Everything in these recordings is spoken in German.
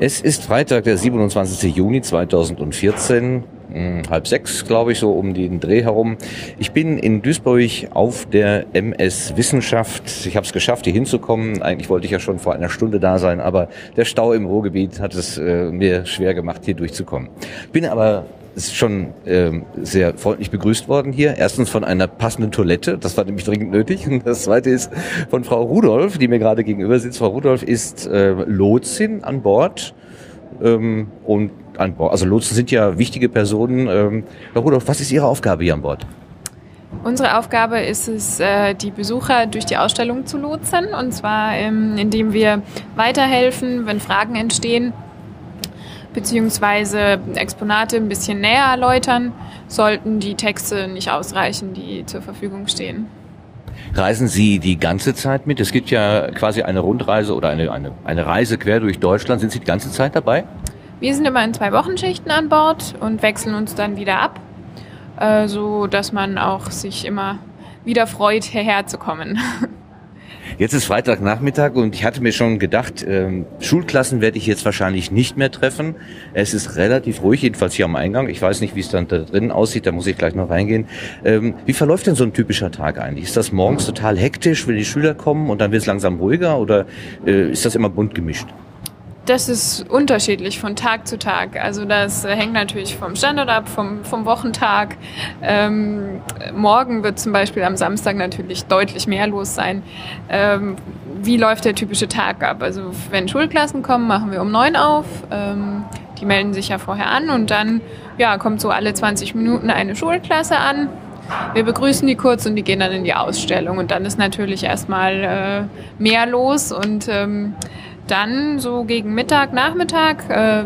Es ist Freitag, der 27. Juni 2014, hm, halb sechs, glaube ich, so um den Dreh herum. Ich bin in Duisburg auf der MS Wissenschaft. Ich habe es geschafft, hier hinzukommen. Eigentlich wollte ich ja schon vor einer Stunde da sein, aber der Stau im Ruhrgebiet hat es äh, mir schwer gemacht, hier durchzukommen. Bin aber ist schon ähm, sehr freundlich begrüßt worden hier. Erstens von einer passenden Toilette, das war nämlich dringend nötig. Und das zweite ist von Frau Rudolph, die mir gerade gegenüber sitzt. Frau Rudolph ist äh, Lotsin an Bord. Ähm, und an Bord, also Lotsen sind ja wichtige Personen. Ähm, Frau Rudolph, was ist Ihre Aufgabe hier an Bord? Unsere Aufgabe ist es, äh, die Besucher durch die Ausstellung zu lotsen. Und zwar, ähm, indem wir weiterhelfen, wenn Fragen entstehen beziehungsweise Exponate ein bisschen näher erläutern, sollten die Texte nicht ausreichen, die zur Verfügung stehen. Reisen Sie die ganze Zeit mit? Es gibt ja quasi eine Rundreise oder eine, eine, eine Reise quer durch Deutschland. Sind Sie die ganze Zeit dabei? Wir sind immer in zwei Wochenschichten an Bord und wechseln uns dann wieder ab, äh, so dass man auch sich immer wieder freut, hierher zu kommen. Jetzt ist Freitagnachmittag und ich hatte mir schon gedacht, ähm, Schulklassen werde ich jetzt wahrscheinlich nicht mehr treffen. Es ist relativ ruhig, jedenfalls hier am Eingang. Ich weiß nicht, wie es dann da drinnen aussieht, da muss ich gleich noch reingehen. Ähm, wie verläuft denn so ein typischer Tag eigentlich? Ist das morgens total hektisch, wenn die Schüler kommen und dann wird es langsam ruhiger oder äh, ist das immer bunt gemischt? Das ist unterschiedlich von Tag zu Tag. Also das hängt natürlich vom Standort ab, vom, vom Wochentag. Ähm, morgen wird zum Beispiel am Samstag natürlich deutlich mehr los sein. Ähm, wie läuft der typische Tag ab? Also wenn Schulklassen kommen, machen wir um neun auf. Ähm, die melden sich ja vorher an und dann ja, kommt so alle 20 Minuten eine Schulklasse an. Wir begrüßen die kurz und die gehen dann in die Ausstellung und dann ist natürlich erstmal äh, mehr los und ähm, dann so gegen Mittag, Nachmittag äh,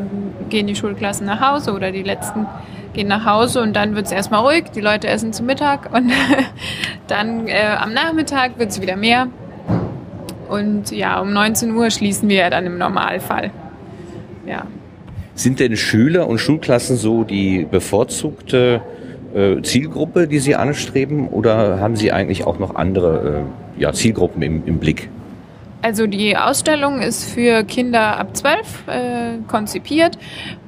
gehen die Schulklassen nach Hause oder die letzten gehen nach Hause und dann wird es erstmal ruhig, die Leute essen zu Mittag und dann äh, am Nachmittag wird es wieder mehr. Und ja, um 19 Uhr schließen wir ja dann im Normalfall. Ja. Sind denn Schüler und Schulklassen so die bevorzugte äh, Zielgruppe, die Sie anstreben, oder haben Sie eigentlich auch noch andere äh, ja, Zielgruppen im, im Blick? Also die Ausstellung ist für Kinder ab 12 äh, konzipiert,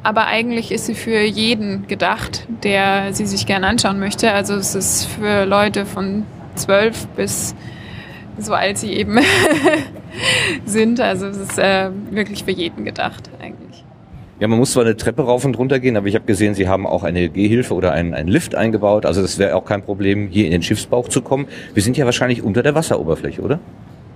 aber eigentlich ist sie für jeden gedacht, der sie sich gerne anschauen möchte. Also es ist für Leute von 12 bis so alt sie eben sind. Also es ist äh, wirklich für jeden gedacht eigentlich. Ja, man muss zwar eine Treppe rauf und runter gehen, aber ich habe gesehen, Sie haben auch eine Gehhilfe oder einen, einen Lift eingebaut. Also das wäre auch kein Problem, hier in den Schiffsbauch zu kommen. Wir sind ja wahrscheinlich unter der Wasseroberfläche, oder?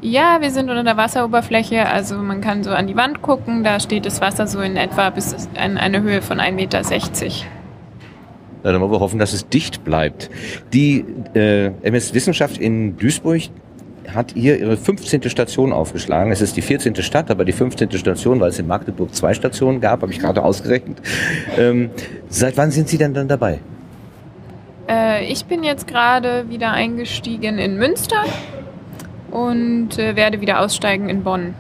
Ja, wir sind unter der Wasseroberfläche. Also man kann so an die Wand gucken. Da steht das Wasser so in etwa bis in eine Höhe von 1,60 Meter. Ja, dann wollen wir hoffen, dass es dicht bleibt. Die äh, MS Wissenschaft in Duisburg hat hier ihre 15. Station aufgeschlagen. Es ist die 14. Stadt, aber die 15. Station, weil es in Magdeburg zwei Stationen gab, habe ich gerade ausgerechnet. Ähm, seit wann sind Sie denn dann dabei? Äh, ich bin jetzt gerade wieder eingestiegen in Münster und äh, werde wieder aussteigen in Bonn.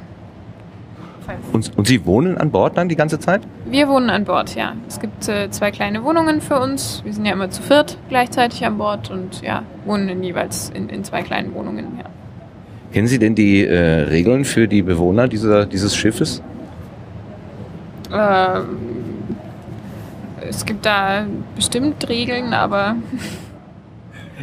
Und, und, Sie wohnen an Bord dann die ganze Zeit? Wir wohnen an Bord, ja. Es gibt äh, zwei kleine Wohnungen für uns. Wir sind ja immer zu viert gleichzeitig an Bord und ja, wohnen in jeweils in, in zwei kleinen Wohnungen, ja. Kennen Sie denn die äh, Regeln für die Bewohner dieser, dieses Schiffes? Ähm, es gibt da bestimmt Regeln, aber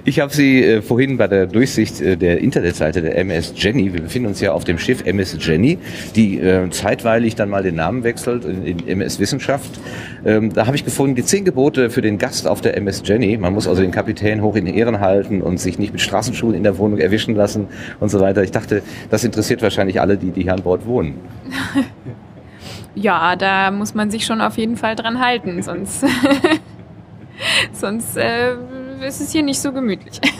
Ich habe Sie äh, vorhin bei der Durchsicht äh, der Internetseite der MS Jenny, wir befinden uns ja auf dem Schiff MS Jenny, die äh, zeitweilig dann mal den Namen wechselt in, in MS Wissenschaft. Ähm, da habe ich gefunden, die zehn Gebote für den Gast auf der MS Jenny. Man muss also den Kapitän hoch in Ehren halten und sich nicht mit Straßenschuhen in der Wohnung erwischen lassen und so weiter. Ich dachte, das interessiert wahrscheinlich alle, die, die hier an Bord wohnen. ja, da muss man sich schon auf jeden Fall dran halten, sonst, sonst äh, ist es hier nicht so gemütlich.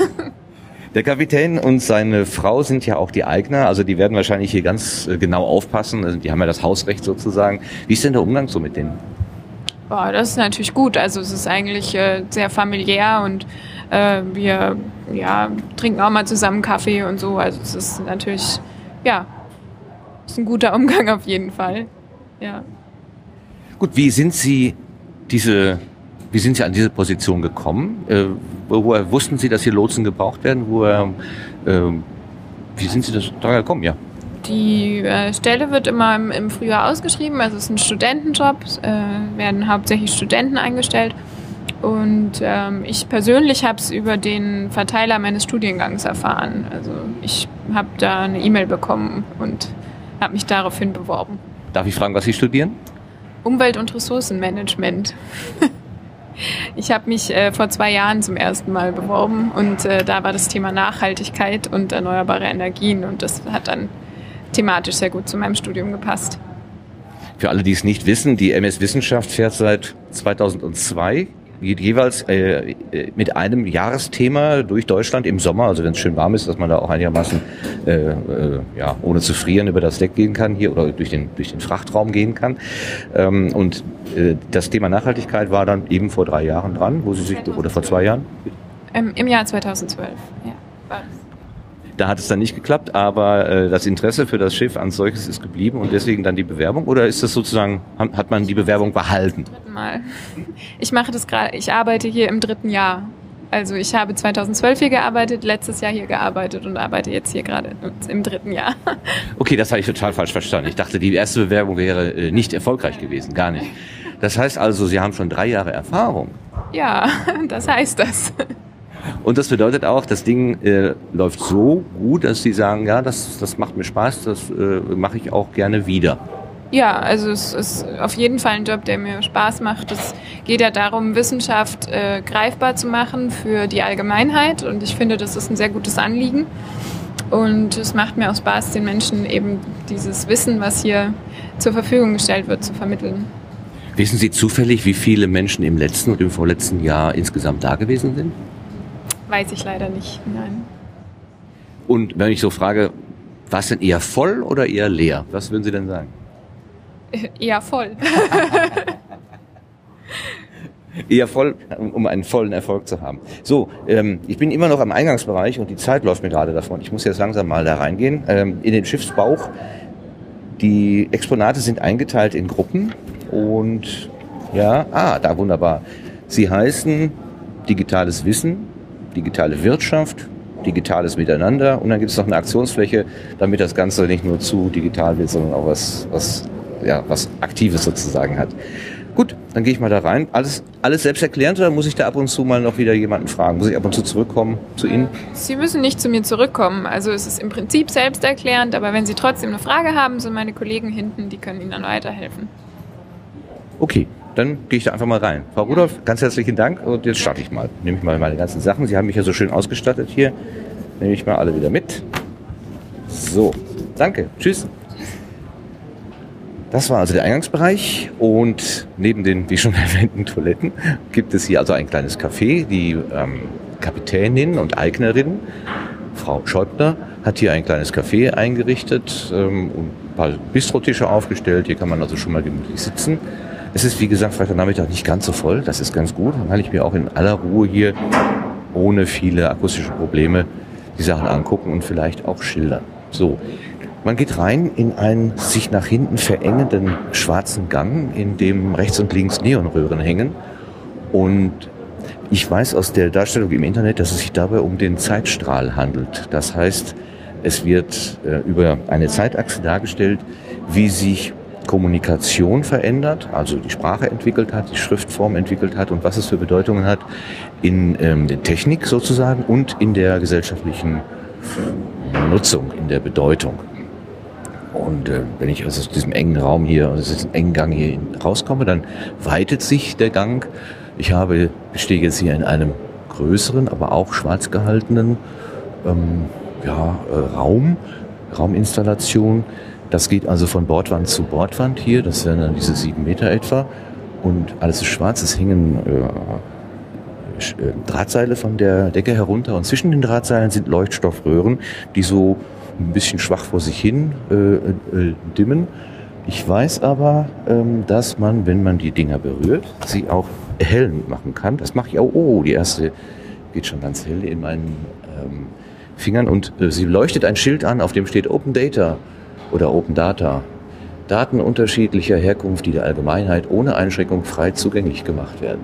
Der Kapitän und seine Frau sind ja auch die Eigner, also die werden wahrscheinlich hier ganz äh, genau aufpassen. Also die haben ja das Hausrecht sozusagen. Wie ist denn der Umgang so mit denen? Boah, das ist natürlich gut. Also es ist eigentlich äh, sehr familiär und äh, wir ja, trinken auch mal zusammen Kaffee und so. Also es ist natürlich, ja, ist ein guter Umgang auf jeden Fall. Ja. Gut, wie sind Sie diese wie sind Sie an diese Position gekommen? Äh, woher wussten Sie, dass hier Lotsen gebraucht werden? Woher, äh, wie sind Sie da gekommen? Ja. Die äh, Stelle wird immer im, im, Frühjahr ausgeschrieben, also es ist ein Studentenjob, äh, werden hauptsächlich Studenten eingestellt. Und ähm, ich persönlich habe es über den Verteiler meines Studiengangs erfahren. Also ich habe da eine E-Mail bekommen und habe mich daraufhin beworben. Darf ich fragen, was Sie studieren? Umwelt- und Ressourcenmanagement. ich habe mich äh, vor zwei Jahren zum ersten Mal beworben und äh, da war das Thema Nachhaltigkeit und erneuerbare Energien und das hat dann thematisch sehr gut zu meinem Studium gepasst. Für alle, die es nicht wissen, die MS Wissenschaft fährt seit 2002 jeweils äh, äh, mit einem Jahresthema durch Deutschland im Sommer, also wenn es schön warm ist, dass man da auch einigermaßen äh, äh, ja, ohne zu frieren über das Deck gehen kann hier oder durch den, durch den Frachtraum gehen kann. Ähm, und äh, das Thema Nachhaltigkeit war dann eben vor drei Jahren dran, wo Sie sich, 2012. oder vor zwei Jahren? Im, im Jahr 2012, ja. War das. Da hat es dann nicht geklappt, aber äh, das Interesse für das Schiff als solches ist geblieben und deswegen dann die Bewerbung oder ist das sozusagen, hat man die Bewerbung behalten? Mal. Ich mache das gerade, ich arbeite hier im dritten Jahr. Also ich habe 2012 hier gearbeitet, letztes Jahr hier gearbeitet und arbeite jetzt hier gerade im dritten Jahr. Okay, das habe ich total falsch verstanden. Ich dachte, die erste Bewerbung wäre äh, nicht erfolgreich gewesen, gar nicht. Das heißt also, Sie haben schon drei Jahre Erfahrung. Ja, das heißt das. Und das bedeutet auch, das Ding äh, läuft so gut, dass sie sagen, ja, das, das macht mir Spaß, das äh, mache ich auch gerne wieder. Ja, also es ist auf jeden Fall ein Job, der mir Spaß macht. Es geht ja darum, Wissenschaft äh, greifbar zu machen für die Allgemeinheit und ich finde, das ist ein sehr gutes Anliegen. Und es macht mir auch Spaß, den Menschen eben dieses Wissen, was hier zur Verfügung gestellt wird, zu vermitteln. Wissen Sie zufällig, wie viele Menschen im letzten und im vorletzten Jahr insgesamt da gewesen sind? Weiß ich leider nicht, nein. Und wenn ich so frage, war es denn eher voll oder eher leer? Was würden Sie denn sagen? Eher voll. eher voll, um einen vollen Erfolg zu haben. So, ähm, ich bin immer noch am Eingangsbereich und die Zeit läuft mir gerade davon. Ich muss jetzt langsam mal da reingehen. Ähm, in den Schiffsbauch. Die Exponate sind eingeteilt in Gruppen und ja, ah, da wunderbar. Sie heißen digitales Wissen, digitale Wirtschaft, digitales Miteinander und dann gibt es noch eine Aktionsfläche, damit das Ganze nicht nur zu digital wird, sondern auch was, was, ja, was Aktives sozusagen hat. Gut, dann gehe ich mal da rein. Alles, alles selbsterklärend oder muss ich da ab und zu mal noch wieder jemanden fragen? Muss ich ab und zu zurückkommen zu Ihnen? Sie müssen nicht zu mir zurückkommen. Also es ist im Prinzip selbsterklärend, aber wenn Sie trotzdem eine Frage haben, sind meine Kollegen hinten, die können Ihnen dann weiterhelfen. Okay, dann gehe ich da einfach mal rein. Frau Rudolph, ganz herzlichen Dank und jetzt starte ich mal. Nehme ich mal meine ganzen Sachen. Sie haben mich ja so schön ausgestattet hier. Nehme ich mal alle wieder mit. So, danke. Tschüss. Das war also der Eingangsbereich und neben den, wie schon erwähnten, Toiletten gibt es hier also ein kleines Café. Die ähm, Kapitänin und Eignerin, Frau Scheubner, hat hier ein kleines Café eingerichtet ähm, und ein paar Bistrotische aufgestellt. Hier kann man also schon mal gemütlich sitzen. Es ist, wie gesagt, Freitagnachmittag nicht ganz so voll. Das ist ganz gut. Dann kann ich mir auch in aller Ruhe hier ohne viele akustische Probleme die Sachen angucken und vielleicht auch schildern. So. Man geht rein in einen sich nach hinten verengenden schwarzen Gang, in dem rechts und links Neonröhren hängen. Und ich weiß aus der Darstellung im Internet, dass es sich dabei um den Zeitstrahl handelt. Das heißt, es wird äh, über eine Zeitachse dargestellt, wie sich Kommunikation verändert, also die Sprache entwickelt hat, die Schriftform entwickelt hat und was es für Bedeutungen hat in ähm, der Technik sozusagen und in der gesellschaftlichen Nutzung, in der Bedeutung. Und äh, wenn ich aus diesem engen Raum hier, aus diesem engen Gang hier rauskomme, dann weitet sich der Gang. Ich habe, stehe jetzt hier in einem größeren, aber auch schwarz gehaltenen ähm, ja, äh, Raum, Rauminstallation, das geht also von Bordwand zu Bordwand hier, das wären dann diese sieben Meter etwa. Und alles ist schwarz, es hängen äh, äh, Drahtseile von der Decke herunter und zwischen den Drahtseilen sind Leuchtstoffröhren, die so ein bisschen schwach vor sich hin äh, äh, dimmen. Ich weiß aber, ähm, dass man, wenn man die Dinger berührt, sie auch hell machen kann. Das mache ich auch. Oh, die erste geht schon ganz hell in meinen ähm, Fingern und äh, sie leuchtet ein Schild an, auf dem steht Open Data oder Open Data. Daten unterschiedlicher Herkunft, die der Allgemeinheit ohne Einschränkung frei zugänglich gemacht werden.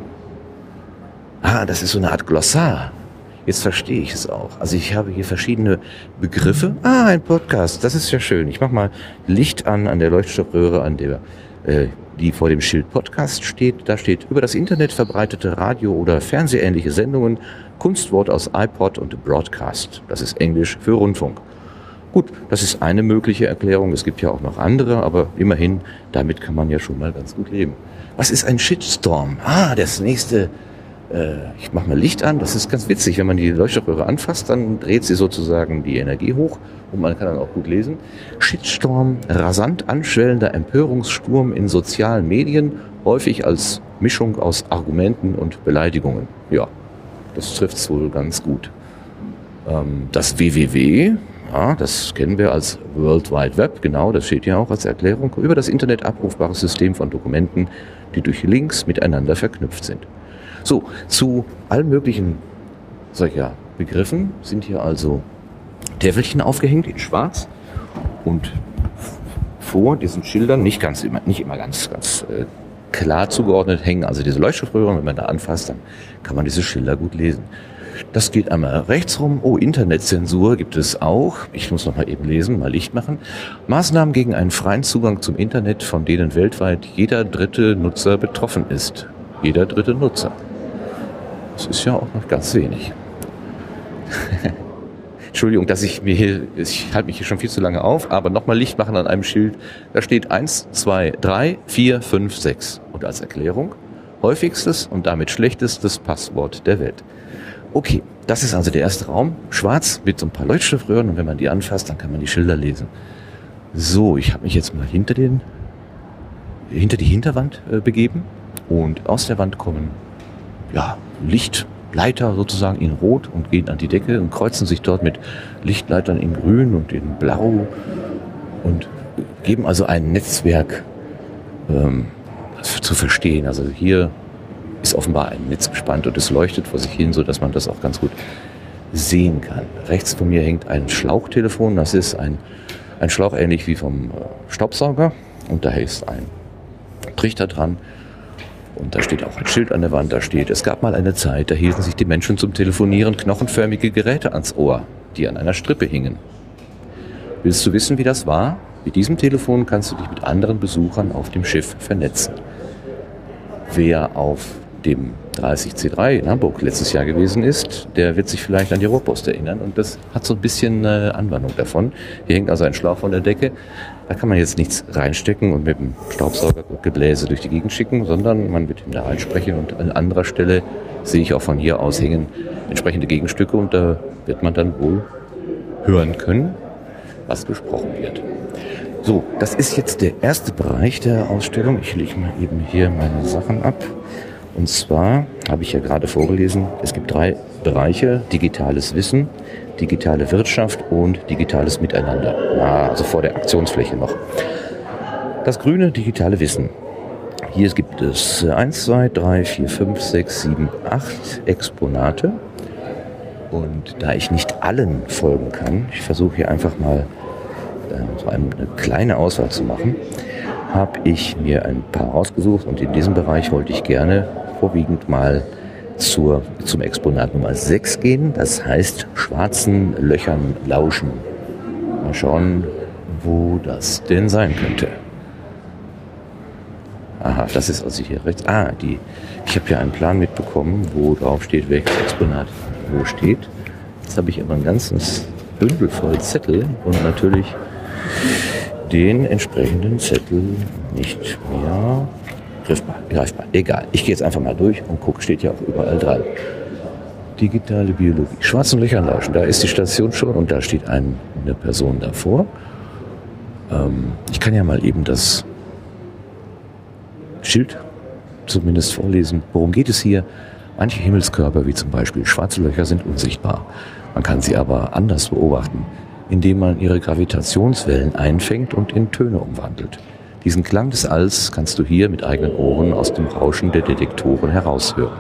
Ah, das ist so eine Art Glossar. Jetzt verstehe ich es auch. Also ich habe hier verschiedene Begriffe. Ah, ein Podcast, das ist ja schön. Ich mache mal Licht an an der Leuchtstoffröhre, an der äh, die vor dem Schild Podcast steht. Da steht über das Internet verbreitete Radio- oder Fernsehähnliche Sendungen, Kunstwort aus iPod und Broadcast. Das ist Englisch für Rundfunk. Gut, das ist eine mögliche Erklärung. Es gibt ja auch noch andere, aber immerhin, damit kann man ja schon mal ganz gut leben. Was ist ein Shitstorm? Ah, das nächste äh, ich mache mal Licht an. Das ist ganz witzig. Wenn man die Leuchtstoffröhre anfasst, dann dreht sie sozusagen die Energie hoch und man kann dann auch gut lesen. Shitstorm, rasant anschwellender Empörungssturm in sozialen Medien, häufig als Mischung aus Argumenten und Beleidigungen. Ja, das trifft es wohl ganz gut. Ähm, das WWW, ja, das kennen wir als World Wide Web, genau, das steht ja auch als Erklärung, über das Internet abrufbares System von Dokumenten, die durch Links miteinander verknüpft sind. So, zu allen möglichen solcher Begriffen sind hier also Täfelchen aufgehängt in schwarz und vor diesen Schildern, nicht ganz immer, nicht immer ganz, ganz äh, klar zugeordnet, hängen also diese Leuchtstoffröhren. Wenn man da anfasst, dann kann man diese Schilder gut lesen. Das geht einmal rechts rum. Oh, Internetzensur gibt es auch. Ich muss noch mal eben lesen, mal Licht machen. Maßnahmen gegen einen freien Zugang zum Internet, von denen weltweit jeder dritte Nutzer betroffen ist. Jeder dritte Nutzer. Das ist ja auch noch ganz wenig. Entschuldigung, dass ich mir hier, ich halte mich hier schon viel zu lange auf, aber nochmal Licht machen an einem Schild. Da steht 1, 2, 3, 4, 5, 6. Und als Erklärung, häufigstes und damit schlechtestes Passwort der Welt. Okay, das ist also der erste Raum. Schwarz mit so ein paar Leuchtstoffröhren und wenn man die anfasst, dann kann man die Schilder lesen. So, ich habe mich jetzt mal hinter den, hinter die Hinterwand äh, begeben und aus der Wand kommen ja, Lichtleiter sozusagen in Rot und gehen an die Decke und kreuzen sich dort mit Lichtleitern in Grün und in Blau und geben also ein Netzwerk ähm, zu verstehen. Also hier ist offenbar ein Netz gespannt und es leuchtet vor sich hin, so dass man das auch ganz gut sehen kann. Rechts von mir hängt ein Schlauchtelefon. Das ist ein, ein Schlauch ähnlich wie vom äh, Staubsauger und da ist ein Trichter dran und da steht auch ein Schild an der Wand, da steht, es gab mal eine Zeit, da hielten sich die Menschen zum Telefonieren knochenförmige Geräte ans Ohr, die an einer Strippe hingen. Willst du wissen, wie das war? Mit diesem Telefon kannst du dich mit anderen Besuchern auf dem Schiff vernetzen. Wer auf dem 30C3 in Hamburg letztes Jahr gewesen ist, der wird sich vielleicht an die Rohrpost erinnern und das hat so ein bisschen äh, Anwandlung davon. Hier hängt also ein Schlauch von der Decke. Da kann man jetzt nichts reinstecken und mit dem Staubsaugergebläse durch die Gegend schicken, sondern man wird ihm da reinsprechen und an anderer Stelle sehe ich auch von hier aus hängen entsprechende Gegenstücke und da wird man dann wohl hören können, was gesprochen wird. So, das ist jetzt der erste Bereich der Ausstellung. Ich lege mal eben hier meine Sachen ab. Und zwar habe ich ja gerade vorgelesen, es gibt drei Bereiche, digitales Wissen, digitale Wirtschaft und digitales Miteinander. Na, also vor der Aktionsfläche noch. Das grüne digitale Wissen. Hier gibt es 1, 2, 3, 4, 5, 6, 7, 8 Exponate. Und da ich nicht allen folgen kann, ich versuche hier einfach mal äh, so eine kleine Auswahl zu machen, habe ich mir ein paar rausgesucht und in diesem Bereich wollte ich gerne vorwiegend mal zur, zum Exponat Nummer 6 gehen. Das heißt schwarzen Löchern lauschen. Mal schauen, wo das denn sein könnte. Aha, das ist also hier rechts. Ah, die, ich habe hier einen Plan mitbekommen, wo drauf steht, welches Exponat wo steht. Jetzt habe ich immer ein ganzes Bündel voll Zettel und natürlich den entsprechenden Zettel nicht mehr griffbar, greifbar. Egal. Ich gehe jetzt einfach mal durch und gucke, steht ja auch überall dran. Digitale Biologie. Schwarzen Löchern lauschen. Da ist die Station schon und da steht eine Person davor. Ähm, ich kann ja mal eben das Schild zumindest vorlesen. Worum geht es hier? Manche Himmelskörper, wie zum Beispiel schwarze Löcher, sind unsichtbar. Man kann sie aber anders beobachten, indem man ihre Gravitationswellen einfängt und in Töne umwandelt. Diesen Klang des Alls kannst du hier mit eigenen Ohren aus dem Rauschen der Detektoren heraushören.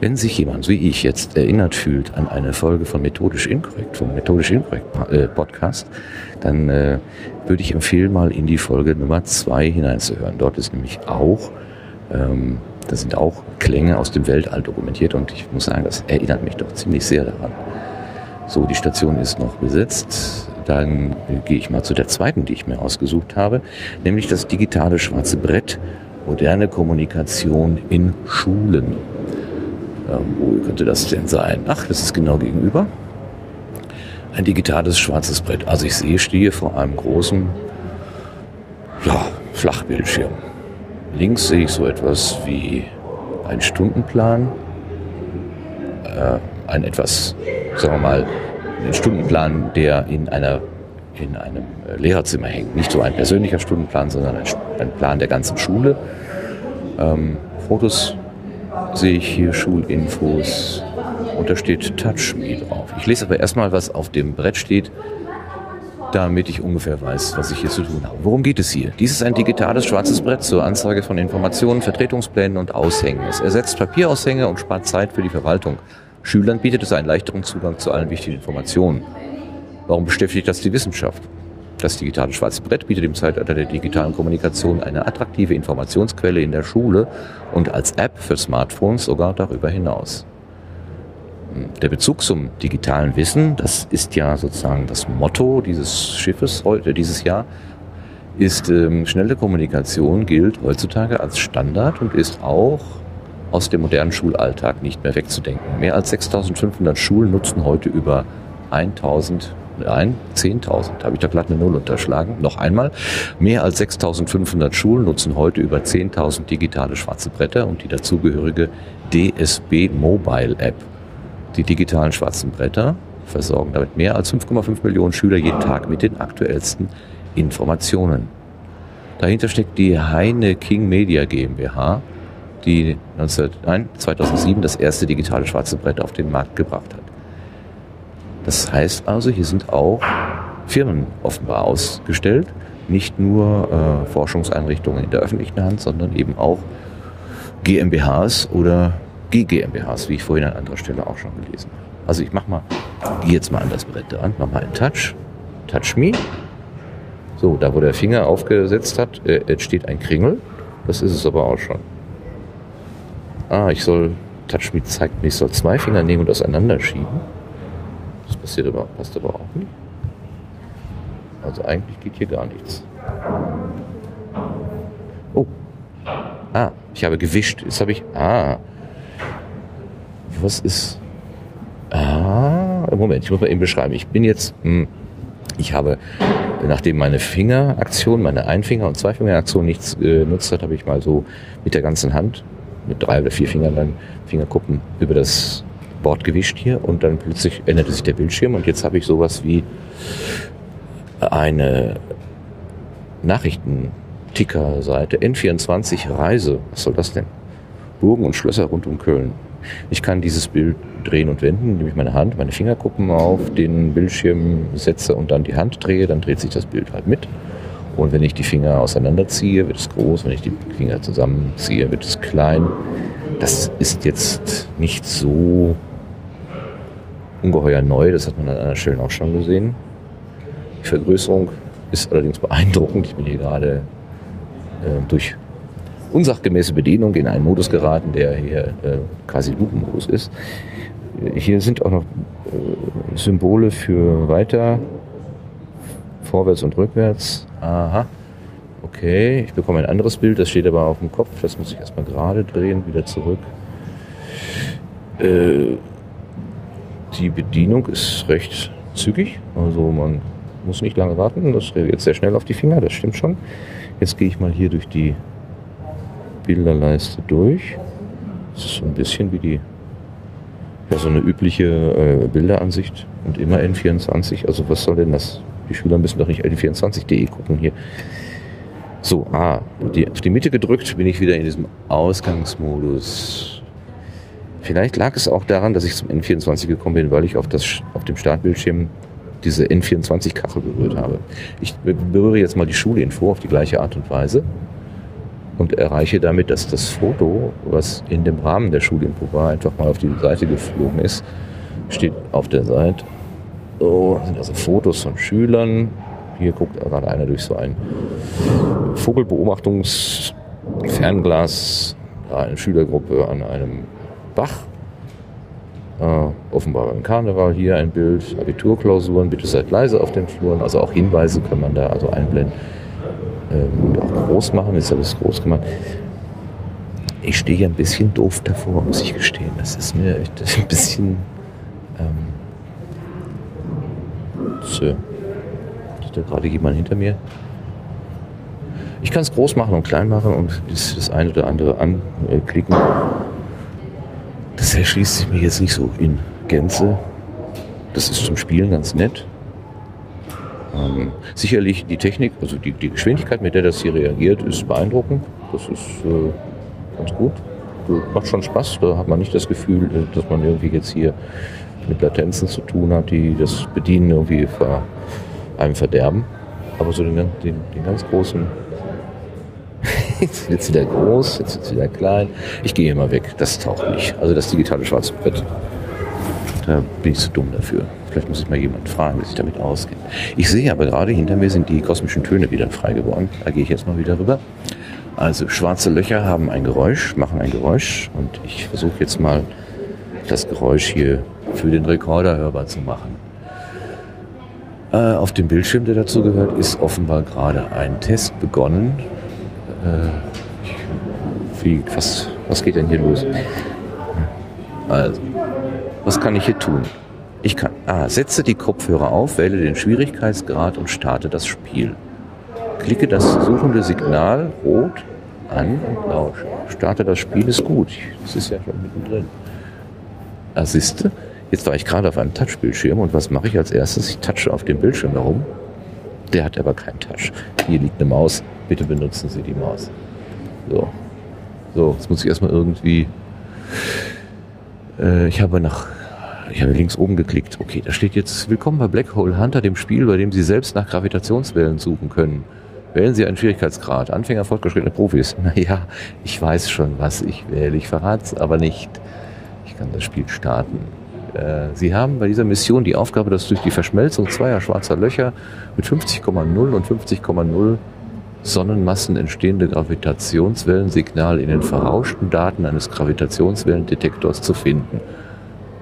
Wenn sich jemand wie ich jetzt erinnert fühlt an eine Folge von Methodisch Inkorrekt, vom Methodisch Inkorrekt äh, Podcast, dann äh, würde ich empfehlen, mal in die Folge Nummer zwei hineinzuhören. Dort ist nämlich auch ähm, Da sind auch Klänge aus dem Weltall dokumentiert und ich muss sagen, das erinnert mich doch ziemlich sehr daran. So, die Station ist noch besetzt. Dann gehe ich mal zu der zweiten, die ich mir ausgesucht habe, nämlich das digitale schwarze Brett, moderne Kommunikation in Schulen. Ähm, wo könnte das denn sein? Ach, das ist genau gegenüber. Ein digitales schwarzes Brett. Also ich sehe, stehe vor einem großen ja, Flachbildschirm. Links sehe ich so etwas wie ein Stundenplan, äh, ein etwas, sagen wir mal, Stundenplan, der in einer in einem äh, Lehrerzimmer hängt. Nicht so ein persönlicher Stundenplan, sondern ein, ein Plan der ganzen Schule. Ähm, Fotos sehe ich hier, Schulinfos und da steht Touch Me drauf. Ich lese aber erstmal, was auf dem Brett steht, damit ich ungefähr weiß, was ich hier zu tun habe. Worum geht es hier? Dies ist ein digitales schwarzes Brett zur Anzeige von Informationen, Vertretungsplänen und Aushängen. Es ersetzt Papieraushänge und spart Zeit für die Verwaltung. Schülern bietet es einen leichteren Zugang zu allen wichtigen Informationen. Warum beschäftigt das die Wissenschaft? Das digitale schwarze Brett bietet im Zeitalter der digitalen Kommunikation eine attraktive Informationsquelle in der Schule und als App für Smartphones sogar darüber hinaus. Der Bezug zum digitalen Wissen, das ist ja sozusagen das Motto dieses Schiffes heute, dieses Jahr, ist ähm, schnelle Kommunikation gilt heutzutage als Standard und ist auch aus dem modernen Schulalltag nicht mehr wegzudenken. Mehr als 6500 Schulen nutzen heute über 1000 Nein, 10.000. Habe ich da glatt eine Null unterschlagen. Noch einmal. Mehr als 6.500 Schulen nutzen heute über 10.000 digitale schwarze Bretter und die dazugehörige DSB Mobile App. Die digitalen schwarzen Bretter versorgen damit mehr als 5,5 Millionen Schüler jeden Tag mit den aktuellsten Informationen. Dahinter steckt die Heine King Media GmbH, die 19, nein, 2007 das erste digitale schwarze Brett auf den Markt gebracht hat. Das heißt also, hier sind auch Firmen offenbar ausgestellt, nicht nur äh, Forschungseinrichtungen in der öffentlichen Hand, sondern eben auch GmbHs oder GGmbHs, wie ich vorhin an anderer Stelle auch schon gelesen habe. Also ich mach mal, gehe jetzt mal an das Brett dran, mach mal einen Touch, Touch Me. So, da wo der Finger aufgesetzt hat, äh, jetzt steht ein Kringel. Das ist es aber auch schon. Ah, ich soll, Touch Me zeigt mir, ich soll zwei Finger nehmen und auseinanderschieben. Das passiert aber, passt aber auch nicht. Also eigentlich geht hier gar nichts. Oh. Ah, ich habe gewischt. Jetzt habe ich. Ah. Was ist. Ah, Moment, ich muss mal eben beschreiben. Ich bin jetzt. Hm, ich habe, nachdem meine Fingeraktion, meine Einfinger- und Zweifingeraktion nichts äh, genutzt hat, habe ich mal so mit der ganzen Hand, mit drei oder vier Fingern dann Fingerkuppen über das Board gewischt hier und dann plötzlich änderte sich der Bildschirm und jetzt habe ich sowas wie eine Nachrichtenticker-Seite N24 Reise. Was soll das denn? Burgen und Schlösser rund um Köln. Ich kann dieses Bild drehen und wenden, indem ich meine Hand, meine Fingerkuppen auf den Bildschirm setze und dann die Hand drehe, dann dreht sich das Bild halt mit. Und wenn ich die Finger auseinanderziehe, wird es groß. Wenn ich die Finger zusammenziehe, wird es klein. Das ist jetzt nicht so ungeheuer neu, das hat man an einer Stelle auch schon gesehen. Die Vergrößerung ist allerdings beeindruckend. Ich bin hier gerade äh, durch unsachgemäße Bedienung in einen Modus geraten, der hier äh, quasi Lupenmodus ist. Hier sind auch noch äh, Symbole für weiter, vorwärts und rückwärts. Aha. Okay, ich bekomme ein anderes Bild, das steht aber auf dem Kopf. Das muss ich erstmal gerade drehen, wieder zurück. Äh, die Bedienung ist recht zügig, also man muss nicht lange warten. Das reagiert sehr schnell auf die Finger, das stimmt schon. Jetzt gehe ich mal hier durch die Bilderleiste durch. Das ist so ein bisschen wie die ja, so eine übliche äh, Bilderansicht und immer N24. Also was soll denn das? Die Schüler müssen doch nicht N24.de gucken hier. So, ah, die, auf die Mitte gedrückt bin ich wieder in diesem Ausgangsmodus. Vielleicht lag es auch daran, dass ich zum N24 gekommen bin, weil ich auf, das, auf dem Startbildschirm diese N24-Kachel berührt habe. Ich berühre jetzt mal die Schulinfo auf die gleiche Art und Weise und erreiche damit, dass das Foto, was in dem Rahmen der Schulinfo war, einfach mal auf die Seite geflogen ist. Steht auf der Seite. So, sind also Fotos von Schülern. Hier guckt gerade einer durch so ein Vogelbeobachtungs-Fernglas eine Schülergruppe an einem Bach. Äh, offenbar beim Karneval hier ein Bild, Abiturklausuren, bitte seid leise auf den Fluren. Also auch Hinweise kann man da also einblenden ähm, auch groß machen, ist alles groß gemacht. Ich stehe ein bisschen doof davor, muss ich gestehen. Das ist mir echt ein bisschen. Ähm, so. Ist da gerade jemand hinter mir? Ich kann es groß machen und klein machen und das, eine oder andere anklicken. Das erschließt sich mir jetzt nicht so in Gänze. Das ist zum Spielen ganz nett. Ähm, sicherlich die Technik, also die, die, Geschwindigkeit, mit der das hier reagiert, ist beeindruckend. Das ist äh, ganz gut. Macht schon Spaß. Da hat man nicht das Gefühl, äh, dass man irgendwie jetzt hier mit Latenzen zu tun hat, die das Bedienen irgendwie ver, einem verderben. Aber so den, den, den ganz großen jetzt wird es wieder groß, jetzt wird es wieder klein. Ich gehe immer weg, das taucht nicht. Also das digitale schwarze Brett, da bin ich zu dumm dafür. Vielleicht muss ich mal jemanden fragen, wie sich damit ausgeht. Ich sehe aber gerade, hinter mir sind die kosmischen Töne wieder frei geworden. Da gehe ich jetzt mal wieder rüber. Also schwarze Löcher haben ein Geräusch, machen ein Geräusch und ich versuche jetzt mal das Geräusch hier für den Rekorder hörbar zu machen. Äh, auf dem Bildschirm, der dazu gehört, ist offenbar gerade ein Test begonnen äh, wie, was, was geht denn hier los? Also, was kann ich hier tun? Ich kann, ah, setze die Kopfhörer auf, wähle den Schwierigkeitsgrad und starte das Spiel. Klicke das suchende Signal rot an und lausche. Starte das Spiel ist gut. Das ist ja schon mittendrin. Assiste. Ah, jetzt war ich gerade auf einem Touchbildschirm und was mache ich als erstes? Ich touche auf dem Bildschirm herum. Der hat aber keinen Touch. Hier liegt eine Maus bitte benutzen Sie die Maus. So. So, jetzt muss ich erstmal irgendwie. Äh, ich habe nach. Ich habe links oben geklickt. Okay, da steht jetzt Willkommen bei Black Hole Hunter, dem Spiel, bei dem Sie selbst nach Gravitationswellen suchen können. Wählen Sie einen Schwierigkeitsgrad. Anfänger, fortgeschrittene Profis. Naja, ich weiß schon, was ich wähle. Ich verrate es aber nicht. Kann das Spiel starten. Äh, Sie haben bei dieser Mission die Aufgabe, dass durch die Verschmelzung zweier schwarzer Löcher mit 50,0 und 50,0 Sonnenmassen entstehende Gravitationswellensignal in den verrauschten Daten eines Gravitationswellendetektors zu finden.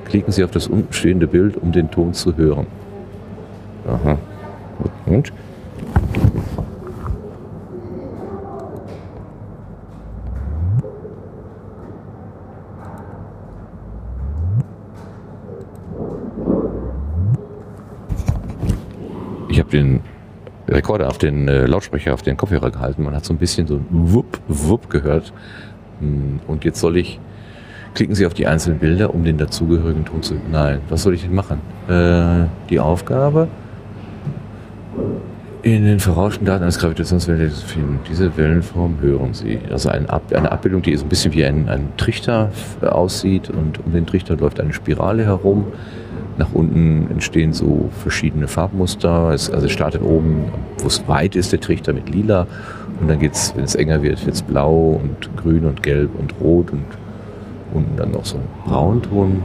Klicken Sie auf das untenstehende Bild, um den Ton zu hören. Aha. Und? Habe den Rekorder auf den äh, Lautsprecher, auf den Kopfhörer gehalten. Man hat so ein bisschen so ein Wupp, Wupp gehört. Hm, und jetzt soll ich, klicken Sie auf die einzelnen Bilder, um den dazugehörigen Ton zu, nein, was soll ich denn machen? Äh, die Aufgabe, in den verrauschten Daten eines Gravitationswellendetektor zu finden. Diese Wellenform hören Sie. Also ein Ab eine Abbildung, die so ein bisschen wie ein, ein Trichter aussieht und um den Trichter läuft eine Spirale herum. Nach unten entstehen so verschiedene Farbmuster. Es, also es startet oben, wo es weit ist, der Trichter mit lila. Und dann geht's, wenn es enger wird, wird es blau und grün und gelb und rot und unten dann noch so ein Braunton.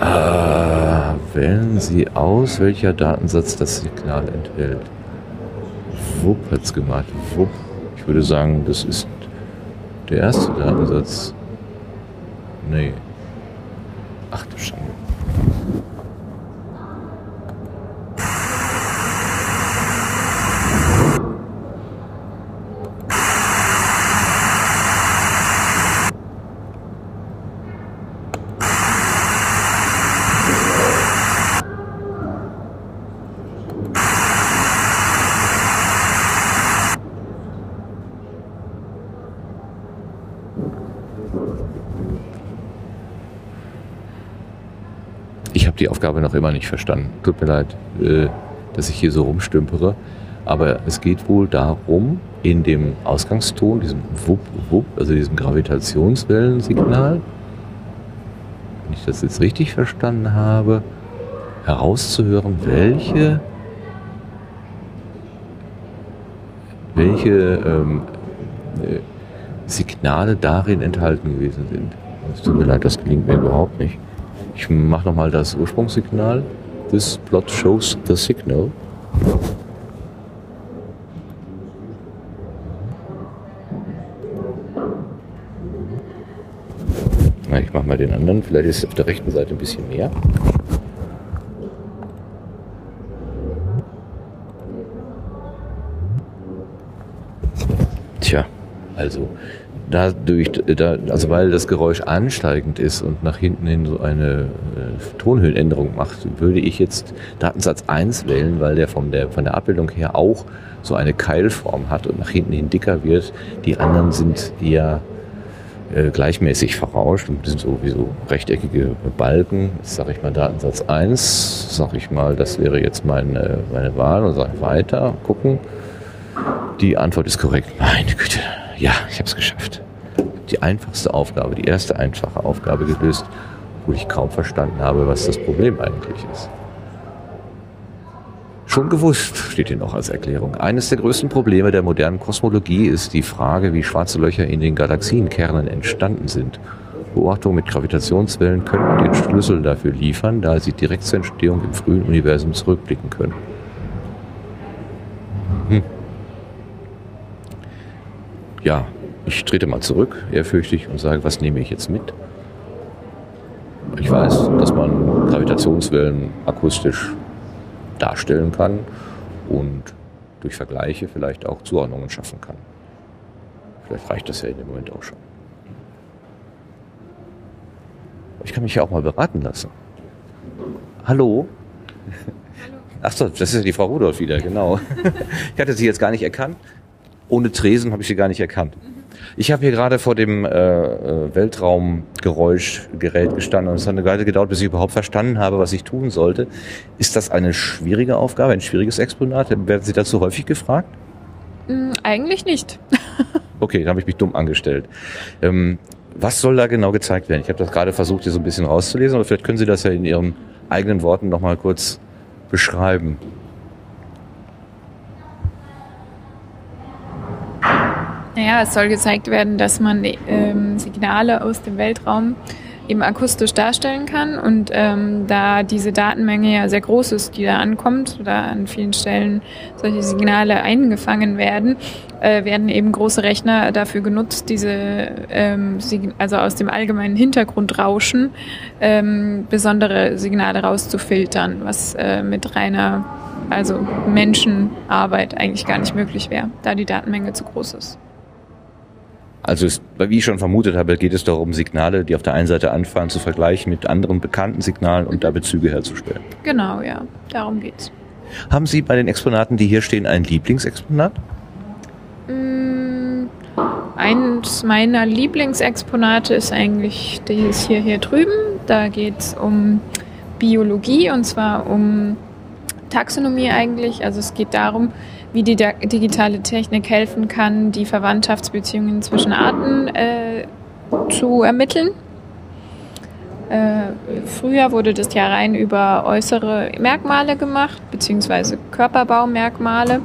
Ah, wählen Sie aus, welcher Datensatz das Signal enthält. Wupp es gemacht. Wupp. Ich würde sagen, das ist der erste Datensatz. Nee. Ach du Scheiße. Aufgabe noch immer nicht verstanden. Tut mir leid, äh, dass ich hier so rumstümpere. Aber es geht wohl darum, in dem Ausgangston, diesem Wupp, Wupp, also diesem Gravitationswellensignal, wenn ich das jetzt richtig verstanden habe, herauszuhören, welche, welche ähm, äh, Signale darin enthalten gewesen sind. Es tut mir leid, das gelingt mir überhaupt nicht. Ich mache nochmal das Ursprungssignal. This plot shows the signal. Na, ich mache mal den anderen. Vielleicht ist auf der rechten Seite ein bisschen mehr. Tja, also dadurch, da, also weil das Geräusch ansteigend ist und nach hinten hin so eine äh, Tonhöhenänderung macht, würde ich jetzt Datensatz 1 wählen, weil der, von der von der Abbildung her auch so eine Keilform hat und nach hinten hin dicker wird. Die anderen sind eher äh, gleichmäßig verrauscht und sind so wie so rechteckige Balken. Jetzt sage ich mal Datensatz 1, sage ich mal, das wäre jetzt meine, meine Wahl und sage weiter, gucken. Die Antwort ist korrekt. Meine Güte. Ja, ich habe es geschafft. Die einfachste Aufgabe, die erste einfache Aufgabe gelöst, wo ich kaum verstanden habe, was das Problem eigentlich ist. Schon gewusst, steht hier noch als Erklärung. Eines der größten Probleme der modernen Kosmologie ist die Frage, wie schwarze Löcher in den Galaxienkernen entstanden sind. Beobachtungen mit Gravitationswellen könnten den Schlüssel dafür liefern, da sie direkt zur Entstehung im frühen Universum zurückblicken können. Hm. Ja, ich trete mal zurück, ehrfürchtig, und sage, was nehme ich jetzt mit? Ich weiß, dass man Gravitationswellen akustisch darstellen kann und durch Vergleiche vielleicht auch Zuordnungen schaffen kann. Vielleicht reicht das ja in dem Moment auch schon. Ich kann mich ja auch mal beraten lassen. Hallo? Hallo. Ach so, das ist ja die Frau Rudolph wieder, genau. Ich hatte sie jetzt gar nicht erkannt ohne Tresen habe ich sie gar nicht erkannt. Ich habe hier gerade vor dem äh, äh, Weltraumgeräuschgerät gestanden und es hat eine Weile gedauert, bis ich überhaupt verstanden habe, was ich tun sollte. Ist das eine schwierige Aufgabe, ein schwieriges Exponat? Werden Sie dazu häufig gefragt? Mm, eigentlich nicht. okay, dann habe ich mich dumm angestellt. Ähm, was soll da genau gezeigt werden? Ich habe das gerade versucht, hier so ein bisschen rauszulesen, aber vielleicht können Sie das ja in Ihren eigenen Worten nochmal kurz beschreiben. Naja, es soll gezeigt werden, dass man ähm, Signale aus dem Weltraum eben akustisch darstellen kann. Und ähm, da diese Datenmenge ja sehr groß ist, die da ankommt, oder an vielen Stellen solche Signale eingefangen werden, äh, werden eben große Rechner dafür genutzt, diese, ähm, also aus dem allgemeinen Hintergrundrauschen ähm, besondere Signale rauszufiltern, was äh, mit reiner also Menschenarbeit eigentlich gar nicht möglich wäre, da die Datenmenge zu groß ist. Also es, wie ich schon vermutet habe, geht es darum, Signale, die auf der einen Seite anfallen, zu vergleichen mit anderen bekannten Signalen und da Bezüge herzustellen. Genau, ja, darum geht's. Haben Sie bei den Exponaten, die hier stehen, ein Lieblingsexponat? Mm, eins meiner Lieblingsexponate ist eigentlich dieses hier, hier drüben. Da geht's um Biologie und zwar um Taxonomie eigentlich. Also es geht darum, wie die digitale Technik helfen kann, die Verwandtschaftsbeziehungen zwischen Arten äh, zu ermitteln. Äh, früher wurde das ja rein über äußere Merkmale gemacht, beziehungsweise Körperbaumerkmale.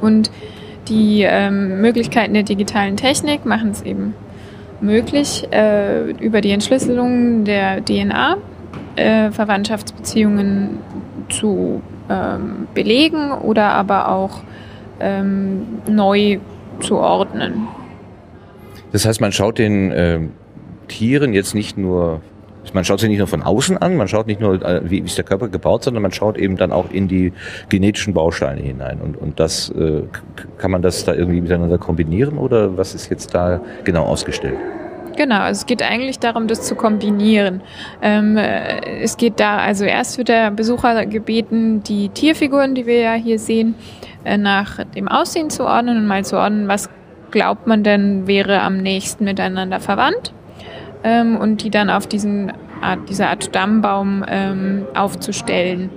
Und die ähm, Möglichkeiten der digitalen Technik machen es eben möglich, äh, über die Entschlüsselung der DNA äh, Verwandtschaftsbeziehungen zu ähm, belegen oder aber auch ähm, neu zu ordnen. Das heißt, man schaut den äh, Tieren jetzt nicht nur, man schaut sie nicht nur von außen an, man schaut nicht nur, äh, wie ist der Körper gebaut, sondern man schaut eben dann auch in die genetischen Bausteine hinein. Und, und das äh, kann man das da irgendwie miteinander kombinieren oder was ist jetzt da genau ausgestellt? Genau, also es geht eigentlich darum, das zu kombinieren. Ähm, äh, es geht da, also erst wird der Besucher gebeten, die Tierfiguren, die wir ja hier sehen, äh, nach dem Aussehen zu ordnen und mal zu ordnen, was glaubt man denn wäre am nächsten miteinander verwandt ähm, und die dann auf diesen Art, dieser Art Stammbaum ähm, aufzustellen.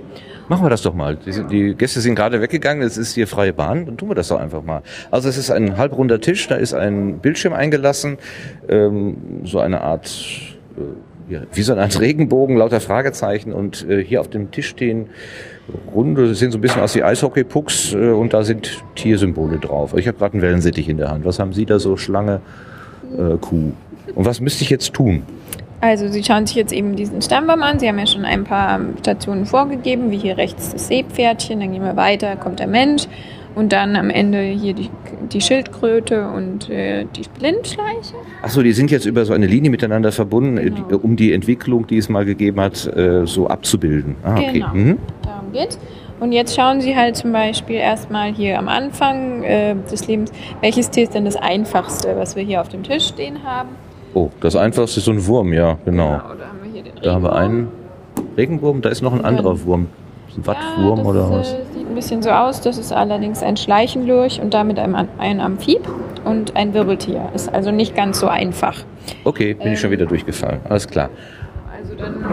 Machen wir das doch mal. Die, die, Gäste sind gerade weggegangen, es ist hier freie Bahn, dann tun wir das doch einfach mal. Also es ist ein halbrunder Tisch, da ist ein Bildschirm eingelassen, ähm, so eine Art, äh, wie so eine Art Regenbogen, lauter Fragezeichen und äh, hier auf dem Tisch stehen runde, sehen so ein bisschen aus wie Eishockey-Pucks äh, und da sind Tiersymbole drauf. Ich habe gerade einen Wellensittich in der Hand. Was haben Sie da so? Schlange, äh, Kuh. Und was müsste ich jetzt tun? Also Sie schauen sich jetzt eben diesen Stammbaum an. Sie haben ja schon ein paar Stationen vorgegeben, wie hier rechts das Seepferdchen, dann gehen wir weiter, kommt der Mensch Und dann am Ende hier die, die Schildkröte und äh, die Blindschleiche. Achso, die sind jetzt über so eine Linie miteinander verbunden, äh, Genau. die, um die Entwicklung, die es mal gegeben hat, äh, so abzubilden. Ah, okay. Genau. Mhm. Darum geht's. Und jetzt schauen Sie halt zum Beispiel erstmal hier am Anfang äh, des Lebens, welches Tier ist denn das einfachste, was wir hier auf dem Tisch stehen haben. Oh, das einfachste ist so ein Wurm, ja, genau. da haben wir hier den Da haben wir Regenwurm. einen Regenwurm, da ist noch ein anderer Wurm. Ein Wattwurm ja, das, oder was? Äh, sieht ein bisschen so aus. Das ist allerdings ein Schleichenlurch und damit ein, ein Amphib und ein Wirbeltier. Ist also nicht ganz so einfach. Okay, bin ich schon ähm, wieder durchgefallen. Alles klar. Also dann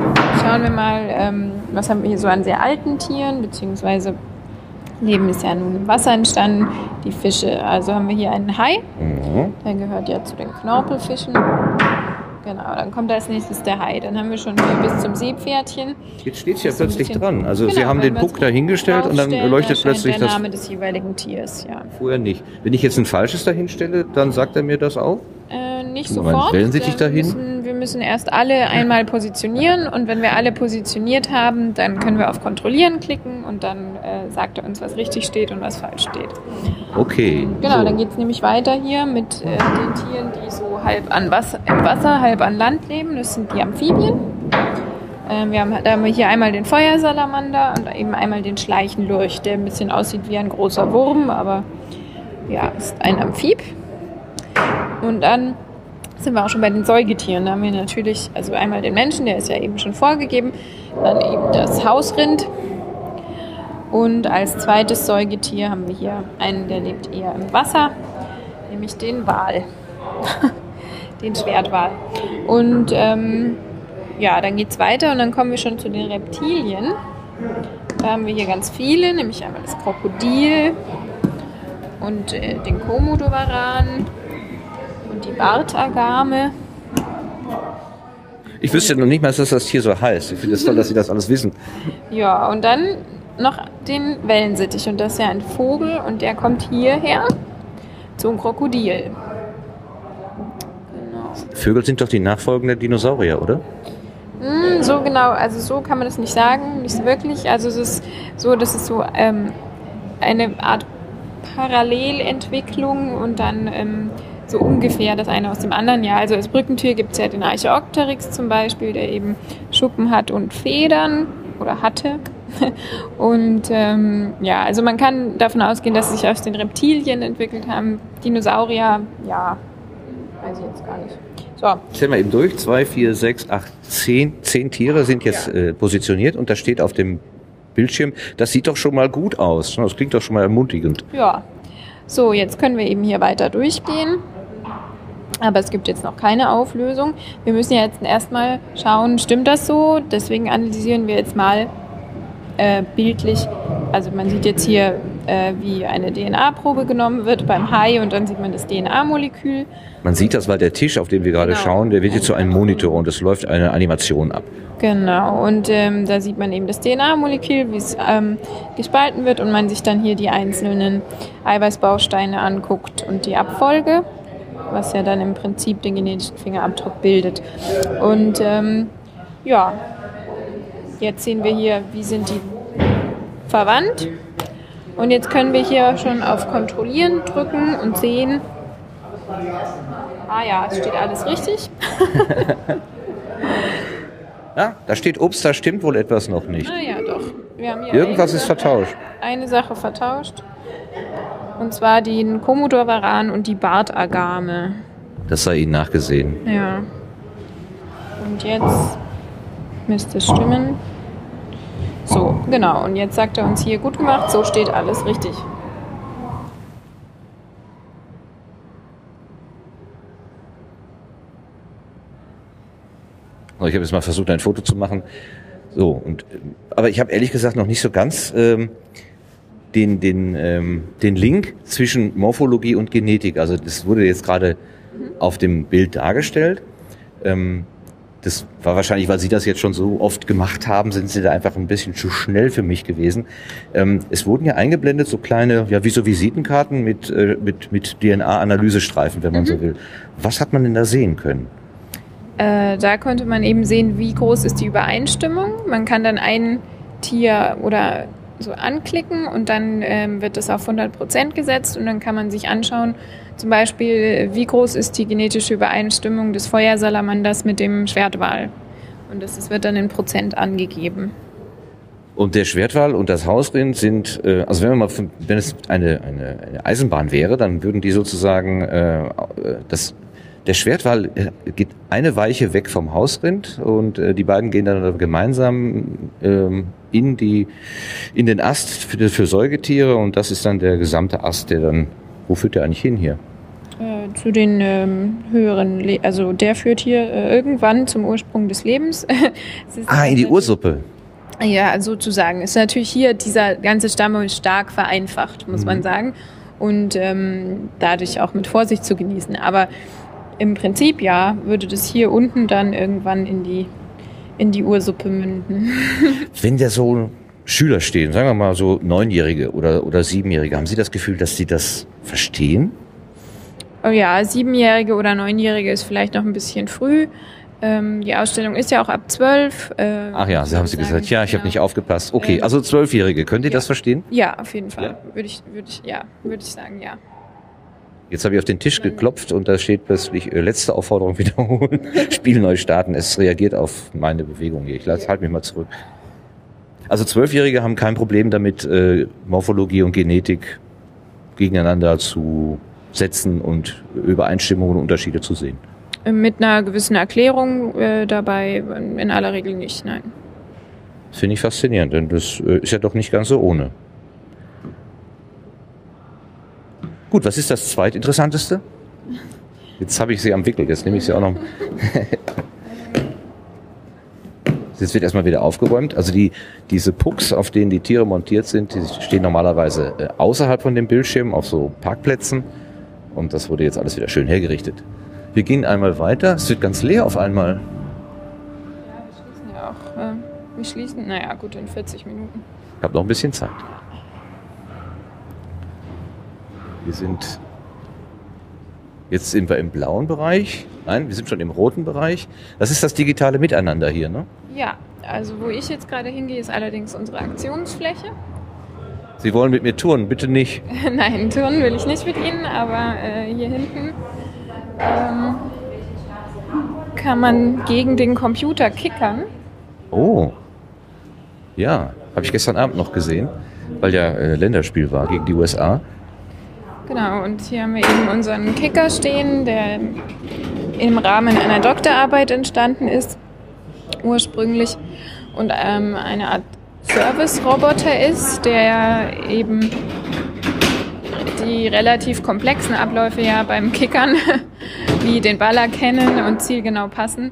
schauen wir mal, ähm, was haben wir hier so an sehr alten Tieren, beziehungsweise Leben ist ja nun im Wasser entstanden, die Fische. Also haben wir hier einen Hai, Mhm. der gehört ja zu den Knorpelfischen. Genau, dann kommt als nächstes der Hai. Dann haben wir schon hier bis zum Seepferdchen. Jetzt steht es ja plötzlich dran. Also Sie Genau, haben wenn den Puck es dahingestellt und dann leuchtet erscheint plötzlich der das Name des jeweiligen Tiers, ja. vorher nicht. Wenn ich jetzt ein falsches dahinstelle, dann sagt er mir das auch? Äh, nicht mal, sofort. Wellensittich Wir dahin? Müssen, wir müssen erst alle einmal positionieren und wenn wir alle positioniert haben, dann können wir auf Kontrollieren klicken und dann äh, sagt er uns, was richtig steht und was falsch steht. Okay. Genau, so. dann geht es nämlich weiter hier mit äh, den Tieren, die so halb an Wasser, im Wasser, halb an Land leben. Das sind die Amphibien. Ähm, wir haben, da haben wir hier einmal den Feuersalamander und eben einmal den Schleichenlurch, der ein bisschen aussieht wie ein großer Wurm, aber ja, ist ein Amphib. Und dann sind wir auch schon bei den Säugetieren. Da haben wir natürlich, also einmal den Menschen, der ist ja eben schon vorgegeben, dann eben das Hausrind. Und als zweites Säugetier haben wir hier einen, der lebt eher im Wasser, nämlich den Wal. den Schwertwal. Und ähm, ja, dann geht es weiter und dann kommen wir schon zu den Reptilien. Da haben wir hier ganz viele, nämlich einmal das Krokodil und äh, den Komodowaran und die Bartagame. Ich wüsste noch nicht mal, dass das Tier so heißt. Ich finde es toll, dass Sie das alles wissen. Ja, und dann noch den Wellensittich. Und das ist ja ein Vogel und der kommt hierher zum Krokodil. Genau. Vögel sind doch die Nachfolgen der Dinosaurier, oder? Hm, so genau, also so kann man das nicht sagen, nicht so wirklich. Also es ist so, das ist so ähm, eine Art Parallelentwicklung und dann ähm, so ungefähr das eine aus dem anderen. Ja, also als Brückentier gibt es ja den Archeopteryx zum Beispiel, der eben Schuppen hat und Federn oder hatte. Und ähm, ja, also man kann davon ausgehen, dass sie sich aus den Reptilien entwickelt haben. Dinosaurier, ja, weiß ich jetzt gar nicht. So, Zähl mal eben durch. Zwei, vier, sechs, acht, zehn. Zehn Tiere sind jetzt äh, positioniert und da steht auf dem Bildschirm, das sieht doch schon mal gut aus. Das klingt doch schon mal ermutigend. Ja, so, jetzt können wir eben hier weiter durchgehen. Aber es gibt jetzt noch keine Auflösung. Wir müssen ja jetzt erstmal schauen, stimmt das so? Deswegen analysieren wir jetzt mal äh, bildlich. Also man sieht jetzt hier, äh, wie eine DNA-Probe genommen wird beim Hai und dann sieht man das DNA-Molekül. Man sieht das, weil der Tisch, auf den wir gerade Genau. schauen, der wird jetzt zu einem Monitor und es läuft eine Animation ab. Genau, und ähm, da sieht man eben das DNA-Molekül, wie es ähm, gespalten wird und man sich dann hier die einzelnen Eiweißbausteine anguckt und die Abfolge, was ja dann im Prinzip den genetischen Fingerabdruck bildet. Und ähm, ja, jetzt sehen wir hier, wie sind die verwandt. Und jetzt können wir hier schon auf Kontrollieren drücken und sehen, ah ja, es steht alles richtig. Ja, da steht Obst, da stimmt wohl etwas noch nicht. Ah ja, doch. Wir haben hier Irgendwas ist Sache- vertauscht. Eine Sache vertauscht. Und zwar den Komodowaran und die Bartagame. Das sei Ihnen nachgesehen. Ja. Und jetzt müsste stimmen. So, genau. Und jetzt sagt er uns hier, gut gemacht, so steht alles richtig. Ich habe jetzt mal versucht, ein Foto zu machen. So, und, äh, aber ich habe ehrlich gesagt noch nicht so ganz ähm, den, den, ähm, den Link zwischen Morphologie und Genetik. Also das wurde jetzt gerade auf dem Bild dargestellt. Ähm, das war wahrscheinlich, weil Sie das jetzt schon so oft gemacht haben, sind Sie da einfach ein bisschen zu schnell für mich gewesen. Ähm, es wurden ja eingeblendet so kleine, ja wie so Visitenkarten mit, äh, mit, mit DNA-Analysestreifen, wenn man so will. Was hat man denn da sehen können? Äh, da konnte man eben sehen, wie groß ist die Übereinstimmung. Man kann dann ein Tier oder so anklicken und dann ähm, wird das auf 100 Prozent gesetzt und dann kann man sich anschauen, zum Beispiel, wie groß ist die genetische Übereinstimmung des Feuersalamanders mit dem Schwertwal. Und das wird dann in Prozent angegeben. Und der Schwertwal und das Hausrind sind, äh, also wenn man mal, wenn es eine, eine, eine Eisenbahn wäre, dann würden die sozusagen äh, das der Schwertwal äh, geht eine Weiche weg vom Hausrind und äh, die beiden gehen dann gemeinsam ähm, in die in den Ast für, für Säugetiere und das ist dann der gesamte Ast, der dann wo führt der eigentlich hin hier? Äh, zu den ähm, höheren, Le also der führt hier äh, irgendwann zum Ursprung des Lebens. ah, in die Ursuppe. Ja, sozusagen. Ist natürlich hier dieser ganze Stamm stark vereinfacht, muss mhm. man sagen. Und ähm, dadurch auch mit Vorsicht zu genießen. Aber im Prinzip ja, würde das hier unten dann irgendwann in die, in die Ursuppe münden. Wenn da so Schüler stehen, sagen wir mal so Neunjährige oder, oder Siebenjährige, haben Sie das Gefühl, dass Sie das verstehen? Oh ja, Siebenjährige oder Neunjährige ist vielleicht noch ein bisschen früh. Ähm, die Ausstellung ist ja auch ab zwölf. Äh, Ach ja, Sie haben Sie gesagt. Ja, ich genau. habe nicht aufgepasst. Okay, ähm, also Zwölfjährige, könnt ihr ja. das verstehen? Ja, auf jeden Fall. Ja. Würde ich, würde ich, ja, würde ich sagen, ja. Jetzt habe ich auf den Tisch geklopft und da steht plötzlich äh, letzte Aufforderung wiederholen, Spiel neu starten. Es reagiert auf meine Bewegung hier. Ich halte mich mal zurück. Also Zwölfjährige haben kein Problem damit, äh, Morphologie und Genetik gegeneinander zu setzen und Übereinstimmungen und Unterschiede zu sehen. Mit einer gewissen Erklärung äh, dabei in aller Regel nicht, nein. Finde ich faszinierend, denn das äh, ist ja doch nicht ganz so ohne. Gut, was ist das zweitinteressanteste? Jetzt habe ich sie am Wickel, jetzt nehme ich sie auch noch. Jetzt wird erstmal wieder aufgeräumt. Also die, diese Pucks, auf denen die Tiere montiert sind, die stehen normalerweise äh, außerhalb von dem Bildschirm auf so Parkplätzen. Und das wurde jetzt alles wieder schön hergerichtet. Wir gehen einmal weiter. Es wird ganz leer auf einmal. Ja, wir schließen ja auch. Äh, wir schließen, naja, gut, in 40 Minuten. Ich habe noch ein bisschen Zeit. Wir sind jetzt sind wir im blauen Bereich. Nein, wir sind schon im roten Bereich. Das ist das digitale Miteinander hier, ne? Ja, also wo ich jetzt gerade hingehe, ist allerdings unsere Aktionsfläche. Sie wollen mit mir touren, bitte nicht. Nein, touren will ich nicht mit Ihnen, aber äh, hier hinten ähm, kann man gegen den Computer kickern. Oh. Ja, habe ich gestern Abend noch gesehen, weil ja äh, Länderspiel war gegen die USA. Genau, und hier haben wir eben unseren Kicker stehen, der im Rahmen einer Doktorarbeit entstanden ist, ursprünglich, und ähm, eine Art Service-Roboter ist, der eben die relativ komplexen Abläufe ja beim Kickern, wie den Ball erkennen und zielgenau passen,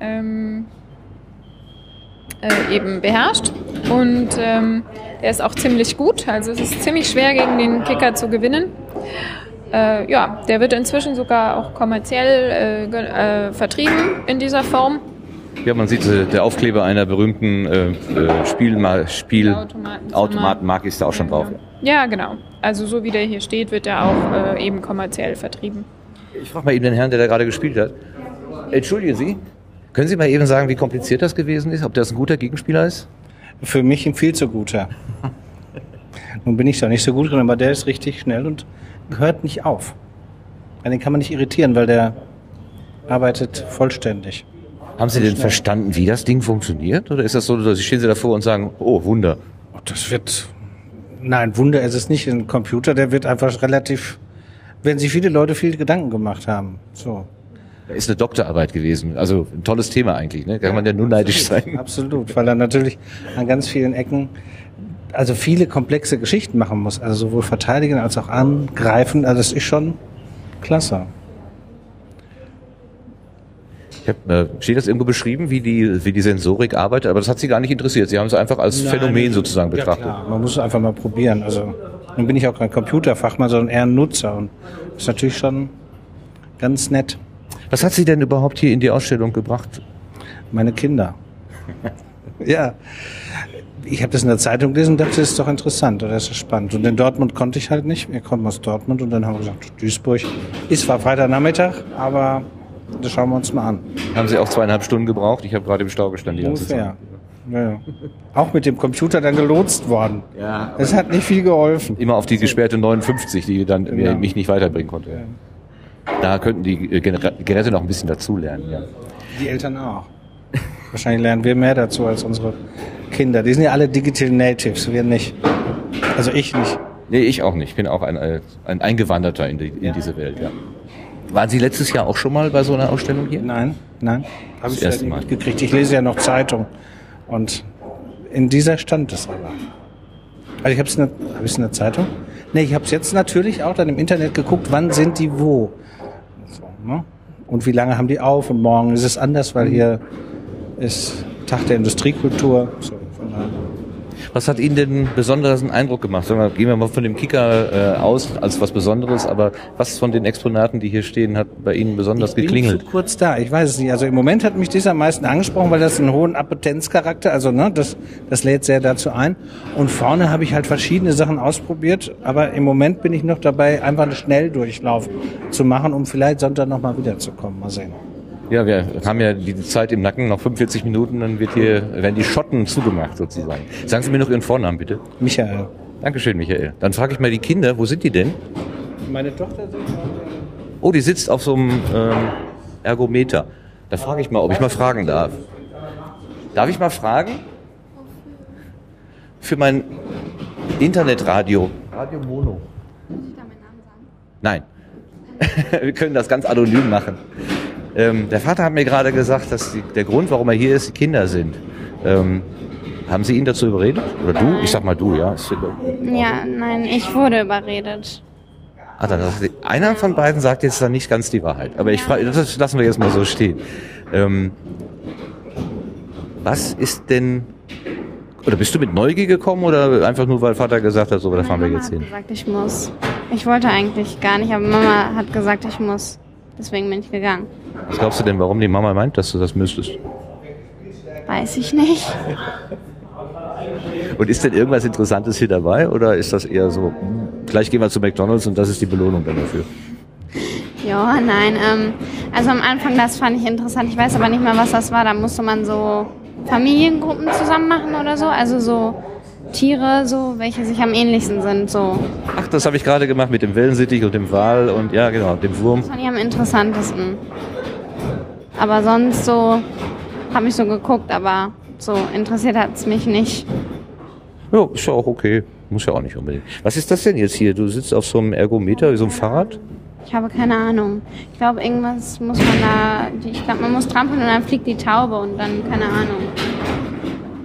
ähm, äh, eben beherrscht. Und ähm, der ist auch ziemlich gut. Also es ist ziemlich schwer gegen den Kicker zu gewinnen. Äh, ja, der wird inzwischen sogar auch kommerziell äh, äh, vertrieben in dieser Form. Ja, man sieht äh, der Aufkleber einer berühmten äh, äh Spielautomatenmarke ist da auch schon drauf. Ja, genau. Also so wie der hier steht, wird er auch äh, eben kommerziell vertrieben. Ich frage mal eben den Herrn, der da gerade gespielt hat. Entschuldigen Sie, können Sie mal eben sagen, wie kompliziert das gewesen ist? Ob das ein guter Gegenspieler ist? Für mich ein viel zu guter. Nun bin ich da nicht so gut drin, aber der ist richtig schnell und hört nicht auf. Den kann man nicht irritieren, weil der arbeitet vollständig. Haben Sie denn verstanden, wie das Ding funktioniert? Oder ist das so, dass Sie stehen Sie davor und sagen, oh, Wunder? Das wird, nein, Wunder ist es nicht. Ein Computer, der wird einfach relativ, wenn sich viele Leute viel Gedanken gemacht haben. So. Ist eine Doktorarbeit gewesen. Also ein tolles Thema eigentlich. Ne? Kann ja, man ja nur neidisch sein. Absolut, weil er natürlich an ganz vielen Ecken also viele komplexe Geschichten machen muss. Also sowohl verteidigen als auch angreifen. Also das ist schon klasse. Ich hab, äh, steht das irgendwo beschrieben, wie die, wie die Sensorik arbeitet? Aber das hat Sie gar nicht interessiert. Sie haben es einfach als Nein, Phänomen sozusagen betrachtet. Ja, man muss es einfach mal probieren. Also nun bin ich auch kein Computerfachmann, sondern eher ein Nutzer. Und das ist natürlich schon ganz nett. Was hat Sie denn überhaupt hier in die Ausstellung gebracht? Meine Kinder. ja. Ich habe das in der Zeitung gelesen und dachte, das ist doch interessant oder das ist spannend. Und in Dortmund konnte ich halt nicht. Wir kommen aus Dortmund und dann haben wir gesagt, Duisburg ist zwar Freitagnachmittag, aber das schauen wir uns mal an. Haben Sie auch zweieinhalb Stunden gebraucht? Ich habe gerade im Stau gestanden. Ungefähr. Ja. Auch mit dem Computer dann gelotst worden. Ja. Es hat nicht viel geholfen. Immer auf die gesperrte 59, die dann Genau. mich nicht weiterbringen konnte. Da könnten die äh, Geräte noch ein bisschen dazulernen. Ja. Die Eltern auch. Wahrscheinlich lernen wir mehr dazu als unsere Kinder. Die sind ja alle Digital Natives, wir nicht. Also ich nicht. Nee, ich auch nicht. Ich bin auch ein, äh, ein Eingewanderter in, die, in diese Welt. Ja. Waren Sie letztes Jahr auch schon mal bei so einer Ausstellung hier? Nein, nein. Habe Das ich erste ja nicht mitgekriegt. Ich lese ja noch Zeitung. Und in dieser stand es aber. Also ich habe es in, der- hab in der Zeitung? Nee, ich habe es jetzt natürlich auch dann im Internet geguckt, wann sind die wo. So, ne? Und wie lange haben die auf? Und morgen ist es anders, weil hier ist Tag der Industriekultur. So. Was hat Ihnen denn einen besonderen Eindruck gemacht? Sagen wir, gehen wir mal von dem Kicker äh, aus als was Besonderes, aber was von den Exponaten, die hier stehen, hat bei Ihnen besonders Ich bin geklingelt? zu kurz da, ich weiß es nicht. Also im Moment hat mich das am meisten angesprochen, weil das einen hohen Appetenzcharakter, also ne, das, das lädt sehr dazu ein. Und vorne habe ich halt verschiedene Sachen ausprobiert, aber im Moment bin ich noch dabei, einfach einen Schnelldurchlauf zu machen, um vielleicht Sonntag nochmal wiederzukommen. Mal sehen. Ja, wir haben ja die Zeit im Nacken, noch 45 Minuten, dann wird hier, werden die Schotten zugemacht sozusagen. Sagen Sie mir noch Ihren Vornamen bitte. Michael. Dankeschön, Michael. Dann frage ich mal die Kinder, wo sind die denn? Meine Tochter sitzt Oh, die sitzt auf so einem ähm, Ergometer. Da frage ich mal, ob ich mal fragen darf. Darf ich mal fragen? Für mein Internetradio. Radio Mono. Nein. Wir können das ganz anonym machen. Ähm, der Vater hat mir gerade gesagt, dass die, der Grund, warum er hier ist, die Kinder sind. Ähm, haben Sie ihn dazu überredet? Oder du? Ich sag mal du, ja. Ja, nein, ich wurde überredet. Ah, dann, einer von beiden sagt jetzt dann nicht ganz die Wahrheit. Aber ich frage, das lassen wir jetzt mal so stehen. Ähm, was ist denn, oder bist du mit Neugier gekommen oder einfach nur, weil Vater gesagt hat, so, da fahren wir Mama jetzt hat hin? gesagt, ich muss. Ich wollte eigentlich gar nicht, aber Mama hat gesagt, ich muss. Deswegen bin ich gegangen. Was glaubst du denn, warum die Mama meint, dass du das müsstest? Weiß ich nicht. Und ist denn irgendwas Interessantes hier dabei oder ist das eher so, hm, gleich gehen wir zu McDonalds und das ist die Belohnung dann dafür? Ja, nein. Ähm, also am Anfang, das fand ich interessant. Ich weiß aber nicht mehr, was das war. Da musste man so Familiengruppen zusammen machen oder so. Also so Tiere, so welche sich am ähnlichsten sind. So. Ach, das habe ich gerade gemacht mit dem Wellensittich und dem Wal und ja, genau, dem Wurm. Das fand ich am interessantesten. Aber sonst so habe ich so geguckt, aber so interessiert hat es mich nicht. Ja, ist ja auch okay. Muss ja auch nicht unbedingt. Was ist das denn jetzt hier? Du sitzt auf so einem Ergometer, wie so einem Fahrrad? Ich habe keine Ahnung. Ich glaube, irgendwas muss man da. Ich glaube, man muss trampeln und dann fliegt die Taube und dann keine Ahnung.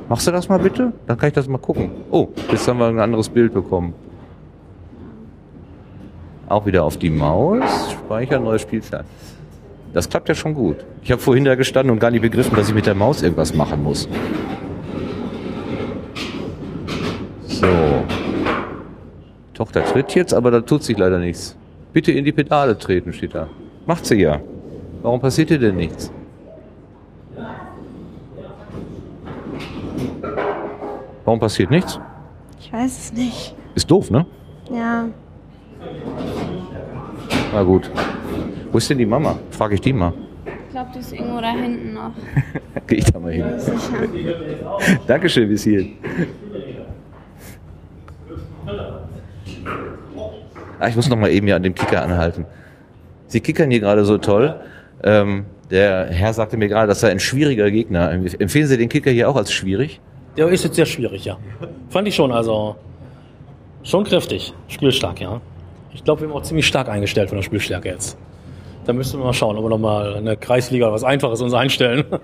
Machst du das mal bitte? Dann kann ich das mal gucken. Oh, jetzt haben wir ein anderes Bild bekommen. Auch wieder auf die Maus. Speichern, neues Spielplan. Das klappt ja schon gut. Ich habe vorhin da gestanden und gar nicht begriffen, dass ich mit der Maus irgendwas machen muss. So. Tochter tritt jetzt, aber da tut sich leider nichts. Bitte in die Pedale treten, steht da. Macht sie ja. Warum passiert dir denn nichts? Warum passiert nichts? Ich weiß es nicht. Ist doof, ne? Ja. Na gut. Wo ist denn die Mama? Frage ich die mal. Ich glaube, die ist irgendwo da hinten noch. Geh ich da mal hin. Sicher. Dankeschön, bis hierhin. Ah, ich muss noch mal eben hier an dem Kicker anhalten. Sie kickern hier gerade so toll. Ähm, der Herr sagte mir gerade, das sei ein schwieriger Gegner. Empfehlen Sie den Kicker hier auch als schwierig? Der ist jetzt sehr schwierig, ja. Fand ich schon, also schon kräftig, spielstark, ja. Ich glaube, wir haben auch ziemlich stark eingestellt von der Spielstärke jetzt. Da müssen wir mal schauen, ob wir nochmal eine Kreisliga was Einfaches uns einstellen.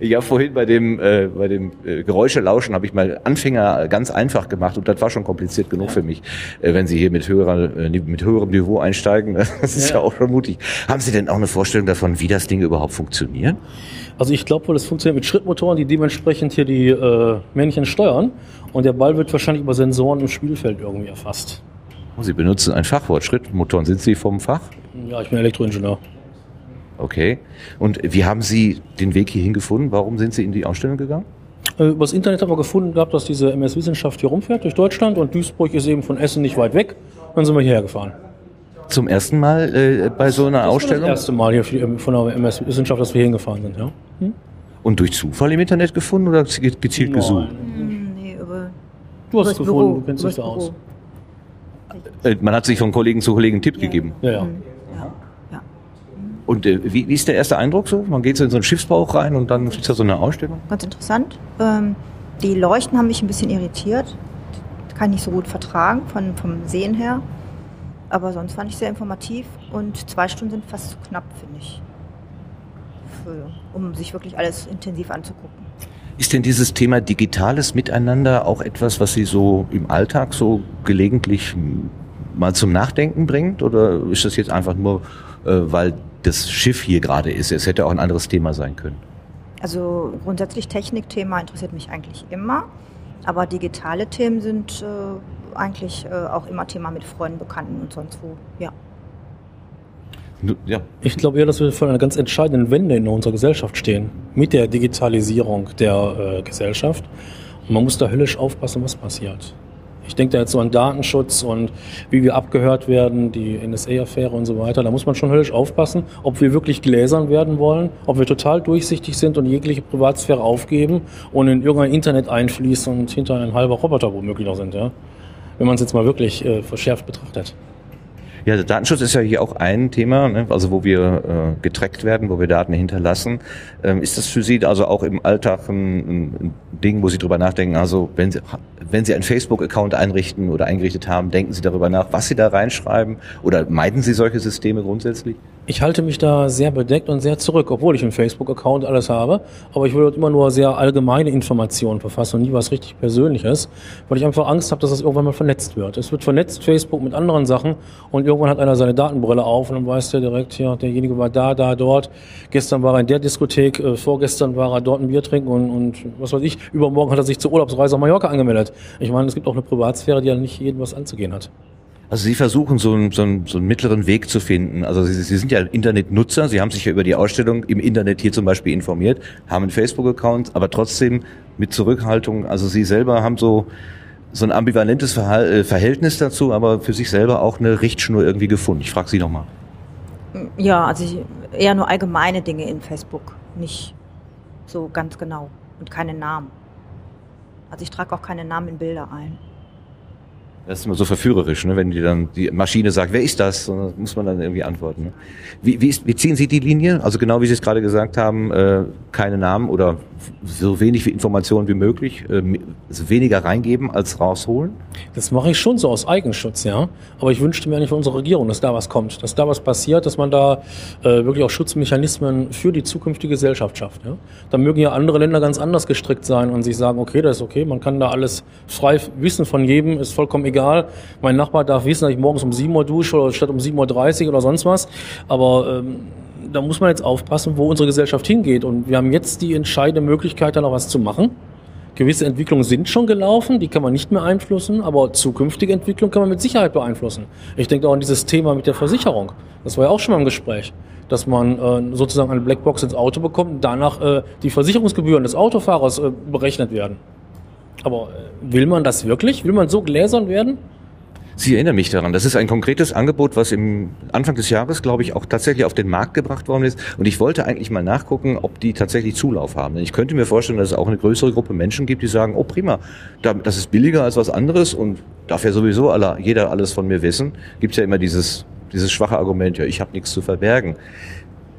Habe vorhin bei dem, äh, bei dem äh, Geräuschelauschen habe ich mal Anfänger ganz einfach gemacht und das war schon kompliziert genug für mich, äh, wenn Sie hier mit, höherer, äh, mit höherem Niveau einsteigen. Das ist ja. Ja. auch schon mutig. Haben Sie denn auch eine Vorstellung davon, wie das Ding überhaupt funktioniert? Also ich glaube wohl, das funktioniert mit Schrittmotoren, die dementsprechend hier die äh, Männchen steuern. Und der Ball wird wahrscheinlich über Sensoren im Spielfeld irgendwie erfasst. Oh, Sie benutzen ein Fachwort, Schrittmotoren. Sind Sie vom Fach? Ja, ich bin Elektroingenieur. Okay. Und wie haben Sie den Weg hierhin gefunden? Warum sind Sie in die Ausstellung gegangen? Äh, übers Internet haben wir gefunden gehabt, dass diese MS-Wissenschaft hier rumfährt durch Deutschland und Duisburg ist eben von Essen nicht weit weg. Dann sind wir hierher gefahren. Zum ersten Mal äh, bei so einer Das Ausstellung? Das erste Mal hier für die, von der MS-Wissenschaft, dass wir hier hingefahren sind, ja. Hm? Und durch Zufall im Internet gefunden oder gezielt Nein. gesucht? Hm, Nee, über, Du hast es gefunden, Büro, du kennst dich da aus. Äh, Man hat sich von Kollegen zu Kollegen einen Tipp gegeben. Ja, ja. Hm, ja, ja. Und äh, wie, wie ist der erste Eindruck so? Man geht so in so einen Schiffsbauch rein und dann ist da so eine Ausstellung? Ganz interessant. Ähm, die Leuchten haben mich ein bisschen irritiert. Kann ich nicht so gut vertragen von, vom Sehen her. Aber sonst fand ich sehr informativ und zwei Stunden sind fast zu knapp, finde ich. Für, um sich wirklich alles intensiv anzugucken. Ist denn dieses Thema digitales Miteinander auch etwas, was Sie so im Alltag so gelegentlich m, mal zum Nachdenken bringt? Oder ist das jetzt einfach nur, äh, weil das Schiff hier gerade ist? Es hätte auch ein anderes Thema sein können. Also grundsätzlich Technikthema interessiert mich eigentlich immer. Aber digitale Themen sind äh, eigentlich äh, auch immer Thema mit Freunden, Bekannten und sonst wo. Ja. Ja, Ich glaube eher, dass wir vor einer ganz entscheidenden Wende in unserer Gesellschaft stehen. Mit der Digitalisierung der äh, Gesellschaft. Und man muss da höllisch aufpassen, was passiert. Ich denke da jetzt so an Datenschutz und wie wir abgehört werden, die NSA-Affäre und so weiter. Da muss man schon höllisch aufpassen, ob wir wirklich gläsern werden wollen, ob wir total durchsichtig sind und jegliche Privatsphäre aufgeben und in irgendein Internet einfließen und hinter ein halber Roboter womöglich noch sind. Ja? Wenn man es jetzt mal wirklich äh, verschärft betrachtet. Ja, der Datenschutz ist ja hier auch ein Thema, ne? also wo wir äh, getrackt werden, wo wir Daten hinterlassen. Ähm, ist das für Sie also auch im Alltag ein, ein Ding, wo Sie drüber nachdenken? Also wenn Sie, wenn Sie einen Facebook-Account einrichten oder eingerichtet haben, denken Sie darüber nach, was Sie da reinschreiben? Oder meiden Sie solche Systeme grundsätzlich? Ich halte mich da sehr bedeckt und sehr zurück, obwohl ich einen Facebook-Account alles habe. Aber ich will dort immer nur sehr allgemeine Informationen verfassen und nie was richtig Persönliches, weil ich einfach Angst habe, dass das irgendwann mal vernetzt wird. Es wird vernetzt, Facebook mit anderen Sachen und irgendwann hat einer seine Datenbrille auf und dann weiß der direkt, ja, derjenige war da, da, dort. Gestern war er in der Diskothek, äh, vorgestern war er dort ein Bier trinken und, und was weiß ich. Übermorgen hat er sich zur Urlaubsreise auf Mallorca angemeldet. Ich meine, es gibt auch eine Privatsphäre, die ja nicht jedem was anzugehen hat. Also Sie versuchen so einen, so, einen, so einen mittleren Weg zu finden. Also Sie, Sie sind ja Internetnutzer, Sie haben sich ja über die Ausstellung im Internet hier zum Beispiel informiert, haben einen Facebook-Account, aber trotzdem mit Zurückhaltung. Also Sie selber haben so so ein ambivalentes äh, Verhältnis dazu, aber für sich selber auch eine Richtschnur irgendwie gefunden. Ich frage Sie nochmal. Ja, also ich, eher nur allgemeine Dinge in Facebook, nicht so ganz genau und keine Namen. Also ich trage auch keine Namen in Bilder ein. Das ist immer so verführerisch, ne? wenn die dann die Maschine sagt, wer ist das? Und dann muss man dann irgendwie antworten. Ne? Wie, wie, ist, wie ziehen Sie die Linie? Also genau wie Sie es gerade gesagt haben, äh, keine Namen oder so wenig Informationen wie möglich, äh, weniger reingeben als rausholen? Das mache ich schon so aus Eigenschutz, ja. Aber ich wünschte mir eigentlich von unserer Regierung, dass da was kommt, dass da was passiert, dass man da äh, wirklich auch Schutzmechanismen für die zukünftige Gesellschaft schafft. Ja? Da mögen ja andere Länder ganz anders gestrickt sein und sich sagen, okay, das ist okay, man kann da alles frei wissen von jedem, ist vollkommen egal. Mein Nachbar darf wissen, dass ich morgens um 7 Uhr dusche oder statt um 7.30 Uhr oder sonst was. Aber ähm, da muss man jetzt aufpassen, wo unsere Gesellschaft hingeht. Und wir haben jetzt die entscheidende Möglichkeit, da noch was zu machen. Gewisse Entwicklungen sind schon gelaufen, die kann man nicht mehr einflussen, aber zukünftige Entwicklungen kann man mit Sicherheit beeinflussen. Ich denke auch an dieses Thema mit der Versicherung. Das war ja auch schon mal im Gespräch, dass man äh, sozusagen eine Blackbox ins Auto bekommt und danach äh, die Versicherungsgebühren des Autofahrers äh, berechnet werden. Aber äh, will man das wirklich? Will man so gläsern werden? Sie erinnern mich daran. Das ist ein konkretes Angebot, was im Anfang des Jahres, glaube ich, auch tatsächlich auf den Markt gebracht worden ist. Und ich wollte eigentlich mal nachgucken, ob die tatsächlich Zulauf haben. Denn ich könnte mir vorstellen, dass es auch eine größere Gruppe Menschen gibt, die sagen, oh prima, da- das ist billiger als was anderes und darf ja sowieso alle, jeder alles von mir wissen. Gibt ja immer dieses, dieses schwache Argument, ja, ich habe nichts zu verbergen.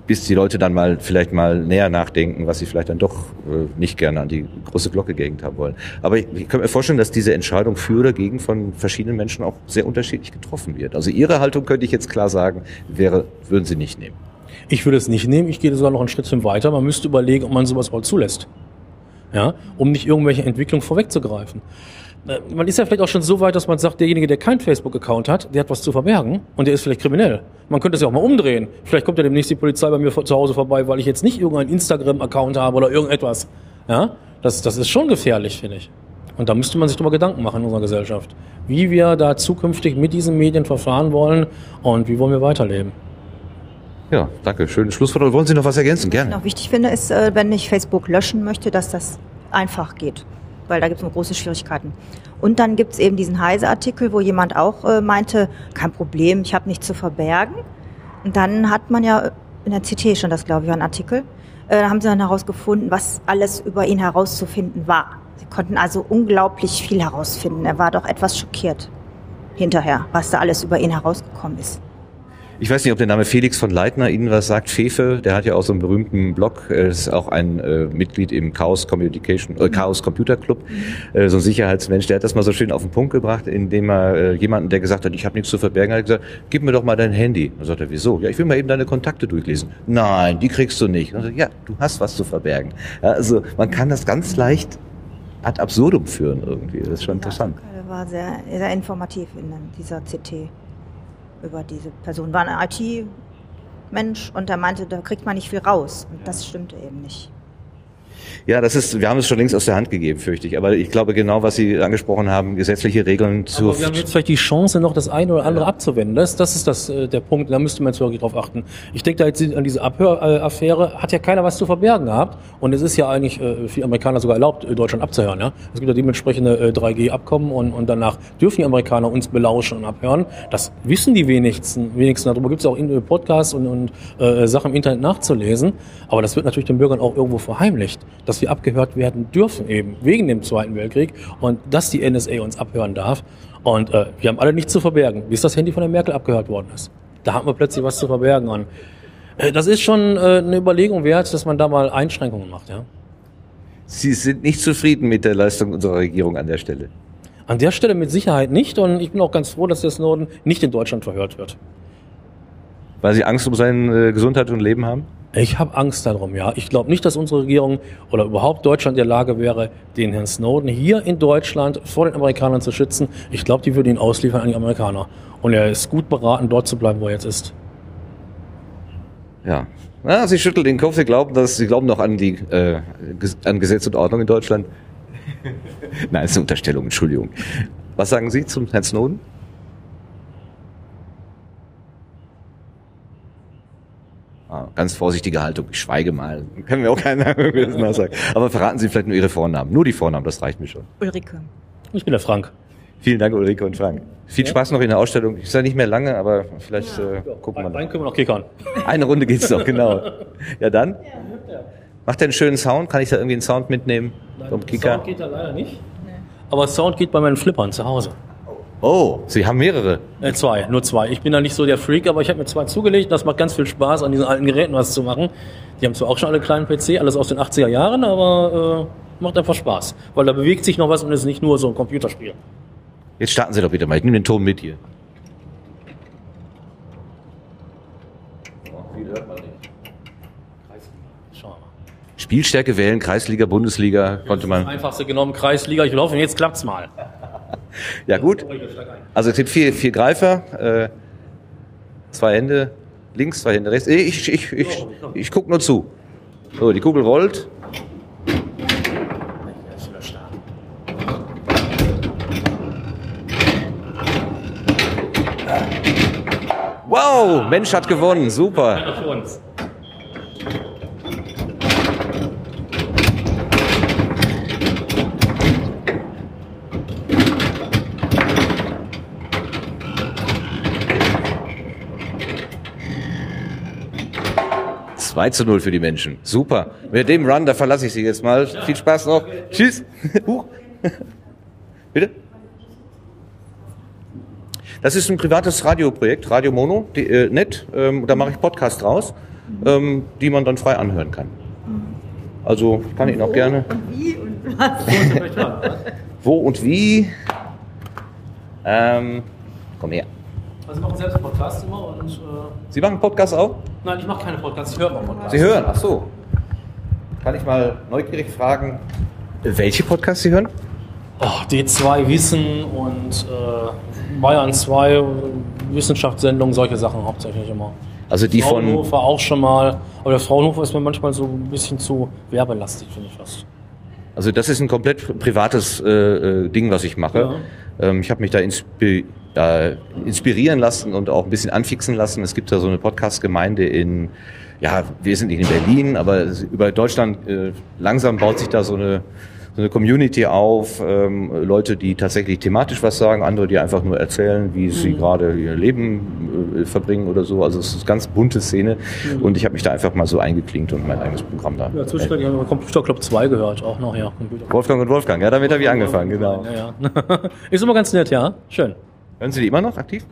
Bis die Leute dann mal vielleicht mal näher nachdenken, was sie vielleicht dann doch äh, nicht gerne an die große Glocke gehängt haben wollen. Aber ich, ich kann mir vorstellen, dass diese Entscheidung für oder gegen von verschiedenen Menschen auch sehr unterschiedlich getroffen wird. Also Ihre Haltung könnte ich jetzt klar sagen, wäre, würden Sie nicht nehmen. Ich würde es nicht nehmen, ich gehe sogar noch einen Schritt weiter. Man müsste überlegen, ob man sowas überhaupt zulässt. Ja, um nicht irgendwelche Entwicklungen vorwegzugreifen. Äh, Man ist ja vielleicht auch schon so weit, dass man sagt, derjenige, der keinen Facebook-Account hat, der hat was zu verbergen und der ist vielleicht kriminell. Man könnte es ja auch mal umdrehen. Vielleicht kommt ja demnächst die Polizei bei mir zu Hause vorbei, weil ich jetzt nicht irgendeinen Instagram-Account habe oder irgendetwas. Ja, das, das ist schon gefährlich, finde ich. Und da müsste man sich drüber Gedanken machen in unserer Gesellschaft. Wie wir da zukünftig mit diesen Medien verfahren wollen und wie wollen wir weiterleben. Ja, danke. Schönes Schlusswort. Wollen Sie noch was ergänzen? Was ich Gerne. noch wichtig finde, ist, äh, wenn ich Facebook löschen möchte, dass das einfach geht. Weil da gibt es große Schwierigkeiten. Und dann gibt es eben diesen Heise-Artikel, wo jemand auch äh, meinte, kein Problem, ich habe nichts zu verbergen. Und dann hat man ja in der CT schon das, glaube ich, war ein Artikel. Äh, da haben sie dann herausgefunden, was alles über ihn herauszufinden war. Sie konnten also unglaublich viel herausfinden. Er war doch etwas schockiert hinterher, was da alles über ihn herausgekommen ist. Ich weiß nicht, ob der Name Felix von Leitner Ihnen was sagt. Fefe, der hat ja auch so einen berühmten Blog. Er ist auch ein äh, Mitglied im Chaos Communication, äh, Chaos Computer Club, äh, so ein Sicherheitsmensch. Der hat das mal so schön auf den Punkt gebracht, indem er äh, jemanden, der gesagt hat, ich habe nichts zu verbergen, hat gesagt, gib mir doch mal dein Handy. Dann sagt er, wieso? Ja, ich will mal eben deine Kontakte durchlesen. Nein, die kriegst du nicht. Sagt, ja, du hast was zu verbergen. Ja, also man kann das ganz leicht ad absurdum führen irgendwie. Das ist schon interessant. Er war sehr, sehr informativ in dieser CT über diese Person. War ein IT-Mensch und er meinte, da kriegt man nicht viel raus. Und das stimmte eben nicht. Ja, das ist, wir haben es schon längst aus der Hand gegeben, fürchte ich. Aber ich glaube genau, was Sie angesprochen haben, gesetzliche Regeln zu. Aber wir haben jetzt vielleicht die Chance, noch das eine oder andere abzuwenden. Das, das ist das, äh, der Punkt, da müsste man jetzt wirklich drauf achten. Ich denke da jetzt an diese Abhöraffäre, hat ja keiner was zu verbergen gehabt. Und es ist ja eigentlich äh, für Amerikaner sogar erlaubt, äh, Deutschland abzuhören. Ja? Es gibt ja dementsprechende äh, 3G-Abkommen und, und danach dürfen die Amerikaner uns belauschen und abhören. Das wissen die wenigsten. wenigsten. Darüber gibt es auch in, äh, Podcasts und, und äh, Sachen im Internet nachzulesen. Aber das wird natürlich den Bürgern auch irgendwo verheimlicht, dass wir abgehört werden dürfen eben wegen dem Zweiten Weltkrieg und dass die NSA uns abhören darf. Und äh, wir haben alle nichts zu verbergen, bis das Handy von der Merkel abgehört worden ist. Da haben wir plötzlich was zu verbergen. Und äh, das ist schon äh, eine Überlegung wert, dass man da mal Einschränkungen macht. Ja? Sie sind nicht zufrieden mit der Leistung unserer Regierung an der Stelle. An der Stelle mit Sicherheit nicht und ich bin auch ganz froh, dass der Snowden nicht in Deutschland verhört wird. Weil Sie Angst um seine äh, Gesundheit und Leben haben? Ich habe Angst darum, ja. Ich glaube nicht, dass unsere Regierung oder überhaupt Deutschland in der Lage wäre, den Herrn Snowden hier in Deutschland vor den Amerikanern zu schützen. Ich glaube, die würden ihn ausliefern an die Amerikaner. Und er ist gut beraten, dort zu bleiben, wo er jetzt ist. Ja. Na, Sie schütteln den Kopf, Sie glauben, dass Sie glauben noch an die äh, an Gesetz und Ordnung in Deutschland. Nein, das ist eine Unterstellung, Entschuldigung. Was sagen Sie zum Herrn Snowden? Ganz vorsichtige Haltung. Ich schweige mal. Können wir auch keiner sagen. Aber verraten Sie vielleicht nur Ihre Vornamen. Nur die Vornamen, das reicht mir schon. Ulrike. Ich bin der Frank. Vielen Dank, Ulrike und Frank. Viel Spaß noch in der Ausstellung. Ich sage nicht mehr lange, aber vielleicht äh, gucken wir Dann können wir noch kickern. Eine Runde geht's noch, genau. Ja, dann? Macht der einen schönen Sound? Kann ich da irgendwie einen Sound mitnehmen? Vom Kicker? Sound geht da leider nicht. Aber Sound geht bei meinen Flippern zu Hause. Oh, Sie haben mehrere. Äh, zwei, nur zwei. Ich bin da nicht so der Freak, aber ich habe mir zwei zugelegt. Das macht ganz viel Spaß, an diesen alten Geräten was zu machen. Die haben zwar auch schon alle kleinen PC, alles aus den 80er Jahren, aber äh, macht einfach Spaß. Weil da bewegt sich noch was und es ist nicht nur so ein Computerspiel. Jetzt starten Sie doch bitte mal. Ich nehme den Ton mit hier. Spielstärke wählen, Kreisliga, Bundesliga, konnte Das man. einfachste genommen, Kreisliga, ich laufe jetzt klappt's mal. Ja gut. Also es sind vier, Greifer, äh, zwei Hände links, zwei Hände rechts. Eh, Ich, ich, ich, ich guck nur zu. So, die Kugel rollt. Wow, Mensch hat gewonnen, super. Für uns. Zwei zu null für die Menschen. Super. Mit dem Run, da verlasse ich Sie jetzt mal. Viel Spaß noch. Tschüss. Huch. Bitte? Das ist ein privates Radioprojekt, Radio Mono, die, äh, net. Ähm, da mache ich Podcast draus, ähm, die man dann frei anhören kann. Also ich kann Ihnen auch gerne. Wie und was? Wo und wie? Ähm, komm her. Also wir machen selbst Podcasts immer und äh, Sie machen Podcast auch? nein, ich mache keine Podcasts, ich höre mal Podcasts. Sie hören, ach so. Kann ich mal neugierig fragen, welche Podcasts Sie hören? Oh, D2 Wissen und äh, Bayern 2 Wissenschaftssendungen, solche Sachen hauptsächlich immer. Also die von. Fraunhofer auch schon mal, aber der Fraunhofer ist mir manchmal so ein bisschen zu werbelastig, finde ich fast. Also das ist ein komplett privates äh, äh, Ding, was ich mache. Ähm, ich habe mich da inspi äh, inspirieren lassen und auch ein bisschen anfixen lassen. Es gibt da so eine Podcast-Gemeinde in, ja, wir sind nicht in Berlin, aber über Deutschland äh, langsam baut sich da so eine so eine Community auf, ähm, Leute, die tatsächlich thematisch was sagen, andere, die einfach nur erzählen, wie sie Mhm. gerade ihr Leben äh, verbringen oder so. Also es ist eine ganz bunte Szene und ich habe mich da einfach mal so eingeklinkt und mein eigenes Programm da. Mhm. Ja, zwischendurch haben wir Computer Club 2 gehört, auch noch, ja. Computer Wolfgang und Wolfgang, ja, damit habe ich angefangen, genau. Ja, ja. Ist immer ganz nett, ja. Schön. Hören Sie die immer noch aktiv?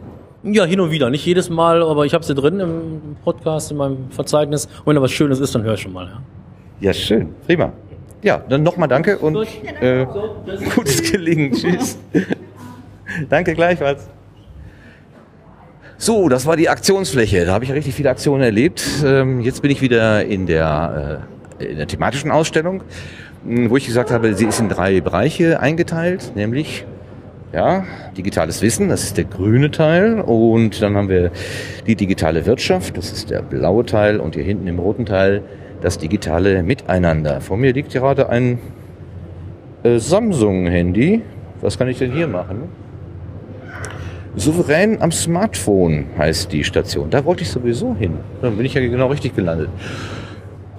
Ja, hin und wieder. Nicht jedes Mal, aber ich habe sie drin im Podcast, in meinem Verzeichnis. Und wenn da was Schönes ist, dann höre ich schon mal. Ja. Ja, schön, prima. Ja, dann nochmal danke und äh, gutes Gelingen. Tschüss. danke gleichfalls. So, das war die Aktionsfläche. Da habe ich ja richtig viele Aktionen erlebt. Ähm, jetzt bin ich wieder in der, äh, in der thematischen Ausstellung, mh, wo ich gesagt habe, sie ist in drei Bereiche eingeteilt, nämlich ja, digitales Wissen, das ist der grüne Teil. Und dann haben wir die digitale Wirtschaft, das ist der blaue Teil. Und hier hinten im roten Teil das digitale Miteinander. Vor mir liegt gerade ein äh, Samsung-Handy. Was kann ich denn hier machen? Souverän am Smartphone heißt die Station. Da wollte ich sowieso hin. Dann bin ich ja genau richtig gelandet.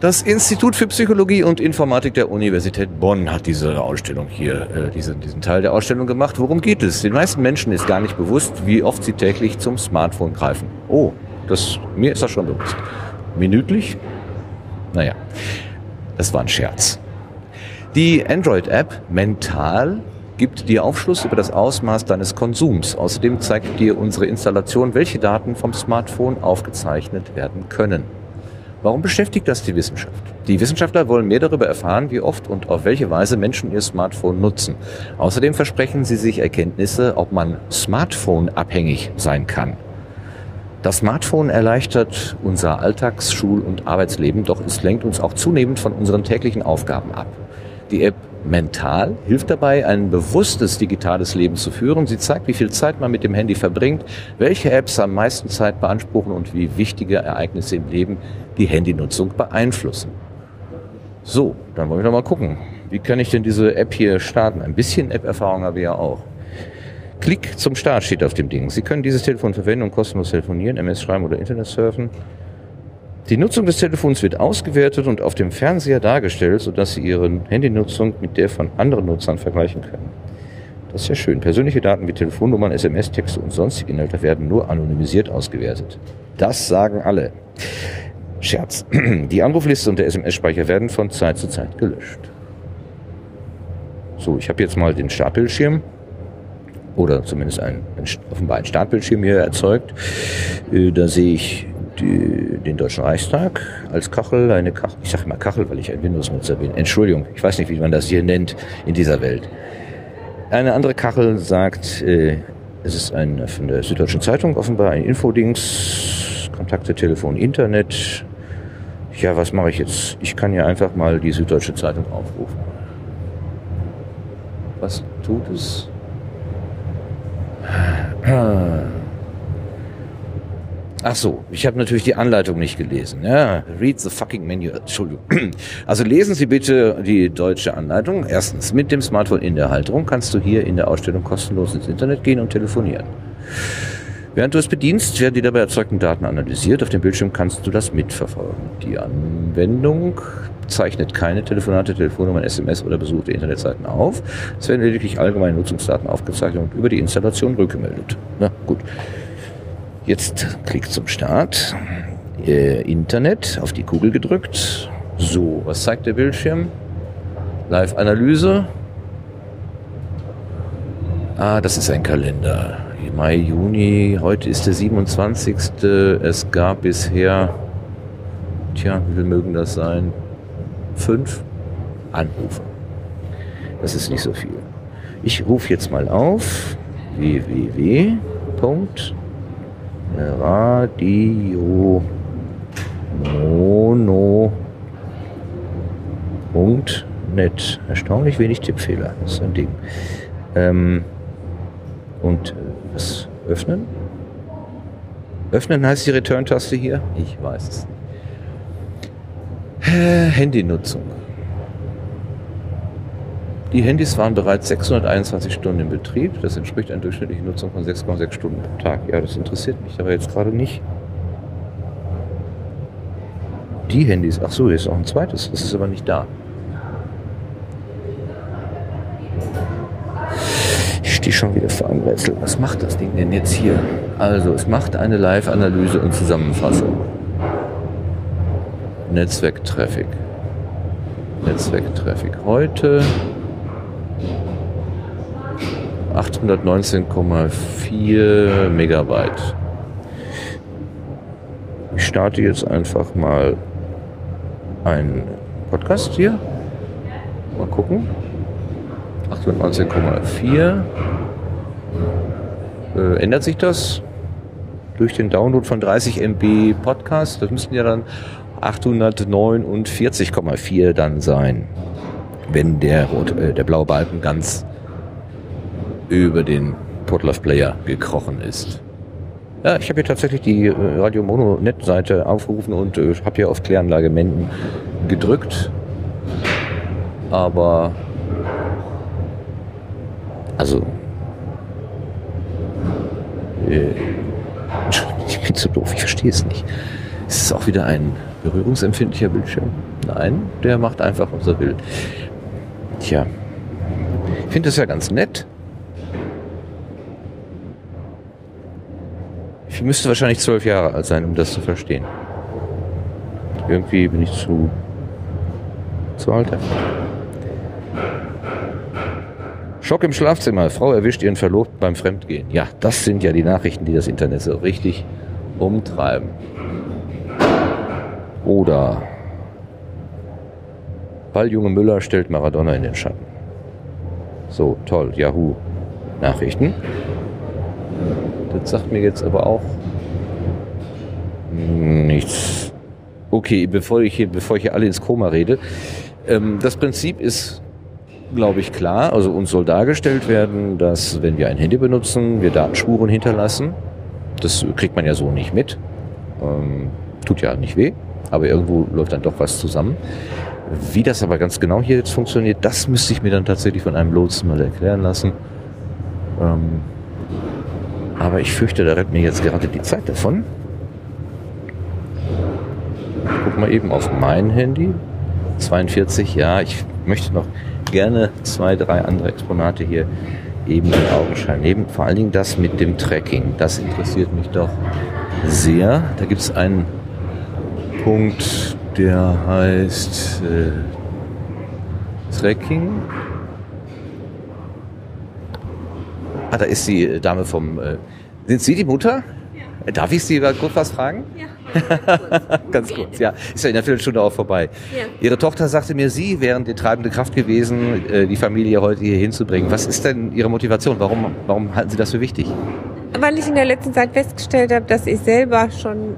Das Institut für Psychologie und Informatik der Universität Bonn hat diese Ausstellung hier, äh, diesen, diesen Teil der Ausstellung gemacht. Worum geht es? Den meisten Menschen ist gar nicht bewusst, wie oft sie täglich zum Smartphone greifen. Oh, das, mir ist das schon bewusst. Minütlich? Naja, das war ein Scherz. Die Android-App Mental gibt dir Aufschluss über das Ausmaß deines Konsums. Außerdem zeigt dir unsere Installation, welche Daten vom Smartphone aufgezeichnet werden können. Warum beschäftigt das die Wissenschaft? Die Wissenschaftler wollen mehr darüber erfahren, wie oft und auf welche Weise Menschen ihr Smartphone nutzen. Außerdem versprechen sie sich Erkenntnisse, ob man Smartphone-abhängig sein kann. Das Smartphone erleichtert unser Alltags-, Schul- und Arbeitsleben, doch es lenkt uns auch zunehmend von unseren täglichen Aufgaben ab. Die App Mental hilft dabei, ein bewusstes digitales Leben zu führen. Sie zeigt, wie viel Zeit man mit dem Handy verbringt, welche Apps am meisten Zeit beanspruchen und wie wichtige Ereignisse im Leben die Handynutzung beeinflussen. So, dann wollen wir doch mal gucken. Wie kann ich denn diese App hier starten? Ein bisschen App-Erfahrung habe ich ja auch. Klick zum Start steht auf dem Ding. Sie können dieses Telefon verwenden und kostenlos telefonieren, MS schreiben oder Internet surfen. Die Nutzung des Telefons wird ausgewertet und auf dem Fernseher dargestellt, sodass Sie Ihre Handynutzung mit der von anderen Nutzern vergleichen können. Das ist ja schön. Persönliche Daten wie Telefonnummern, SMS-Texte und sonstige Inhalte werden nur anonymisiert ausgewertet. Das sagen alle. Scherz. Die Anrufliste und der SMS-Speicher werden von Zeit zu Zeit gelöscht. So, ich habe jetzt mal den Startbildschirm oder zumindest ein, ein, offenbar ein Startbildschirm hier erzeugt. Äh, Da sehe ich die, den Deutschen Reichstag als Kachel, eine Kachel, ich sage immer Kachel, weil ich ein Windows-Nutzer bin. Entschuldigung, ich weiß nicht, wie man das hier nennt in dieser Welt. Eine andere Kachel sagt, äh, es ist ein von der Süddeutschen Zeitung offenbar ein Infodings, Kontakte, Telefon, Internet. Ja, was mache ich jetzt? Ich kann ja einfach mal die Süddeutsche Zeitung aufrufen. Was tut es? Ach so, ich habe natürlich die Anleitung nicht gelesen. Ja, read the fucking menu. Entschuldigung. Also lesen Sie bitte die deutsche Anleitung. Erstens, mit dem Smartphone in der Halterung kannst du hier in der Ausstellung kostenlos ins Internet gehen und telefonieren. Während du es bedienst, werden die dabei erzeugten Daten analysiert. Auf dem Bildschirm kannst du das mitverfolgen. Die Anwendung zeichnet keine Telefonate, Telefonnummern, SMS oder besuchte Internetseiten auf. Es werden lediglich allgemeine Nutzungsdaten aufgezeichnet und über die Installation rückgemeldet. Na gut. Jetzt Klick zum Start. Äh, Internet, auf die Kugel gedrückt. So, was zeigt der Bildschirm? Live-Analyse. Ah, das ist ein Kalender. Mai, Juni, heute ist der 27. Es gab bisher, tja, wie viel mögen das sein? Fünf Anrufe. Das ist nicht so viel. Ich rufe jetzt mal auf www. Radio Mono Punkt net. Erstaunlich wenig Tippfehler. Das ist ein Ding. Ähm, und öffnen? Öffnen heißt die Return-Taste hier? Ich weiß es nicht. Handynutzung. Die Handys waren bereits 621 Stunden in Betrieb. Das entspricht einer durchschnittlichen Nutzung von 6,6 Stunden pro Tag. Ja, das interessiert mich aber jetzt gerade nicht. Die Handys, ach so, hier ist auch ein zweites. Das ist aber nicht da. Ich schon wieder für ein Rätsel. Was macht das Ding denn jetzt hier? Also, es macht eine Live-Analyse und Zusammenfassung. Netzwerktraffic. Netzwerktraffic. Heute 819,4 Megabyte. Ich starte jetzt einfach mal einen Podcast hier. Mal gucken. 819,4. Äh, ändert sich das durch den Download von 30 MB Podcast? Das müssten ja dann 849,4 dann sein, wenn der, rot, äh, der blaue Balken ganz über den Podlove Player gekrochen ist. Ja, ich habe hier tatsächlich die äh, Radio Mono Net Seite aufgerufen und äh, habe hier auf Kläranlage Menden gedrückt. Aber also äh, ich bin zu doof, ich verstehe es nicht. Ist es auch wieder ein berührungsempfindlicher Bildschirm? Nein, der macht einfach, was er will. Tja, ich finde das ja ganz nett. Ich müsste wahrscheinlich zwölf Jahre alt sein, um das zu verstehen. Irgendwie bin ich zu, zu alt. Schock im Schlafzimmer. Frau erwischt ihren Verlobten beim Fremdgehen. Ja, das sind ja die Nachrichten, die das Internet so richtig umtreiben. Oder Balljunge Müller stellt Maradona in den Schatten. So, toll. Yahoo. Nachrichten. Das sagt mir jetzt aber auch nichts. Okay, bevor ich hier, bevor ich hier alle ins Koma rede. Ähm, das Prinzip ist, glaube ich, klar. Also uns soll dargestellt werden, dass wenn wir ein Handy benutzen, wir Datenspuren hinterlassen. Das kriegt man ja so nicht mit. Ähm, tut ja nicht weh, aber irgendwo läuft dann doch was zusammen. Wie das aber ganz genau hier jetzt funktioniert, das müsste ich mir dann tatsächlich von einem Lotsen mal erklären lassen. Ähm, aber ich fürchte, da rennt mir jetzt gerade die Zeit davon. Guck mal eben auf mein Handy. 42, ja, ich möchte noch gerne zwei, drei andere Exponate hier eben in Augenschein nehmen. Vor allen Dingen das mit dem Tracking. Das interessiert mich doch sehr. Da gibt es einen Punkt, der heißt äh, Tracking. Ah, da ist die Dame vom. Äh, sind Sie die Mutter? Ja. Darf ich Sie kurz was fragen? Ja. Ganz kurz, ja. Ist ja in der Viertelstunde auch vorbei. Ja. Ihre Tochter sagte mir, Sie wären die treibende Kraft gewesen, äh, die Familie heute hier hinzubringen. Was ist denn Ihre Motivation? Warum, warum halten Sie das für wichtig? Weil ich in der letzten Zeit festgestellt habe, dass ich selber schon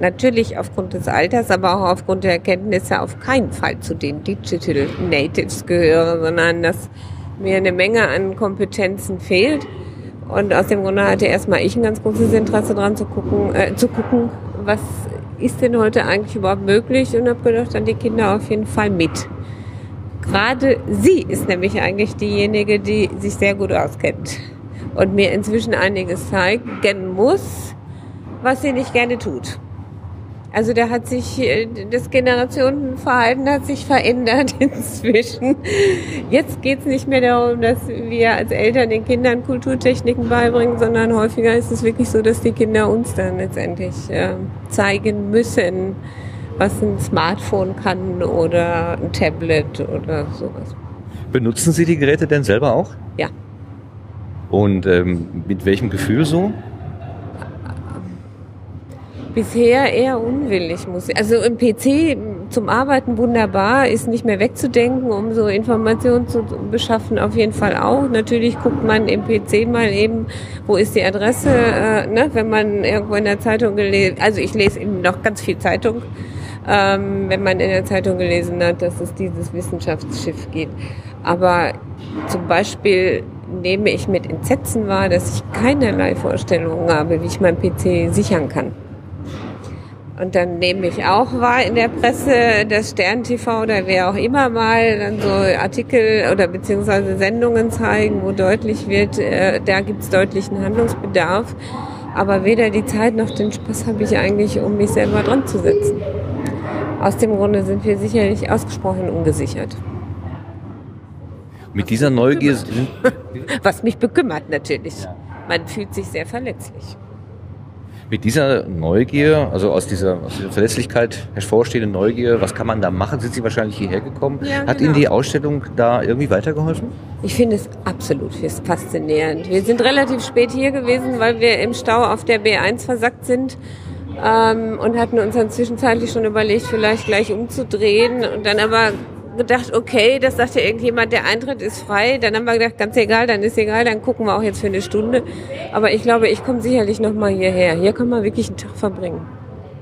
natürlich aufgrund des Alters, aber auch aufgrund der Erkenntnisse auf keinen Fall zu den Digital Natives gehöre, sondern dass mir eine Menge an Kompetenzen fehlt. Und aus dem Grunde hatte erstmal ich ein ganz großes Interesse daran zu gucken, äh, zu gucken, was ist denn heute eigentlich überhaupt möglich und habe gedacht, dann die Kinder auf jeden Fall mit. Gerade sie ist nämlich eigentlich diejenige, die sich sehr gut auskennt und mir inzwischen einiges zeigen muss, was sie nicht gerne tut. Also da hat sich, äh, das Generationenverhalten hat sich verändert inzwischen. Jetzt geht's nicht mehr darum, dass wir als Eltern den Kindern Kulturtechniken beibringen, sondern häufiger ist es wirklich so, dass die Kinder uns dann letztendlich äh, zeigen müssen, was ein Smartphone kann oder ein Tablet oder sowas. Benutzen Sie die Geräte denn selber auch? Ja. Und ähm, mit welchem Gefühl so? Bisher eher unwillig, muss ich. Also im PC zum Arbeiten wunderbar, ist nicht mehr wegzudenken, um so Informationen zu beschaffen, auf jeden Fall auch. Natürlich guckt man im PC mal eben, wo ist die Adresse, äh, ne, wenn man irgendwo in der Zeitung gelesen, also ich lese eben noch ganz viel Zeitung, ähm, wenn man in der Zeitung gelesen hat, dass es dieses Wissenschaftsschiff geht. Aber zum Beispiel nehme ich mit Entsetzen wahr, dass ich keinerlei Vorstellungen habe, wie ich mein PC sichern kann. Und dann nehme ich auch wahr in der Presse, das Stern TV oder wer auch immer mal dann so Artikel oder beziehungsweise Sendungen zeigen, wo deutlich wird, äh, da gibt es deutlichen Handlungsbedarf. Aber weder die Zeit noch den Spaß habe ich eigentlich, um mich selber dran zu setzen. Aus dem Grunde sind wir sicherlich ausgesprochen ungesichert. Mit dieser Neugier sind, Was mich bekümmert natürlich. Man fühlt sich sehr verletzlich. Mit dieser Neugier, also aus dieser, aus dieser Verletzlichkeit hervorstehende Neugier, was kann man da machen? Sind Sie wahrscheinlich hierher gekommen? Ja, Hat genau. Ihnen die Ausstellung da irgendwie weitergeholfen? Ich finde es absolut faszinierend. Wir sind relativ spät hier gewesen, weil wir im Stau auf der B1 versackt sind ähm, und hatten uns dann zwischenzeitlich schon überlegt, vielleicht gleich umzudrehen und dann aber gedacht, okay, das sagte irgendjemand, der Eintritt ist frei. Dann haben wir gedacht, ganz egal, dann ist egal, dann gucken wir auch jetzt für eine Stunde. Aber ich glaube, ich komme sicherlich noch mal hierher. Hier kann man wirklich einen Tag verbringen.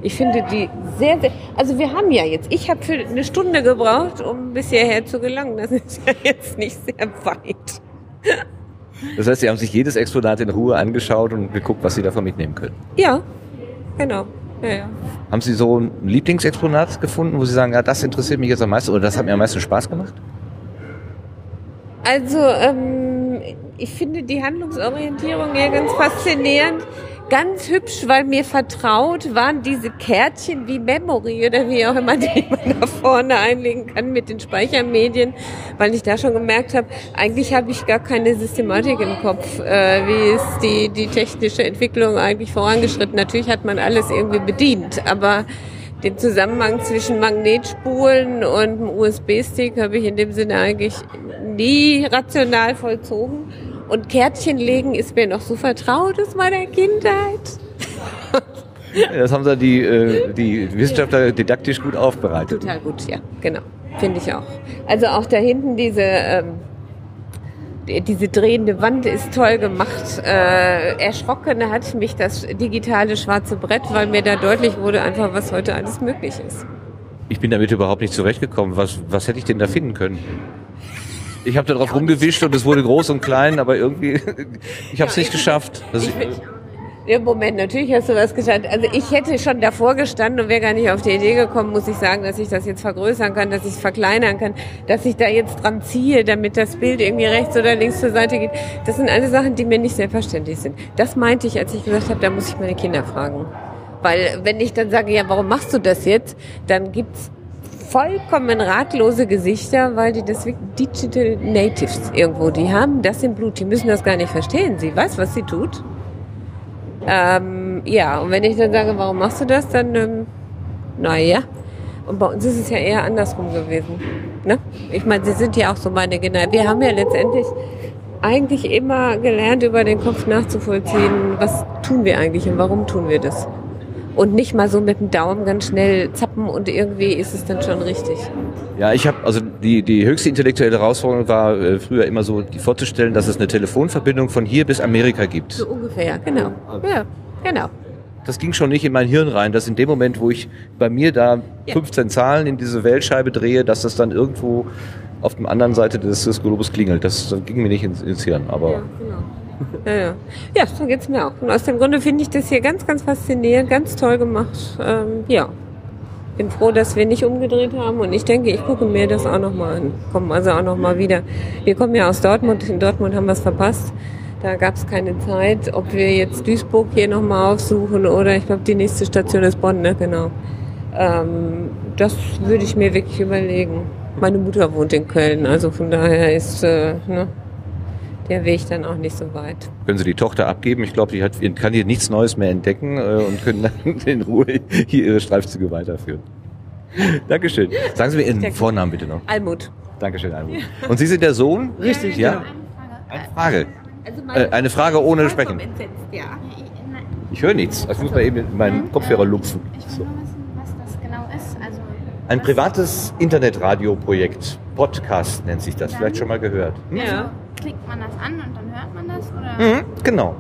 Ich finde die sehr, sehr, also wir haben ja jetzt, ich habe für eine Stunde gebraucht, um bis hierher zu gelangen. Das ist ja jetzt nicht sehr weit. Das heißt, Sie haben sich jedes Exponat in Ruhe angeschaut und geguckt, was Sie davon mitnehmen können. Ja, genau. Ja, ja. Haben Sie so ein Lieblingsexponat gefunden, wo Sie sagen, ja, das interessiert mich jetzt am meisten oder das hat mir am meisten Spaß gemacht? Also, ähm, ich finde die Handlungsorientierung hier ganz faszinierend. Ganz hübsch, weil mir vertraut waren diese Kärtchen wie Memory oder wie auch immer, die man da vorne einlegen kann mit den Speichermedien, weil ich da schon gemerkt habe, eigentlich habe ich gar keine Systematik im Kopf, äh, wie ist die, die technische Entwicklung eigentlich vorangeschritten. Natürlich hat man alles irgendwie bedient, aber den Zusammenhang zwischen Magnetspulen und einem USB-Stick habe ich in dem Sinne eigentlich nie rational vollzogen. Und Kärtchen legen ist mir noch so vertraut aus meiner Kindheit. Das haben Sie die, äh, die Wissenschaftler didaktisch gut aufbereitet. Total gut, ja, genau. Finde ich auch. Also auch da hinten diese, ähm, die- diese drehende Wand ist toll gemacht. Äh, erschrocken hat mich das digitale schwarze Brett, weil mir da deutlich wurde einfach, was heute alles möglich ist. Ich bin damit überhaupt nicht zurechtgekommen. Was, was hätte ich denn da finden können? Ich habe da drauf rumgewischt und es wurde groß und klein, aber irgendwie, ich habe es nicht geschafft. Ich bin- Ja, Moment, natürlich hast du was geschafft. Also ich hätte schon davor gestanden und wäre gar nicht auf die Idee gekommen, muss ich sagen, dass ich das jetzt vergrößern kann, dass ich es verkleinern kann, dass ich da jetzt dran ziehe, damit das Bild irgendwie rechts oder links zur Seite geht. Das sind alle Sachen, die mir nicht selbstverständlich sind. Das meinte ich, als ich gesagt habe, da muss ich meine Kinder fragen. Weil wenn ich dann sage, ja, warum machst du das jetzt, dann gibt's vollkommen ratlose Gesichter, weil die das Digital Natives irgendwo, die haben das im Blut, die müssen das gar nicht verstehen. Sie weiß, was sie tut. Ähm, ja, und wenn ich dann sage, warum machst du das, dann, ähm, naja. Und bei uns ist es ja eher andersrum gewesen. Ne? Ich meine, sie sind ja auch so meine Kinder. Wir haben ja letztendlich eigentlich immer gelernt, über den Kopf nachzuvollziehen, was tun wir eigentlich und warum tun wir das. Und nicht mal so mit dem Daumen ganz schnell zappen und irgendwie ist es dann schon richtig. ja, ich habe also die die höchste intellektuelle Herausforderung war äh, früher immer so, die vorzustellen, dass es eine Telefonverbindung von hier bis Amerika gibt. So ungefähr, genau. Ja, genau. Das ging schon nicht in mein Hirn rein, dass in dem Moment, wo ich bei mir da Ja. 15 Zahlen in diese Weltscheibe drehe, dass das dann irgendwo auf der anderen Seite des, des Globus klingelt. Das, das ging mir nicht ins, ins Hirn. Aber Ja, genau. Ja, ja. ja so geht's mir auch. Und aus dem Grunde finde ich das hier ganz, ganz faszinierend, ganz toll gemacht. Ähm, ja. Bin froh, dass wir nicht umgedreht haben und ich denke, ich gucke mir das auch nochmal an. Kommen also auch nochmal wieder. Wir kommen ja aus Dortmund. In Dortmund haben wir es verpasst. Da gab es keine Zeit, ob wir jetzt Duisburg hier nochmal aufsuchen oder ich glaube, die nächste Station ist Bonn, ne? Genau. Ähm, das würde ich mir wirklich überlegen. Meine Mutter wohnt in Köln, also von daher ist äh, ne, der Weg dann auch nicht so weit. können Sie die Tochter abgeben? Ich glaube, die hat, kann hier nichts Neues mehr entdecken äh, und können dann in Ruhe hier ihre Streifzüge weiterführen. Dankeschön. Sagen Sie mir Ihren Vornamen bitte noch. Almut. Dankeschön, Almut. Und Sie sind der Sohn? Richtig, ja. Eine Frage. Also Äh, eine Frage ohne Sprechen. Ja. Ich höre nichts. Ich muss mal eben in meinen Kopfhörer lupfen. Ich will nur wissen, was das genau ist. Also, Ein privates Internetradioprojekt. Podcast nennt sich das. Vielleicht schon mal gehört. Hm? Ja. Klickt man das an und dann hört man das? Oder? Mhm, genau.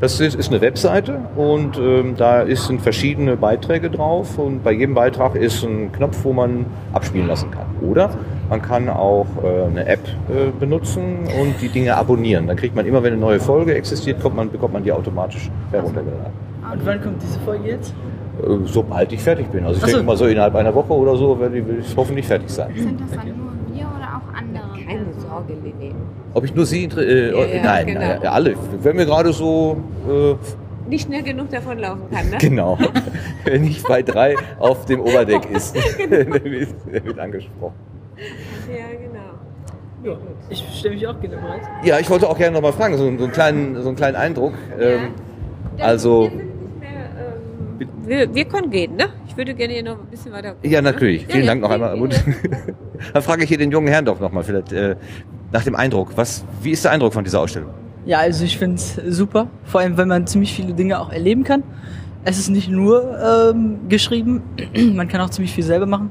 Das ist, ist eine Webseite und ähm, da ist, sind verschiedene Beiträge drauf und bei jedem Beitrag ist ein Knopf, wo man abspielen lassen kann. Oder man kann auch äh, eine App äh, benutzen und die Dinge abonnieren. Dann kriegt man immer, wenn eine neue Folge existiert, kommt man, bekommt man die automatisch heruntergeladen. Und wann kommt diese Folge jetzt? Äh, sobald ich fertig bin. Also ich so. denke mal so innerhalb einer Woche oder so werde ich, will ich hoffentlich fertig sein. Sind das dann nur wir oder auch andere? Keine? Sorge, Lili. Ob ich nur Sie äh, Ja, ja, nein, genau. nein, alle. Wenn wir gerade so äh, Nicht schnell genug davon laufen kann, ne? Genau. Wenn nicht bei drei auf dem Oberdeck ist. der, wird, der wird angesprochen. Ja, genau. Ja, ich stelle mich auch gerne bereit. Ja, ich wollte auch gerne noch mal fragen, so, so, einen, kleinen, so einen kleinen Eindruck. Ähm, also, Wir, wir können gehen, ne? Ich würde gerne hier noch ein bisschen weiter gucken, ja, ne? natürlich. Vielen ja, Dank noch ja, einmal. ja, Gut. Dann frage ich hier den jungen Herrn doch noch mal vielleicht äh, nach dem Eindruck. Was, wie ist der Eindruck von dieser Ausstellung? Ja, also ich finde es super, vor allem weil man ziemlich viele Dinge auch erleben kann. Es ist nicht nur ähm, geschrieben, man kann auch ziemlich viel selber machen.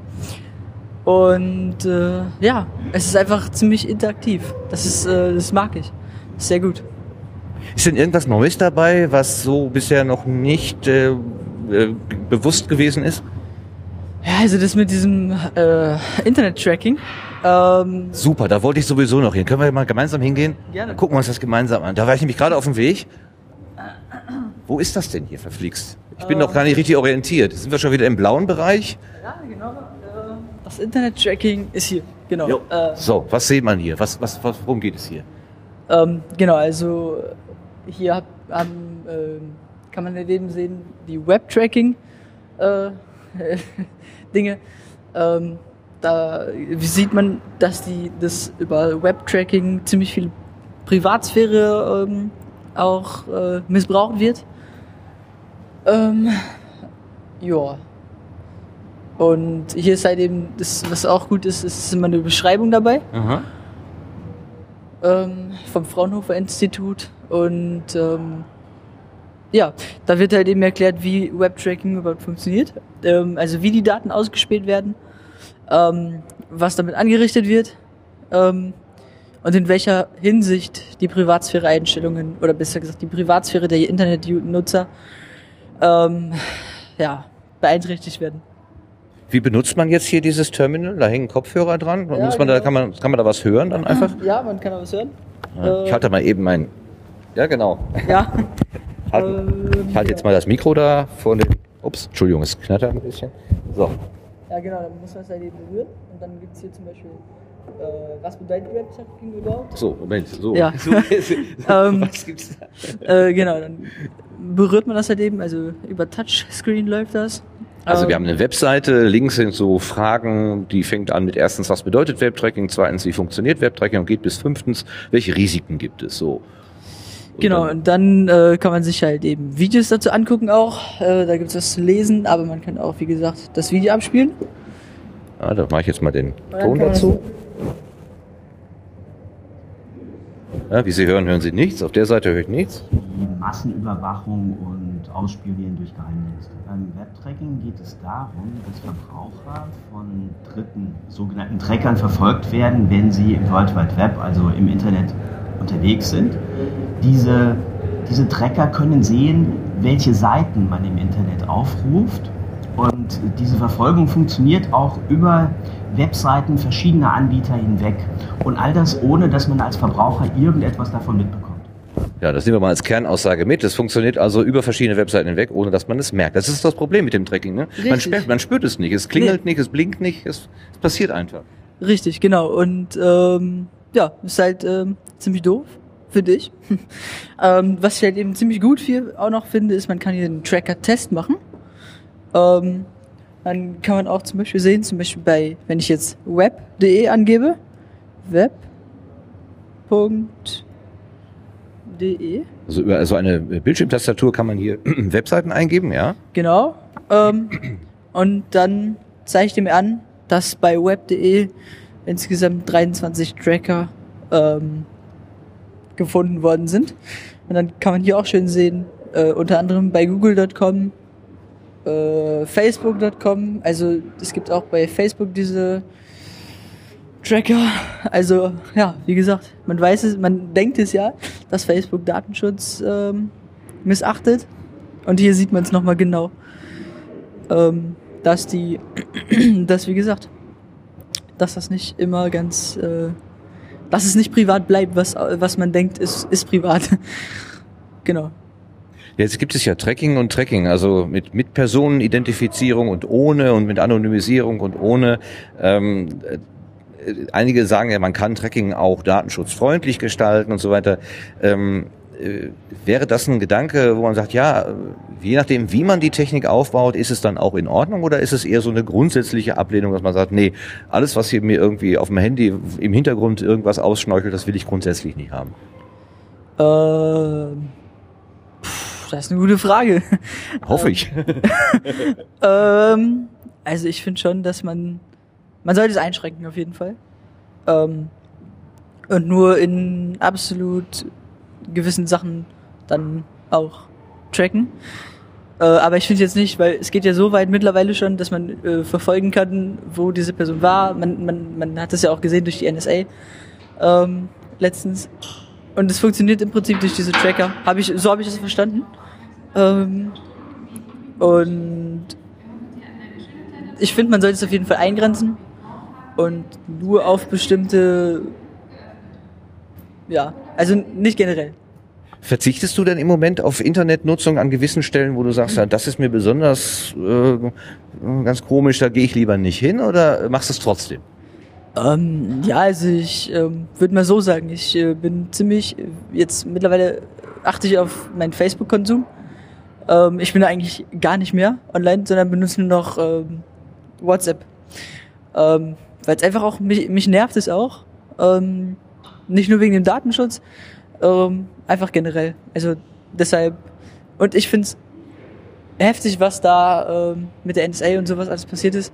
Und äh, ja, es ist einfach ziemlich interaktiv. Das ist, äh, das mag ich. Sehr gut. Ist denn irgendwas Neues dabei, was so bisher noch nicht äh, äh, bewusst gewesen ist? Ja, also das mit diesem äh, Internet-Tracking. Ähm, Super, da wollte ich sowieso noch hin. Können wir mal gemeinsam hingehen? Gerne. Dann gucken wir uns das gemeinsam an. Da war ich nämlich gerade auf dem Weg. Wo ist das denn hier, verflixt? Ich bin noch gar nicht richtig orientiert. Sind wir schon wieder im blauen Bereich? ja, genau. Äh, das Internet-Tracking ist hier. Genau. Äh, So, was sieht man hier? Was, was, worum geht es hier? Ähm, genau, also hier hab, haben, ähm, kann man daneben sehen die Web-Tracking äh. Ähm, da sieht man, dass die das über Web-Tracking ziemlich viel Privatsphäre ähm, auch äh, missbraucht wird. Ähm, ja. Und hier ist halt eben, das, was auch gut ist, ist immer eine Beschreibung dabei ähm, vom Fraunhofer Institut und ähm, ja, da wird halt eben erklärt, wie Webtracking überhaupt funktioniert, ähm, also wie die Daten ausgespielt werden, ähm, was damit angerichtet wird ähm, und in welcher Hinsicht die Privatsphäre-Einstellungen oder besser gesagt die Privatsphäre der Internetnutzer ähm, ja, beeinträchtigt werden. Wie benutzt man jetzt hier dieses Terminal? Da hängen Kopfhörer dran. Ja, Muss man da, genau. kann, man, kann man da was hören dann einfach? Ja, man kann auch was hören. Ja, Ich halte mal eben mein. Ja, genau. Ja. Halt, Ähm, ich halte jetzt mal das Mikro da vor den. Ups, Entschuldigung, es knattert ein bisschen. So. Ja, genau, dann muss man es halt eben berühren. Und dann gibt es hier zum Beispiel, äh, was bedeutet Webtracking überhaupt? So, Moment, so. Ja. So, Ähm, was gibt's da? Äh, genau, dann berührt man das halt eben, also über Touchscreen läuft das. Also Ähm, wir haben eine Webseite, links sind so Fragen, die fängt an mit erstens, was bedeutet Webtracking, zweitens, wie funktioniert Webtracking und geht bis fünftens, welche Risiken gibt es so. Und Genau, dann- und dann äh, kann man sich halt eben Videos dazu angucken auch. Äh, da gibt es was zu lesen, aber man kann auch, wie gesagt, das Video abspielen. Ah, da mache ich jetzt mal den Ton dazu. Ja, wie Sie hören, hören Sie nichts. Auf der Seite höre ich nichts. Massenüberwachung und Ausspionieren durch Geheimdienste. Beim Webtracking geht es darum, dass Verbraucher von dritten sogenannten Trackern verfolgt werden, wenn sie im World Wide Web, also im Internet, unterwegs sind. Diese, diese Tracker können sehen, welche Seiten man im Internet aufruft. Und diese Verfolgung funktioniert auch über Webseiten verschiedener Anbieter hinweg. Und all das ohne, dass man als Verbraucher irgendetwas davon mitbekommt. Ja, das nehmen wir mal als Kernaussage mit. Das funktioniert also über verschiedene Webseiten hinweg, ohne dass man es merkt. Das ist das Problem mit dem Tracking. Ne? Man, spürt, man spürt es nicht. Es klingelt nicht, es blinkt nicht, es, es passiert einfach. Richtig, genau. Und ähm, ja, ist halt ähm, ziemlich doof, finde ich. ähm, was ich halt eben ziemlich gut hier auch noch finde, ist, man kann hier einen Tracker-Test machen. Ähm, dann kann man auch zum Beispiel sehen, zum Beispiel bei, wenn ich jetzt web.de angebe, web.de, Also über so eine Bildschirmtastatur kann man hier Webseiten eingeben, ja? Genau. Ähm, und dann zeige ich mir an, dass bei web.de insgesamt 23 Tracker ähm, gefunden worden sind. Und dann kann man hier auch schön sehen, äh, unter anderem bei google.com, äh, facebook.com, also es gibt auch bei Facebook diese Tracker. Also ja, wie gesagt, man weiß es, man denkt es ja, dass Facebook Datenschutz ähm, missachtet. Und hier sieht man es nochmal genau. Ähm, dass die, dass wie gesagt, dass das nicht immer ganz, äh, dass es nicht privat bleibt, was, was man denkt, ist, ist privat. genau. Jetzt gibt es ja Tracking und Tracking, also mit, mit Personenidentifizierung und ohne und mit Anonymisierung und ohne. Ähm, äh, einige sagen ja, man kann Tracking auch datenschutzfreundlich gestalten und so weiter. Ähm, äh, wäre das ein Gedanke, wo man sagt, ja, je nachdem, wie man die Technik aufbaut, ist es dann auch in Ordnung oder ist es eher so eine grundsätzliche Ablehnung, dass man sagt, nee, alles, was hier mir irgendwie auf dem Handy im Hintergrund irgendwas ausschnorchelt, das will ich grundsätzlich nicht haben? Ähm, das ist eine gute Frage. Hoffe ich. ähm, also ich finde schon, dass man, man sollte es einschränken auf jeden Fall. Ähm, und nur in absolut gewissen Sachen dann auch tracken. Äh, aber ich finde jetzt nicht, weil es geht ja so weit mittlerweile schon, dass man äh, verfolgen kann, wo diese Person war. Man, man, man hat das ja auch gesehen durch die NSA ähm, letztens. Und es funktioniert im Prinzip durch diese Tracker. Hab ich, so habe ich das verstanden. Ähm, und ich finde, man sollte es auf jeden Fall eingrenzen und nur auf bestimmte, ja, also nicht generell. Verzichtest du denn im Moment auf Internetnutzung an gewissen Stellen, wo du sagst, ja, das ist mir besonders äh, ganz komisch, da gehe ich lieber nicht hin oder machst du es trotzdem? Ähm, ja, also ich ähm, würde mal so sagen, ich äh, bin ziemlich, äh, jetzt mittlerweile achte ich auf meinen Facebook-Konsum. Ähm, ich bin eigentlich gar nicht mehr online, sondern benutze nur noch ähm, WhatsApp. Ähm, Weil es einfach auch, mich, mich nervt es auch. Ähm, nicht nur wegen dem Datenschutz, ähm, einfach generell. Also deshalb, und ich finde es heftig, was da ähm, mit der NSA und sowas alles passiert ist.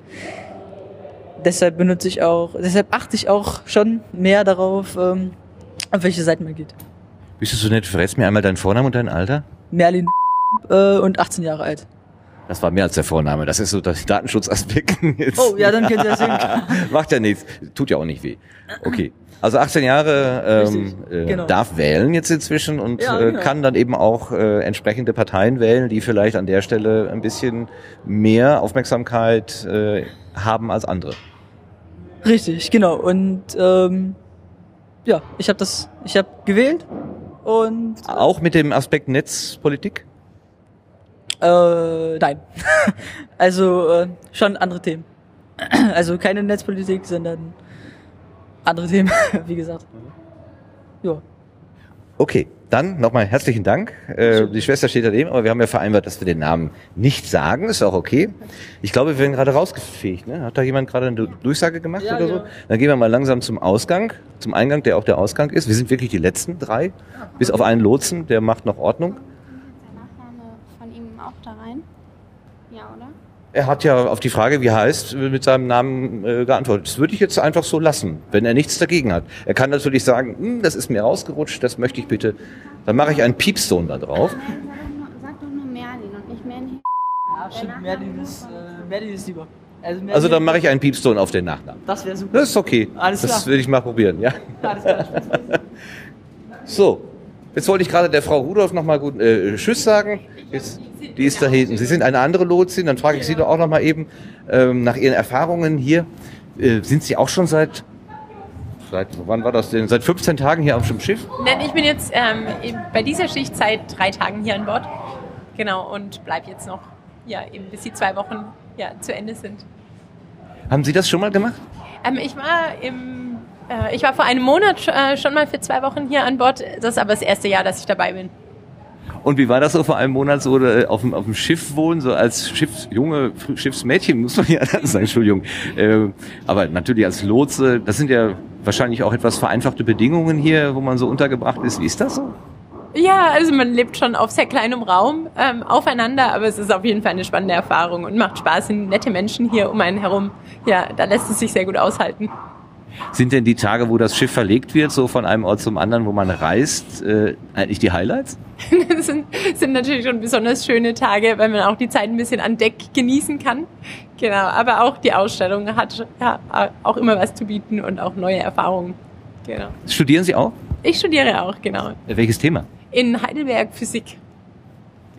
Deshalb benutze ich auch, deshalb achte ich auch schon mehr darauf, ähm, auf welche Seiten man geht. Bist du so nett, verrätst mir einmal deinen Vornamen und dein Alter? Merlin äh, und 18 Jahre alt. Das war mehr als der Vorname. Das ist so das Datenschutzaspekt. Jetzt. Oh, ja, dann könnt ihr das sehen. Macht ja nichts. Tut ja auch nicht weh. Okay. Also 18 Jahre ähm, äh, genau. darf wählen jetzt inzwischen und Ja, äh, genau. kann dann eben auch äh, entsprechende Parteien wählen, die vielleicht an der Stelle ein bisschen mehr Aufmerksamkeit äh, haben als andere. Richtig, genau. Und ähm, ja, ich habe das, ich habe gewählt und Auch mit dem Aspekt Netzpolitik? äh, nein. also äh, schon andere Themen. Also keine Netzpolitik, sondern andere Themen, wie gesagt. Ja. Okay, dann nochmal herzlichen Dank. Äh, die Schwester steht daneben, aber wir haben ja vereinbart, dass wir den Namen nicht sagen. Ist auch okay. Ich glaube, wir werden gerade rausgefegt. Ne? Hat da jemand gerade eine Durchsage gemacht Ja, oder so? genau. Dann gehen wir mal langsam zum Ausgang, zum Eingang, der auch der Ausgang ist. Wir sind wirklich die letzten drei, bis auf einen Lotsen, der macht noch Ordnung. Der Nachname von ihm auch da rein? Ja, oder? Er hat ja auf die Frage, wie er heißt, mit seinem Namen äh, geantwortet. Das würde ich jetzt einfach so lassen, wenn er nichts dagegen hat. Er kann natürlich sagen, hm, das ist mir rausgerutscht, das möchte ich bitte. Dann mache ich einen Piepston da drauf. Sag doch nur, sag doch nur Merlin und nicht Merlin. Ja, stimmt, Merlin ist, äh, Merlin ist lieber. Also, Merlin, Also dann mache ich einen Piepston auf den Nachnamen. Das wäre super. Das ist okay. Alles das klar. würde ich mal probieren, ja. Alles klar. So, jetzt wollte ich gerade der Frau Rudolph nochmal gut äh, Tschüss sagen. Jetzt, die ist da hinten. Sie sind eine andere Lotsin, dann frage ich Sie doch auch nochmal eben ähm, nach Ihren Erfahrungen hier. Äh, sind Sie auch schon seit, seit, wann war das denn? Seit 15 Tagen hier auf dem Schiff? Nein, ich bin jetzt ähm, bei dieser Schicht seit drei Tagen hier an Bord. Genau, und bleib jetzt noch, ja, eben bis die zwei Wochen ja, zu Ende sind. Haben Sie das schon mal gemacht? Ähm, ich war im, äh, ich war vor einem Monat äh, schon mal für zwei Wochen hier an Bord. Das ist aber das erste Jahr, dass ich dabei bin. Und wie war das so vor einem Monat so äh, auf dem, auf dem Schiff wohnen, so als Schiffs, junge Fr- Schiffsmädchen, muss man ja sagen, Entschuldigung. Äh, aber natürlich als Lotse, das sind ja wahrscheinlich auch etwas vereinfachte Bedingungen hier, wo man so untergebracht ist. Wie ist das so? Ja, also man lebt schon auf sehr kleinem Raum ähm, aufeinander, aber es ist auf jeden Fall eine spannende Erfahrung und macht Spaß. Sind nette Menschen hier um einen herum. Ja, da lässt es sich sehr gut aushalten. Sind denn die Tage, wo das Schiff verlegt wird, so von einem Ort zum anderen, wo man reist, äh, eigentlich die Highlights? Das sind, sind natürlich schon besonders schöne Tage, weil man auch die Zeit ein bisschen an Deck genießen kann. Genau, aber auch die Ausstellung hat ja, auch immer was zu bieten und auch neue Erfahrungen. Genau. Studieren Sie auch? Ich studiere auch, genau. Welches Thema? In Heidelberg Physik.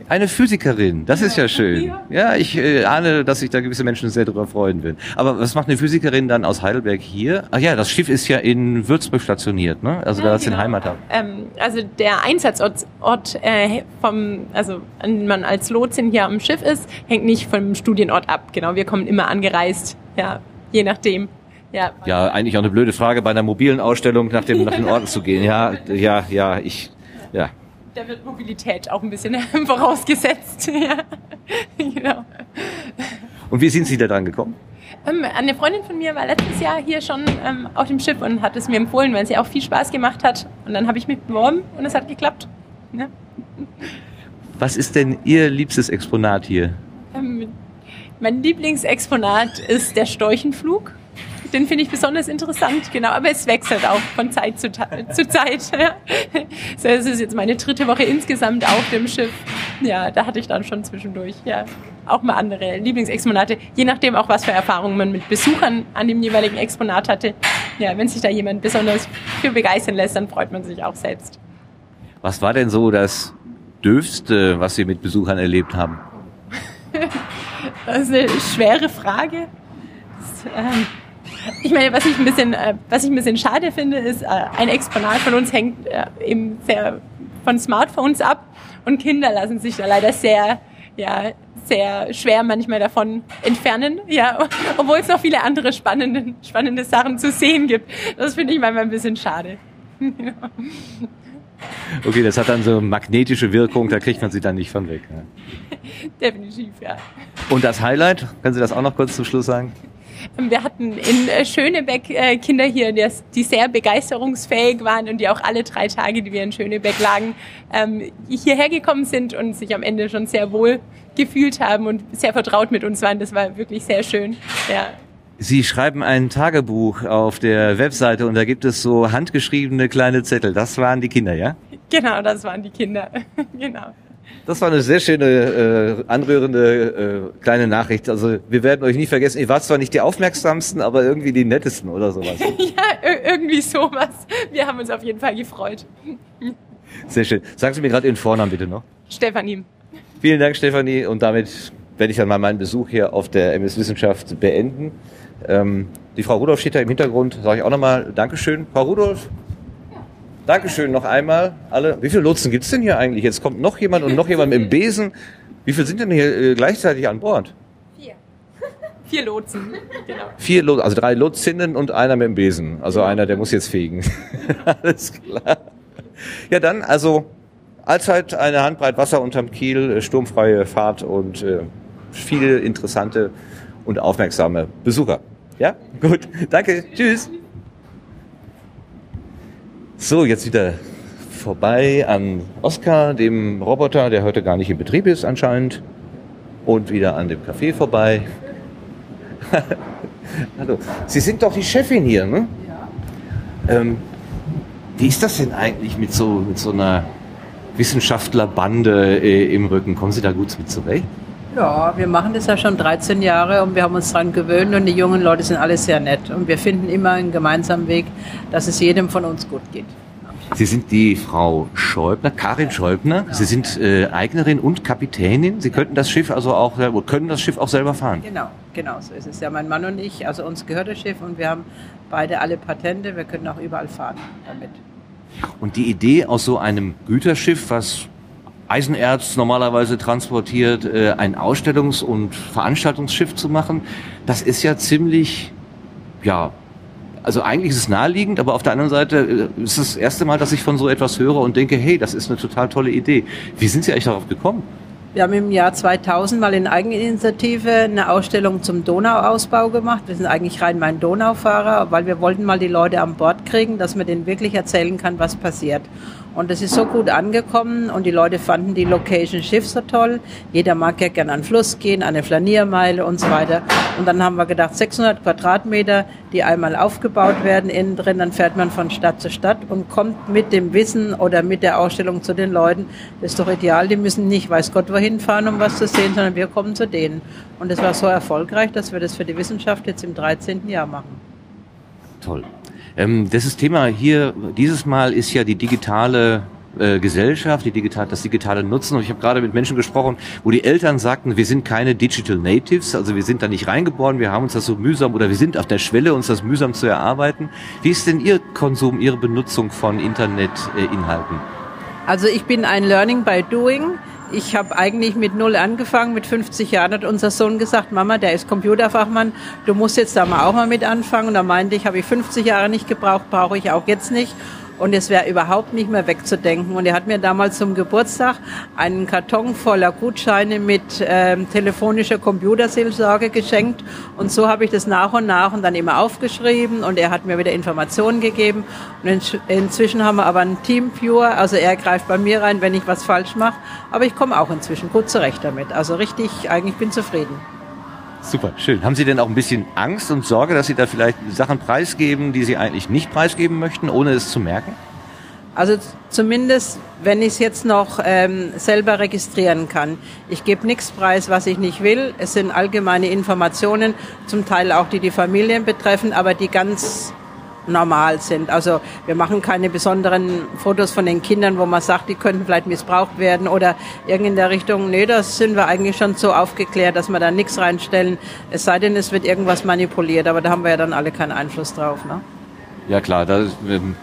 Eine Physikerin, das ist ja schön. Ja, ich äh, ahne, dass sich da gewisse Menschen sehr darüber freuen werden. Aber was macht eine Physikerin dann aus Heidelberg hier? Ach ja, das Schiff ist ja in Würzburg stationiert, ne? Also da Ja, ist den genau. Heimathafen. Ähm, also der Einsatzort Ort, äh, vom, also dem man als Lotsin hier am Schiff ist, hängt nicht vom Studienort ab. Genau, wir kommen immer angereist, ja, je nachdem. Ja, Ja, eigentlich auch eine blöde Frage, bei einer mobilen Ausstellung nach, dem, nach den Orten zu gehen. Ja, ja, ja, ich, ja. Da wird Mobilität auch ein bisschen vorausgesetzt. ja. genau. Und wie sind Sie da dran gekommen? Ähm, eine Freundin von mir war letztes Jahr hier schon ähm, auf dem Schiff und hat es mir empfohlen, weil sie auch viel Spaß gemacht hat. Und dann habe ich mich beworben und es hat geklappt. Ja. Was ist denn Ihr liebstes Exponat hier? Ähm, mein Lieblingsexponat ist der Storchenflug. Den finde ich besonders interessant, genau. Aber es wechselt auch von Zeit zu, zu Zeit. So, es ist jetzt meine dritte Woche insgesamt auf dem Schiff. Ja, da hatte ich dann schon zwischendurch ja auch mal andere Lieblingsexponate. Je nachdem auch, was für Erfahrungen man mit Besuchern an dem jeweiligen Exponat hatte. Ja, wenn sich da jemand besonders für begeistern lässt, dann freut man sich auch selbst. Was war denn so das Dürfste, was Sie mit Besuchern erlebt haben? das ist eine schwere Frage. Das, ähm, ich meine, was ich ein bisschen, äh, was ich ein bisschen schade finde, ist, äh, ein Exponat von uns hängt äh, eben sehr von Smartphones ab und Kinder lassen sich da leider sehr, ja, sehr schwer manchmal davon entfernen, ja, obwohl es noch viele andere spannende, spannende Sachen zu sehen gibt. Das finde ich manchmal ein bisschen schade. Okay, das hat dann so magnetische Wirkung, da kriegt man sie dann nicht von weg. Ne? Definitiv, ja. Und das Highlight, können Sie das auch noch kurz zum Schluss sagen? Wir hatten in äh, Schönebeck äh, Kinder hier, die sehr begeisterungsfähig waren und die auch alle drei Tage, die wir in Schönebeck lagen, ähm, hierher gekommen sind und sich am Ende schon sehr wohl gefühlt haben und sehr vertraut mit uns waren. Das war wirklich sehr schön. Ja. Sie schreiben ein Tagebuch auf der Webseite und da gibt es so handgeschriebene kleine Zettel. Das waren die Kinder, ja? Genau, das waren die Kinder. genau. Das war eine sehr schöne, äh, anrührende äh, kleine Nachricht. Also wir werden euch nie vergessen. Ihr wart zwar nicht die aufmerksamsten, aber irgendwie die nettesten oder sowas. ja, irgendwie sowas. Wir haben uns auf jeden Fall gefreut. sehr schön. Sagen Sie mir gerade Ihren Vornamen bitte noch. Stefanie. Vielen Dank, Stefanie. Und damit werde ich dann mal meinen Besuch hier auf der MS Wissenschaft beenden. Ähm, die Frau Rudolph steht da im Hintergrund. Sage ich auch nochmal Dankeschön. Frau Rudolph, Dankeschön noch einmal. Alle. Wie viele Lotsen gibt's denn hier eigentlich? Jetzt kommt noch jemand und noch jemand im Besen. Wie viele sind denn hier äh, gleichzeitig an Bord? Vier. Vier Lotsen, genau. Vier Lotsen, also drei Lotsinnen und einer mit dem Besen. Also einer, der muss jetzt fegen. Alles klar. Ja, dann, also allzeit eine Handbreit Wasser unterm Kiel, äh, sturmfreie Fahrt und äh, viele interessante und aufmerksame Besucher. Ja, gut. Danke. Tschüss. So, jetzt wieder vorbei an Oskar, dem Roboter, der heute gar nicht in Betrieb ist anscheinend. Und wieder an dem Café vorbei. Hallo. Sie sind doch die Chefin hier, ne? Ja. Ähm, wie ist das denn eigentlich mit so, mit so einer Wissenschaftlerbande äh, im Rücken? Kommen Sie da gut mit zurecht? Ja, wir machen das ja schon 13 Jahre und wir haben uns daran gewöhnt und die jungen Leute sind alle sehr nett und wir finden immer einen gemeinsamen Weg, dass es jedem von uns gut geht. Sie sind die Frau Schäubner, Karin Schäubner. Genau. Sie sind äh, Eignerin und Kapitänin. Sie könnten das Schiff also auch, können das Schiff auch selber fahren. Genau, genau so ist es. Ja, mein Mann und ich, also uns gehört das Schiff und wir haben beide alle Patente. Wir können auch überall fahren damit. Und die Idee aus so einem Güterschiff, was Eisenerz normalerweise transportiert, äh, ein Ausstellungs- und Veranstaltungsschiff zu machen, das ist ja ziemlich, ja, also eigentlich ist es naheliegend, aber auf der anderen Seite äh, ist es das erste Mal, dass ich von so etwas höre und denke, hey, das ist eine total tolle Idee. Wie sind Sie eigentlich darauf gekommen? Wir haben im Jahr 2000 mal in Eigeninitiative eine Ausstellung zum Donauausbau gemacht. Wir sind eigentlich rein mein Donaufahrer, weil wir wollten mal die Leute an Bord kriegen, dass man denen wirklich erzählen kann, was passiert. Und es ist so gut angekommen und die Leute fanden die Location Schiff so toll. Jeder mag ja gerne an den Fluss gehen, eine Flaniermeile und so weiter. Und dann haben wir gedacht, 600 Quadratmeter, die einmal aufgebaut werden innen drin, dann fährt man von Stadt zu Stadt und kommt mit dem Wissen oder mit der Ausstellung zu den Leuten. Das ist doch ideal. Die müssen nicht, weiß Gott, wohin fahren, um was zu sehen, sondern wir kommen zu denen. Und es war so erfolgreich, dass wir das für die Wissenschaft jetzt im 13. Jahr machen. Toll. Ähm, das ist Thema hier dieses Mal ist ja die digitale äh, Gesellschaft, die digital, das digitale Nutzen. Und ich habe gerade mit Menschen gesprochen, wo die Eltern sagten, wir sind keine Digital Natives, also wir sind da nicht reingeboren, wir haben uns das so mühsam oder wir sind auf der Schwelle, uns das mühsam zu erarbeiten. Wie ist denn Ihr Konsum, Ihre Benutzung von Internetinhalten? Also ich bin ein Learning by Doing. Ich habe eigentlich mit null angefangen. Mit 50 Jahren hat unser Sohn gesagt, Mama, der ist Computerfachmann, du musst jetzt da mal auch mal mit anfangen. Und da meinte ich, habe ich 50 Jahre nicht gebraucht, brauche ich auch jetzt nicht. Und es wäre überhaupt nicht mehr wegzudenken. Und er hat mir damals zum Geburtstag einen Karton voller Gutscheine mit ähm, telefonischer Computerseelsorge geschenkt. Und so habe ich das nach und nach und dann immer aufgeschrieben und er hat mir wieder Informationen gegeben. Und in, inzwischen haben wir aber ein Teamviewer, also er greift bei mir rein, wenn ich was falsch mache. Aber ich komme auch inzwischen gut zurecht damit. Also richtig, eigentlich bin zufrieden. Super, schön. Haben Sie denn auch ein bisschen Angst und Sorge, dass Sie da vielleicht Sachen preisgeben, die Sie eigentlich nicht preisgeben möchten, ohne es zu merken? Also zumindest, wenn ich es jetzt noch ähm, selber registrieren kann. Ich gebe nichts preis, was ich nicht will. Es sind allgemeine Informationen, zum Teil auch die die Familien betreffen, aber die ganz normal sind. Also wir machen keine besonderen Fotos von den Kindern, wo man sagt, die könnten vielleicht missbraucht werden oder irgend in der Richtung. Nee, das sind wir eigentlich schon so aufgeklärt, dass wir da nichts reinstellen. Es sei denn, es wird irgendwas manipuliert, aber da haben wir ja dann alle keinen Einfluss drauf. Ne? Ja klar, da,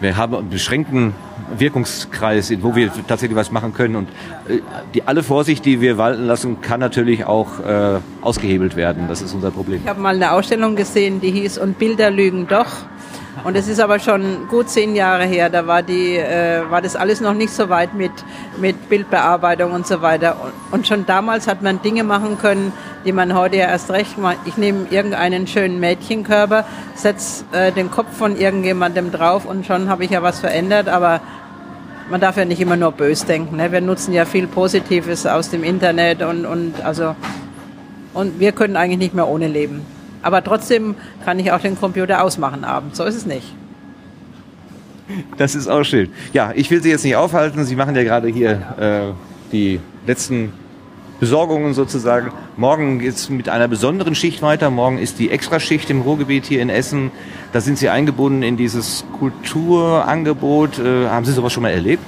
wir haben einen beschränkten Wirkungskreis, wo wir tatsächlich was machen können. Und äh, die, alle Vorsicht, die wir walten lassen, kann natürlich auch äh, ausgehebelt werden. Das ist unser Problem. Ich habe mal eine Ausstellung gesehen, die hieß Und Bilder lügen doch. Und es ist aber schon gut zehn Jahre her. Da war die, äh, war das alles noch nicht so weit mit mit Bildbearbeitung und so weiter. Und schon damals hat man Dinge machen können, die man heute ja erst recht macht. Ich nehme irgendeinen schönen Mädchenkörper, setze äh, den Kopf von irgendjemandem drauf und schon habe ich ja was verändert. Aber man darf ja nicht immer nur bös denken. Ne? Wir nutzen ja viel Positives aus dem Internet und, und also und wir können eigentlich nicht mehr ohne leben. Aber trotzdem kann ich auch den Computer ausmachen abends. So ist es nicht. Das ist auch schön. Ja, ich will Sie jetzt nicht aufhalten. Sie machen ja gerade hier äh, die letzten Besorgungen sozusagen. Morgen geht es mit einer besonderen Schicht weiter. Morgen ist die Extraschicht im Ruhrgebiet hier in Essen. Da sind Sie eingebunden in dieses Kulturangebot. Äh, haben Sie sowas schon mal erlebt?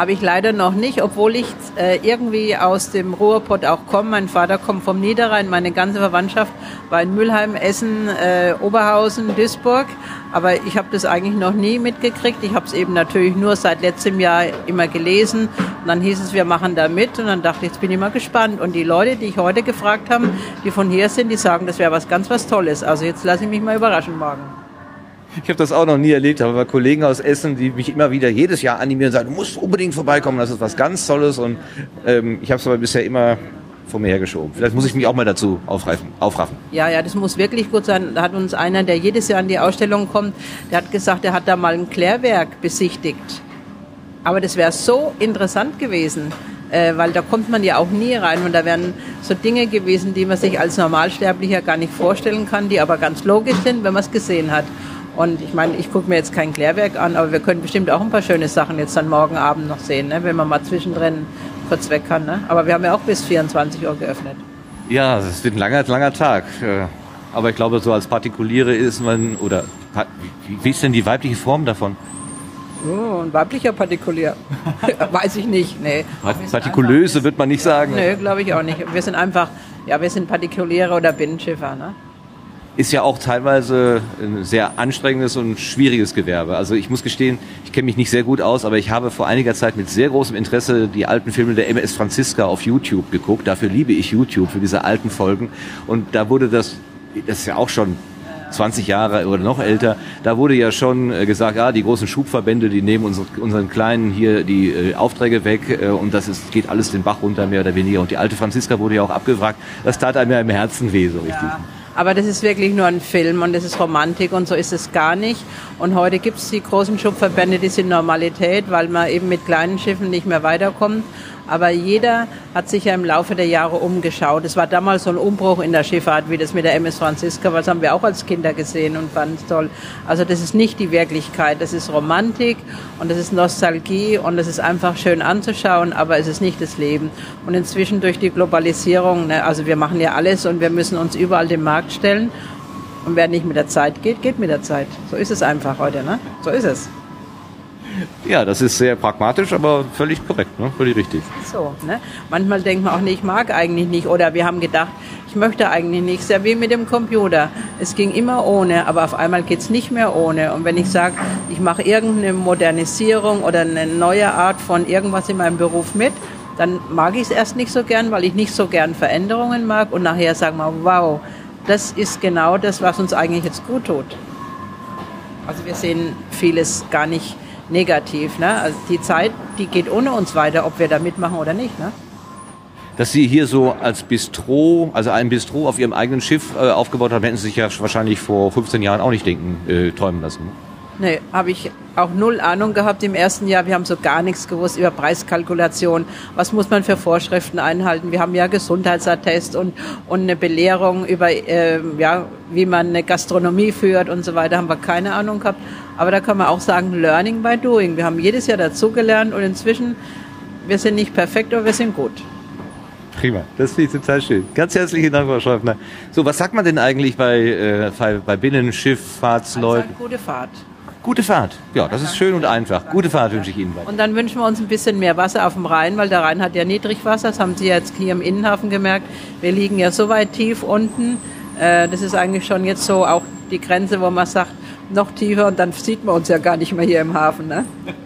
Habe ich leider noch nicht, obwohl ich äh, irgendwie aus dem Ruhrpott auch komme. Mein Vater kommt vom Niederrhein, meine ganze Verwandtschaft war in Mülheim, Essen, äh, Oberhausen, Duisburg. Aber ich habe das eigentlich noch nie mitgekriegt. Ich habe es eben natürlich nur seit letztem Jahr immer gelesen. Und dann hieß es, wir machen da mit. Und dann dachte ich, jetzt bin ich mal gespannt. Und die Leute, die ich heute gefragt habe, die von hier sind, die sagen, das wäre was ganz was Tolles. Also jetzt lasse ich mich mal überraschen morgen. Ich habe das auch noch nie erlebt, aber Kollegen aus Essen, die mich immer wieder jedes Jahr animieren und sagen, du musst unbedingt vorbeikommen, das ist was ganz Tolles. Und ähm, ich habe es aber bisher immer vor mir hergeschoben. Vielleicht muss ich mich auch mal dazu aufreifen, aufraffen. Ja, ja, das muss wirklich gut sein. Da hat uns einer, der jedes Jahr an die Ausstellung kommt, der hat gesagt, er hat da mal ein Klärwerk besichtigt. Aber das wäre so interessant gewesen, äh, weil da kommt man ja auch nie rein und da wären so Dinge gewesen, die man sich als Normalsterblicher gar nicht vorstellen kann, die aber ganz logisch sind, wenn man es gesehen hat. Und ich meine, ich gucke mir jetzt kein Klärwerk an, aber wir können bestimmt auch ein paar schöne Sachen jetzt dann morgen Abend noch sehen, ne? wenn man mal zwischendrin kurz weg kann. Ne? Aber wir haben ja auch bis 24 Uhr geöffnet. Ja, es wird ein langer, langer Tag. Äh, aber ich glaube, so als Partikuliere ist man, oder wie ist denn die weibliche Form davon? Oh, ein weiblicher Partikulier. Weiß ich nicht. Nee. Partikulöse wird man nicht sagen. Nee, glaube ich auch nicht. Wir sind einfach, ja, wir sind Partikuliere oder Binnenschiffer. Ne? Ist ja auch teilweise ein sehr anstrengendes und schwieriges Gewerbe. Also ich muss gestehen, ich kenne mich nicht sehr gut aus, aber ich habe vor einiger Zeit mit sehr großem Interesse die alten Filme der MS Franziska auf YouTube geguckt. Dafür liebe ich YouTube, für diese alten Folgen. Und da wurde das, das ist ja auch schon 20 Jahre oder noch älter, da wurde ja schon äh, gesagt, ja, die großen Schubverbände, die nehmen unsere, unseren Kleinen hier die äh, Aufträge weg äh, und das ist, geht alles den Bach runter, mehr oder weniger. Und die alte Franziska wurde ja auch abgefragt. Das tat einem ja im Herzen weh, so richtig. Ja. Aber das ist wirklich nur ein Film und das ist Romantik und so ist es gar nicht. Und heute gibt es die großen Schubverbände, die sind Normalität, weil man eben mit kleinen Schiffen nicht mehr weiterkommt. Aber jeder hat sich ja im Laufe der Jahre umgeschaut. Es war damals so ein Umbruch in der Schifffahrt, wie das mit der MS Franziska, was haben wir auch als Kinder gesehen und fanden es toll. Also das ist nicht die Wirklichkeit, das ist Romantik und das ist Nostalgie und das ist einfach schön anzuschauen, aber es ist nicht das Leben. Und inzwischen durch die Globalisierung, ne, also wir machen ja alles und wir müssen uns überall dem Markt stellen. Und wer nicht mit der Zeit geht, geht mit der Zeit. So ist es einfach heute, ne? So ist es. Ja, das ist sehr pragmatisch, aber völlig korrekt, ne? völlig richtig. So, ne? Manchmal denkt man auch, nee, ich mag eigentlich nicht. Oder wir haben gedacht, ich möchte eigentlich nicht. Sehr wie mit dem Computer. Es ging immer ohne, aber auf einmal geht's nicht mehr ohne. Und wenn ich sage, ich mache irgendeine Modernisierung oder eine neue Art von irgendwas in meinem Beruf mit, dann mag ich es erst nicht so gern, weil ich nicht so gern Veränderungen mag. Und nachher sagen wir, wow, das ist genau das, was uns eigentlich jetzt gut tut. Also wir sehen vieles gar nicht negativ. Ne? Also die Zeit, die geht ohne uns weiter, ob wir da mitmachen oder nicht. Ne? Dass Sie hier so als Bistro, also ein Bistro auf Ihrem eigenen Schiff äh, aufgebaut haben, hätten Sie sich ja wahrscheinlich vor 15 Jahren auch nicht denken, äh, träumen lassen. Nee, habe ich auch null Ahnung gehabt im ersten Jahr. Wir haben so gar nichts gewusst über Preiskalkulation. Was muss man für Vorschriften einhalten? Wir haben ja Gesundheitsattest und, und eine Belehrung über, äh, ja, wie man eine Gastronomie führt und so weiter. Haben wir keine Ahnung gehabt. Aber da kann man auch sagen, Learning by Doing. Wir haben jedes Jahr dazugelernt und inzwischen, wir sind nicht perfekt, aber wir sind gut. Prima, das finde ich total schön. Ganz herzlichen Dank, Frau Schäufner. So, was sagt man denn eigentlich bei, äh, bei, Binnenschifffahrtsleuten? Gute Fahrt. Gute Fahrt. Ja, das ist schön und einfach. Gute Fahrt wünsche ich Ihnen. Und dann wünschen wir uns ein bisschen mehr Wasser auf dem Rhein, weil der Rhein hat ja Niedrigwasser. Das haben Sie jetzt hier im Innenhafen gemerkt. Wir liegen ja so weit tief unten. Äh, Das ist eigentlich schon jetzt so auch die Grenze, wo man sagt, noch tiefer und dann sieht man uns ja gar nicht mehr hier im Hafen. Ne?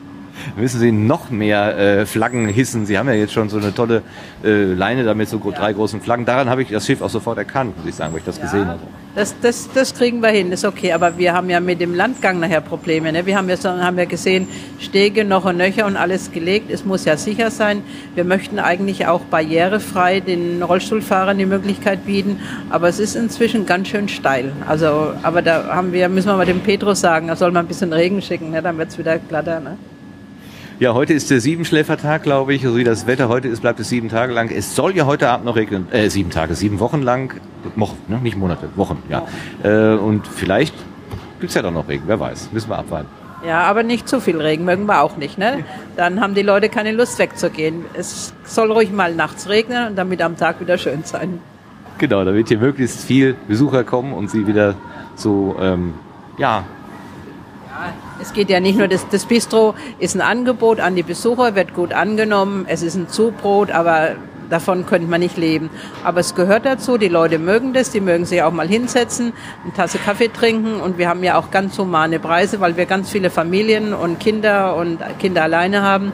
Müssen Sie noch mehr äh, Flaggen hissen? Sie haben ja jetzt schon so eine tolle äh, Leine da mit so gro- drei großen Flaggen. Daran habe ich das Schiff auch sofort erkannt, muss ich sagen, weil ich das gesehen hatte. Das, das, das kriegen wir hin, ist okay. Aber wir haben ja mit dem Landgang nachher Probleme. Ne? Wir haben ja, haben ja gesehen, Stege noch und nöcher und alles gelegt. Es muss ja sicher sein. Wir möchten eigentlich auch barrierefrei den Rollstuhlfahrern die Möglichkeit bieten. Aber es ist inzwischen ganz schön steil. Also, aber da haben wir, müssen wir mal dem Petrus sagen, er soll mal ein bisschen Regen schicken, ne? dann wird's wieder glatter. Ne? Ja, heute ist der Siebenschläfertag, glaube ich. So wie das Wetter heute ist, bleibt es sieben Tage lang. Es soll ja heute Abend noch regnen. Äh, sieben Tage, sieben Wochen lang. Wochen, ne? nicht Monate, Wochen, ja. Äh, und vielleicht gibt's ja doch noch Regen, wer weiß. Müssen wir abwarten. Ja, aber nicht zu viel Regen mögen wir auch nicht. Ne? Dann haben die Leute keine Lust wegzugehen. Es soll ruhig mal nachts regnen und damit am Tag wieder schön sein. Genau, da wird hier möglichst viel Besucher kommen und sie wieder so, ähm, ja, Es geht ja nicht nur, das, das Bistro ist ein Angebot an die Besucher, wird gut angenommen, es ist ein Zubrot, aber davon könnte man nicht leben. Aber es gehört dazu, die Leute mögen das, die mögen sich auch mal hinsetzen, eine Tasse Kaffee trinken und wir haben ja auch ganz humane Preise, weil wir ganz viele Familien und Kinder und Kinder alleine haben.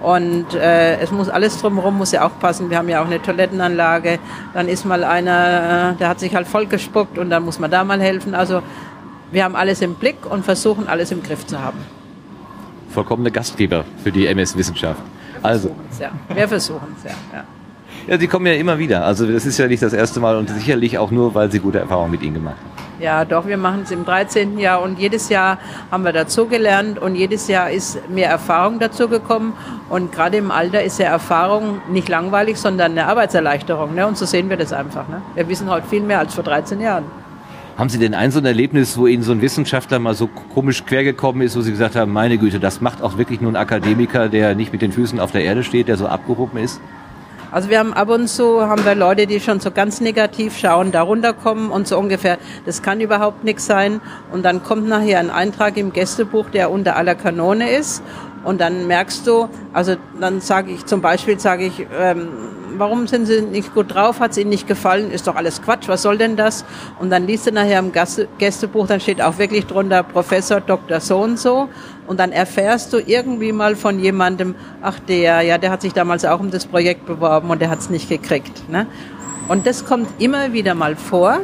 Und äh, es muss alles drumherum muss ja auch passen. Wir haben ja auch eine Toilettenanlage. Dann ist mal einer, äh, der hat sich halt vollgespuckt und dann muss man da mal helfen. Also wir haben alles im Blick und versuchen alles im Griff zu haben. vollkommene Gastgeber für die MS Wissenschaft. Also, Ja, wir versuchen es, ja. ja. ja, sie kommen ja immer wieder. Also das ist ja nicht das erste Mal und sicherlich auch nur, weil sie gute Erfahrungen mit ihnen gemacht haben. Ja, doch, wir machen es im 13. Jahr und jedes Jahr haben wir dazugelernt und jedes Jahr ist mehr Erfahrung dazugekommen. Und gerade im Alter ist ja Erfahrung nicht langweilig, sondern eine Arbeitserleichterung. Ne? Und so sehen wir das einfach. Ne? Wir wissen heute viel mehr als vor 13 Jahren. Haben Sie denn ein so ein Erlebnis, wo Ihnen so ein Wissenschaftler mal so komisch quergekommen ist, wo Sie gesagt haben, meine Güte, das macht auch wirklich nur ein Akademiker, der nicht mit den Füßen auf der Erde steht, der so abgehoben ist? Also wir haben ab und zu haben wir Leute, die schon so ganz negativ schauen, da runterkommen und so ungefähr, das kann überhaupt nichts sein. Und dann kommt nachher ein Eintrag im Gästebuch, der unter aller Kanone ist. Und dann merkst du, also dann sage ich zum Beispiel, sage ich, ähm, warum sind Sie nicht gut drauf? Hat es Ihnen nicht gefallen? Ist doch alles Quatsch. Was soll denn das? Und dann liest du nachher im Gästebuch, dann steht auch wirklich drunter Professor Dr. so und so. Und dann erfährst du irgendwie mal von jemandem, ach der, ja, der hat sich damals auch um das Projekt beworben und der hat es nicht gekriegt. Ne? Und das kommt immer wieder mal vor.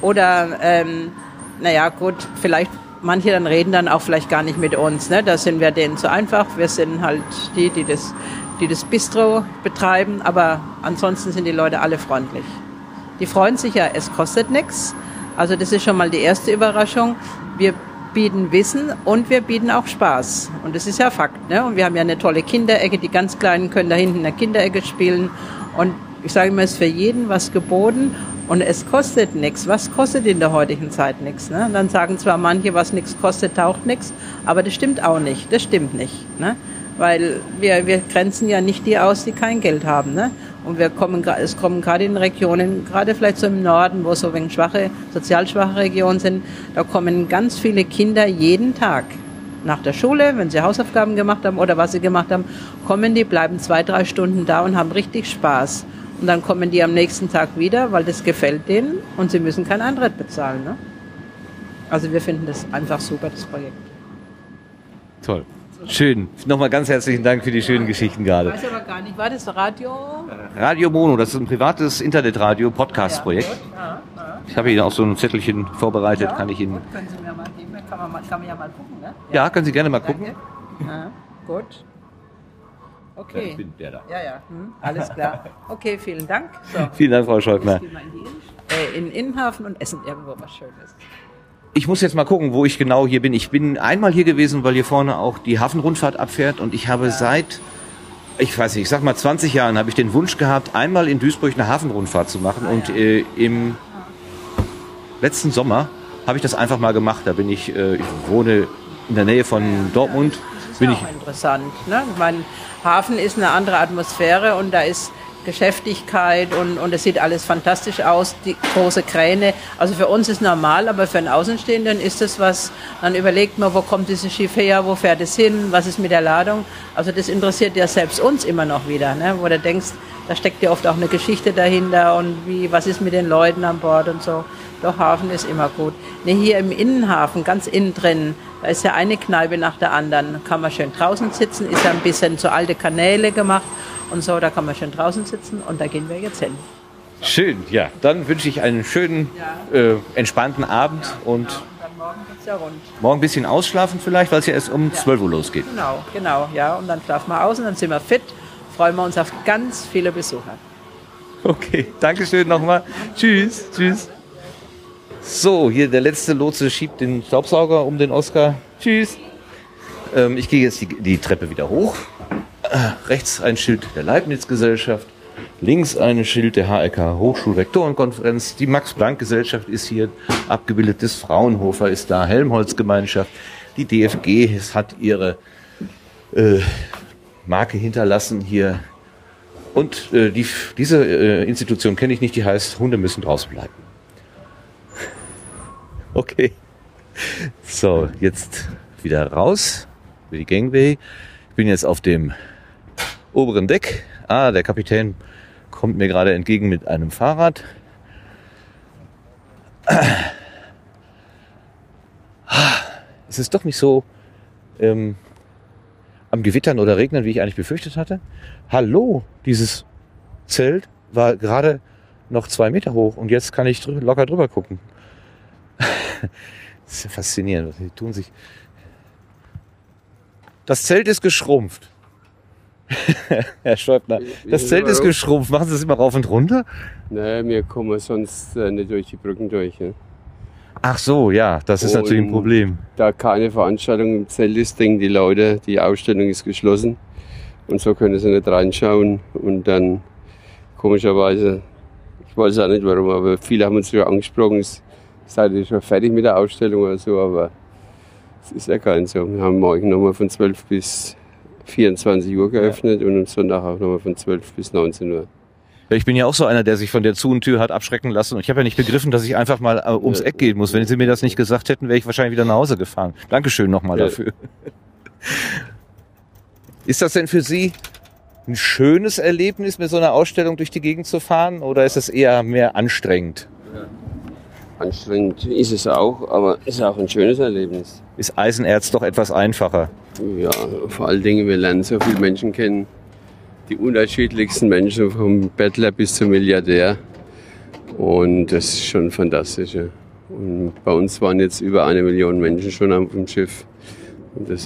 Oder, ähm, naja, gut, vielleicht manche dann reden dann auch vielleicht gar nicht mit uns. Ne? Da sind wir denen zu einfach. Wir sind halt die, die das, die das Bistro betreiben. Aber ansonsten sind die Leute alle freundlich. Die freuen sich ja, es kostet nichts. Also das ist schon mal die erste Überraschung. Wir bieten Wissen und wir bieten auch Spaß. Und das ist ja Fakt. Ne? Und wir haben ja eine tolle Kinderecke. Die ganz Kleinen können da hinten in der Kinderecke spielen. Und ich sage immer, es ist für jeden was geboten und es kostet nichts. Was kostet in der heutigen Zeit nichts? Ne? Dann sagen zwar manche, was nichts kostet, taucht nichts, aber das stimmt auch nicht. Das stimmt nicht. Ne? Weil wir, wir grenzen ja nicht die aus, die kein Geld haben. Ne? Und wir kommen, es kommen gerade in Regionen, gerade vielleicht so im Norden, wo so wenig schwache, sozial schwache Regionen sind, da kommen ganz viele Kinder jeden Tag nach der Schule, wenn sie Hausaufgaben gemacht haben oder was sie gemacht haben, kommen die, bleiben zwei, drei Stunden da und haben richtig Spaß. Und dann kommen die am nächsten Tag wieder, weil das gefällt denen und sie müssen kein Eintritt bezahlen. Ne? Also wir finden das einfach super, das Projekt. Toll. Schön. Nochmal ganz herzlichen Dank für die schönen Geschichten gerade. weiß aber gar nicht, war das Radio? Radio Mono, das ist ein privates Internetradio Podcast-Projekt. Ja, ja. Ich habe Ihnen auch so ein Zettelchen vorbereitet, kann ich Ihnen. Können Sie mir mal geben, kann man, kann man ja mal gucken, ne? Ja, können Sie gerne mal gucken. Ja, gut. Okay. Ich bin der da. Ja, ja. Hm, alles klar. Okay, vielen Dank. So. Vielen Dank, Frau wir in, äh, in den Innenhafen und essen irgendwo was Schönes. Ich muss jetzt mal gucken, wo ich genau hier bin. Ich bin einmal hier gewesen, weil hier vorne auch die Hafenrundfahrt abfährt und ich habe seit, ich weiß nicht, ich sag mal 20 Jahren habe ich den Wunsch gehabt, einmal in Duisburg eine Hafenrundfahrt zu machen und äh, im letzten Sommer habe ich das einfach mal gemacht. Da bin ich, äh, ich wohne in der Nähe von Dortmund, bin ich Auch interessant. Ne? Ich meine, Hafen ist eine andere Atmosphäre und da ist Geschäftigkeit und, und es sieht alles fantastisch aus, die große Kräne. Also für uns ist normal, aber für einen Außenstehenden ist das was, dann überlegt man, wo kommt dieses Schiff her, wo fährt es hin, was ist mit der Ladung. Also das interessiert ja selbst uns immer noch wieder, ne? wo du denkst, da steckt ja oft auch eine Geschichte dahinter und wie, was ist mit den Leuten an Bord und so. Doch Hafen ist immer gut. Ne, hier im Innenhafen, ganz innen drin, da ist ja eine Kneipe nach der anderen. Kann man schön draußen sitzen, ist ja ein bisschen so alte Kanäle gemacht und so, da kann man schön draußen sitzen und da gehen wir jetzt hin. schön. Ja, dann wünsche ich einen schönen, äh, entspannten Abend und Dann morgen geht's ja rund. morgen ein bisschen ausschlafen vielleicht, weil es ja erst um 12 Uhr losgeht. Genau, genau, ja. Und dann schlafen wir aus und dann sind wir fit. Freuen wir uns auf ganz viele Besucher. Okay, Dankeschön nochmal. Tschüss, tschüss. So, hier der letzte Lotse schiebt den Staubsauger um den Oscar. Tschüss. Ähm, ich gehe jetzt die, die Treppe wieder hoch. Äh, rechts ein Schild der Leibniz-Gesellschaft. Links ein Schild der HRK Hochschulrektorenkonferenz. Die Max-Planck-Gesellschaft ist hier abgebildet. Das Fraunhofer ist da. Helmholtz-Gemeinschaft. Die DFG hat ihre äh, Marke hinterlassen hier. Und äh, die, diese äh, Institution kenne ich nicht, die heißt, Hunde müssen draußen bleiben. Okay. So, jetzt wieder raus über die Gangway. Ich bin jetzt auf dem oberen Deck. Ah, der Kapitän kommt mir gerade entgegen mit einem Fahrrad. Es ist doch nicht so ähm, am Gewittern oder Regnen, wie ich eigentlich befürchtet hatte. Hallo, dieses Zelt war gerade noch zwei Meter hoch und jetzt kann ich drü locker drüber gucken. Das ist ja faszinierend. was Die tun sich. Das Zelt ist geschrumpft. Herr Schäubner, das Zelt ist geschrumpft. Machen Sie es immer rauf und runter? Naja, wir kommen sonst äh, nicht durch die Brücken durch. Ne? Ach so, ja, das ist natürlich ein Und Problem. Da keine Veranstaltung im Zelt ist, denken die Leute, die Ausstellung ist geschlossen. Und so können sie nicht reinschauen. Und dann, komischerweise, ich weiß auch nicht warum, aber viele haben uns schon angesprochen, es seid ihr schon fertig mit der Ausstellung oder so, aber es ist ja kein so. Wir haben morgen nochmal von 12 bis 24 Uhr geöffnet und am Sonntag auch nochmal von 12 bis 19 Uhr. Ja, ich bin ja auch so einer, der sich von der Zu- und Tür hat abschrecken lassen. Und ich habe ja nicht begriffen, dass ich einfach mal äh, ums Eck gehen muss. Wenn Sie mir das nicht gesagt hätten, wäre ich wahrscheinlich wieder nach Hause gefahren. Dankeschön nochmal Ja. dafür. Ist das denn für Sie ein schönes Erlebnis, mit so einer Ausstellung durch die Gegend zu fahren? Oder ist es eher mehr anstrengend? Anstrengend ist es auch, aber es ist auch ein schönes Erlebnis. Ist Eisenerz doch etwas einfacher? Ja, vor allen Dingen, wir lernen so viele Menschen kennen. Die unterschiedlichsten Menschen, vom Bettler bis zum Milliardär. Und das ist schon fantastisch. Ja. Und bei uns waren jetzt über eine Million Menschen schon auf dem Schiff.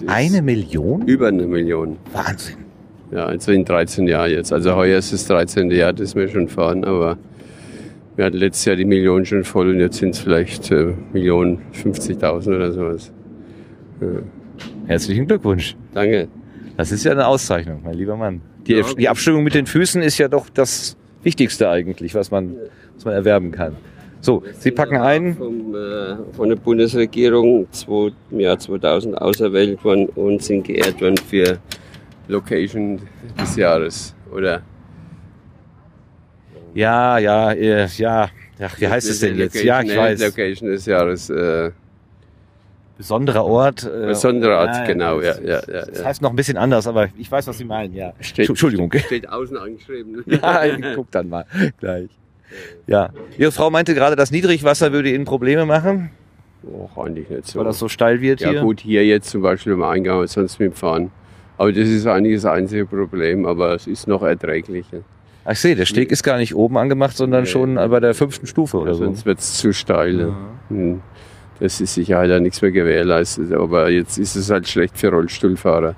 Eine Million? Über eine Million. Wahnsinn. Ja, also in 13 Jahren jetzt. Also heuer ist das 13. Jahr, das wir schon fahren, aber wir hatten letztes Jahr die Million schon voll und jetzt sind es vielleicht äh, Millionen 50.000 oder sowas. Ja. Herzlichen Glückwunsch. Danke. Das ist ja eine Auszeichnung, mein lieber Mann. Die, Ja. die Abstimmung mit den Füßen ist ja doch das Wichtigste eigentlich, was man, was man erwerben kann. So, Sie packen ein. Vom, äh, von der Bundesregierung zwei, im Jahr 2000 auserwählt worden und sind geehrt worden für Location des Jahres. Oder Ja, ja, äh, ja. Ach, wie heißt es denn jetzt? Ja, ich Location, weiß. Location des Jahres. Äh, Besonderer Ort. Äh, Besonderer Ort, ja, genau. Ja, das- ja, ja, Das ja. heißt noch ein bisschen anders, aber ich weiß, was Sie meinen, ja. Steht- Entschuldigung. Steht außen angeschrieben. Ja, ich guck dann mal gleich. Ja. Ihre Frau meinte gerade, das Niedrigwasser würde Ihnen Probleme machen, Och, eigentlich nicht so. weil das so steil wird ja hier. gut, hier jetzt zum Beispiel im Eingang, sonst mit dem Fahren. Aber das ist eigentlich das einzige Problem, aber es ist noch erträglich. ja. Ach, ich sehe, der Steg ist gar nicht oben angemacht, sondern Nee. schon bei der fünften Stufe oder so. Sonst wird es zu steil. ja. Hm. das ist sicher ja nichts mehr gewährleistet. Aber jetzt ist es halt schlecht für Rollstuhlfahrer.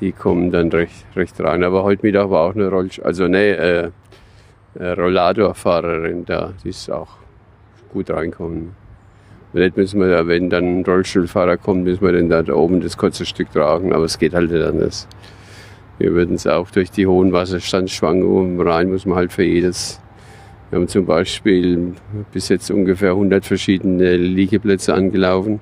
Die kommen dann recht, recht rein. Aber heute Mittag war auch eine Rollstuhl, also ne, äh, Rolladorfahrerin da, die ist auch gut reinkommen. Nicht müssen wir, da, wenn dann ein Rollstuhlfahrer kommt, müssen wir dann da oben das kurze Stück tragen, aber es geht halt nicht anders. Wir würden es auch durch die hohen Wasserstandsschwankungen rein, muss man halt für jedes. Wir haben zum Beispiel bis jetzt ungefähr 100 verschiedene Liegeplätze angelaufen.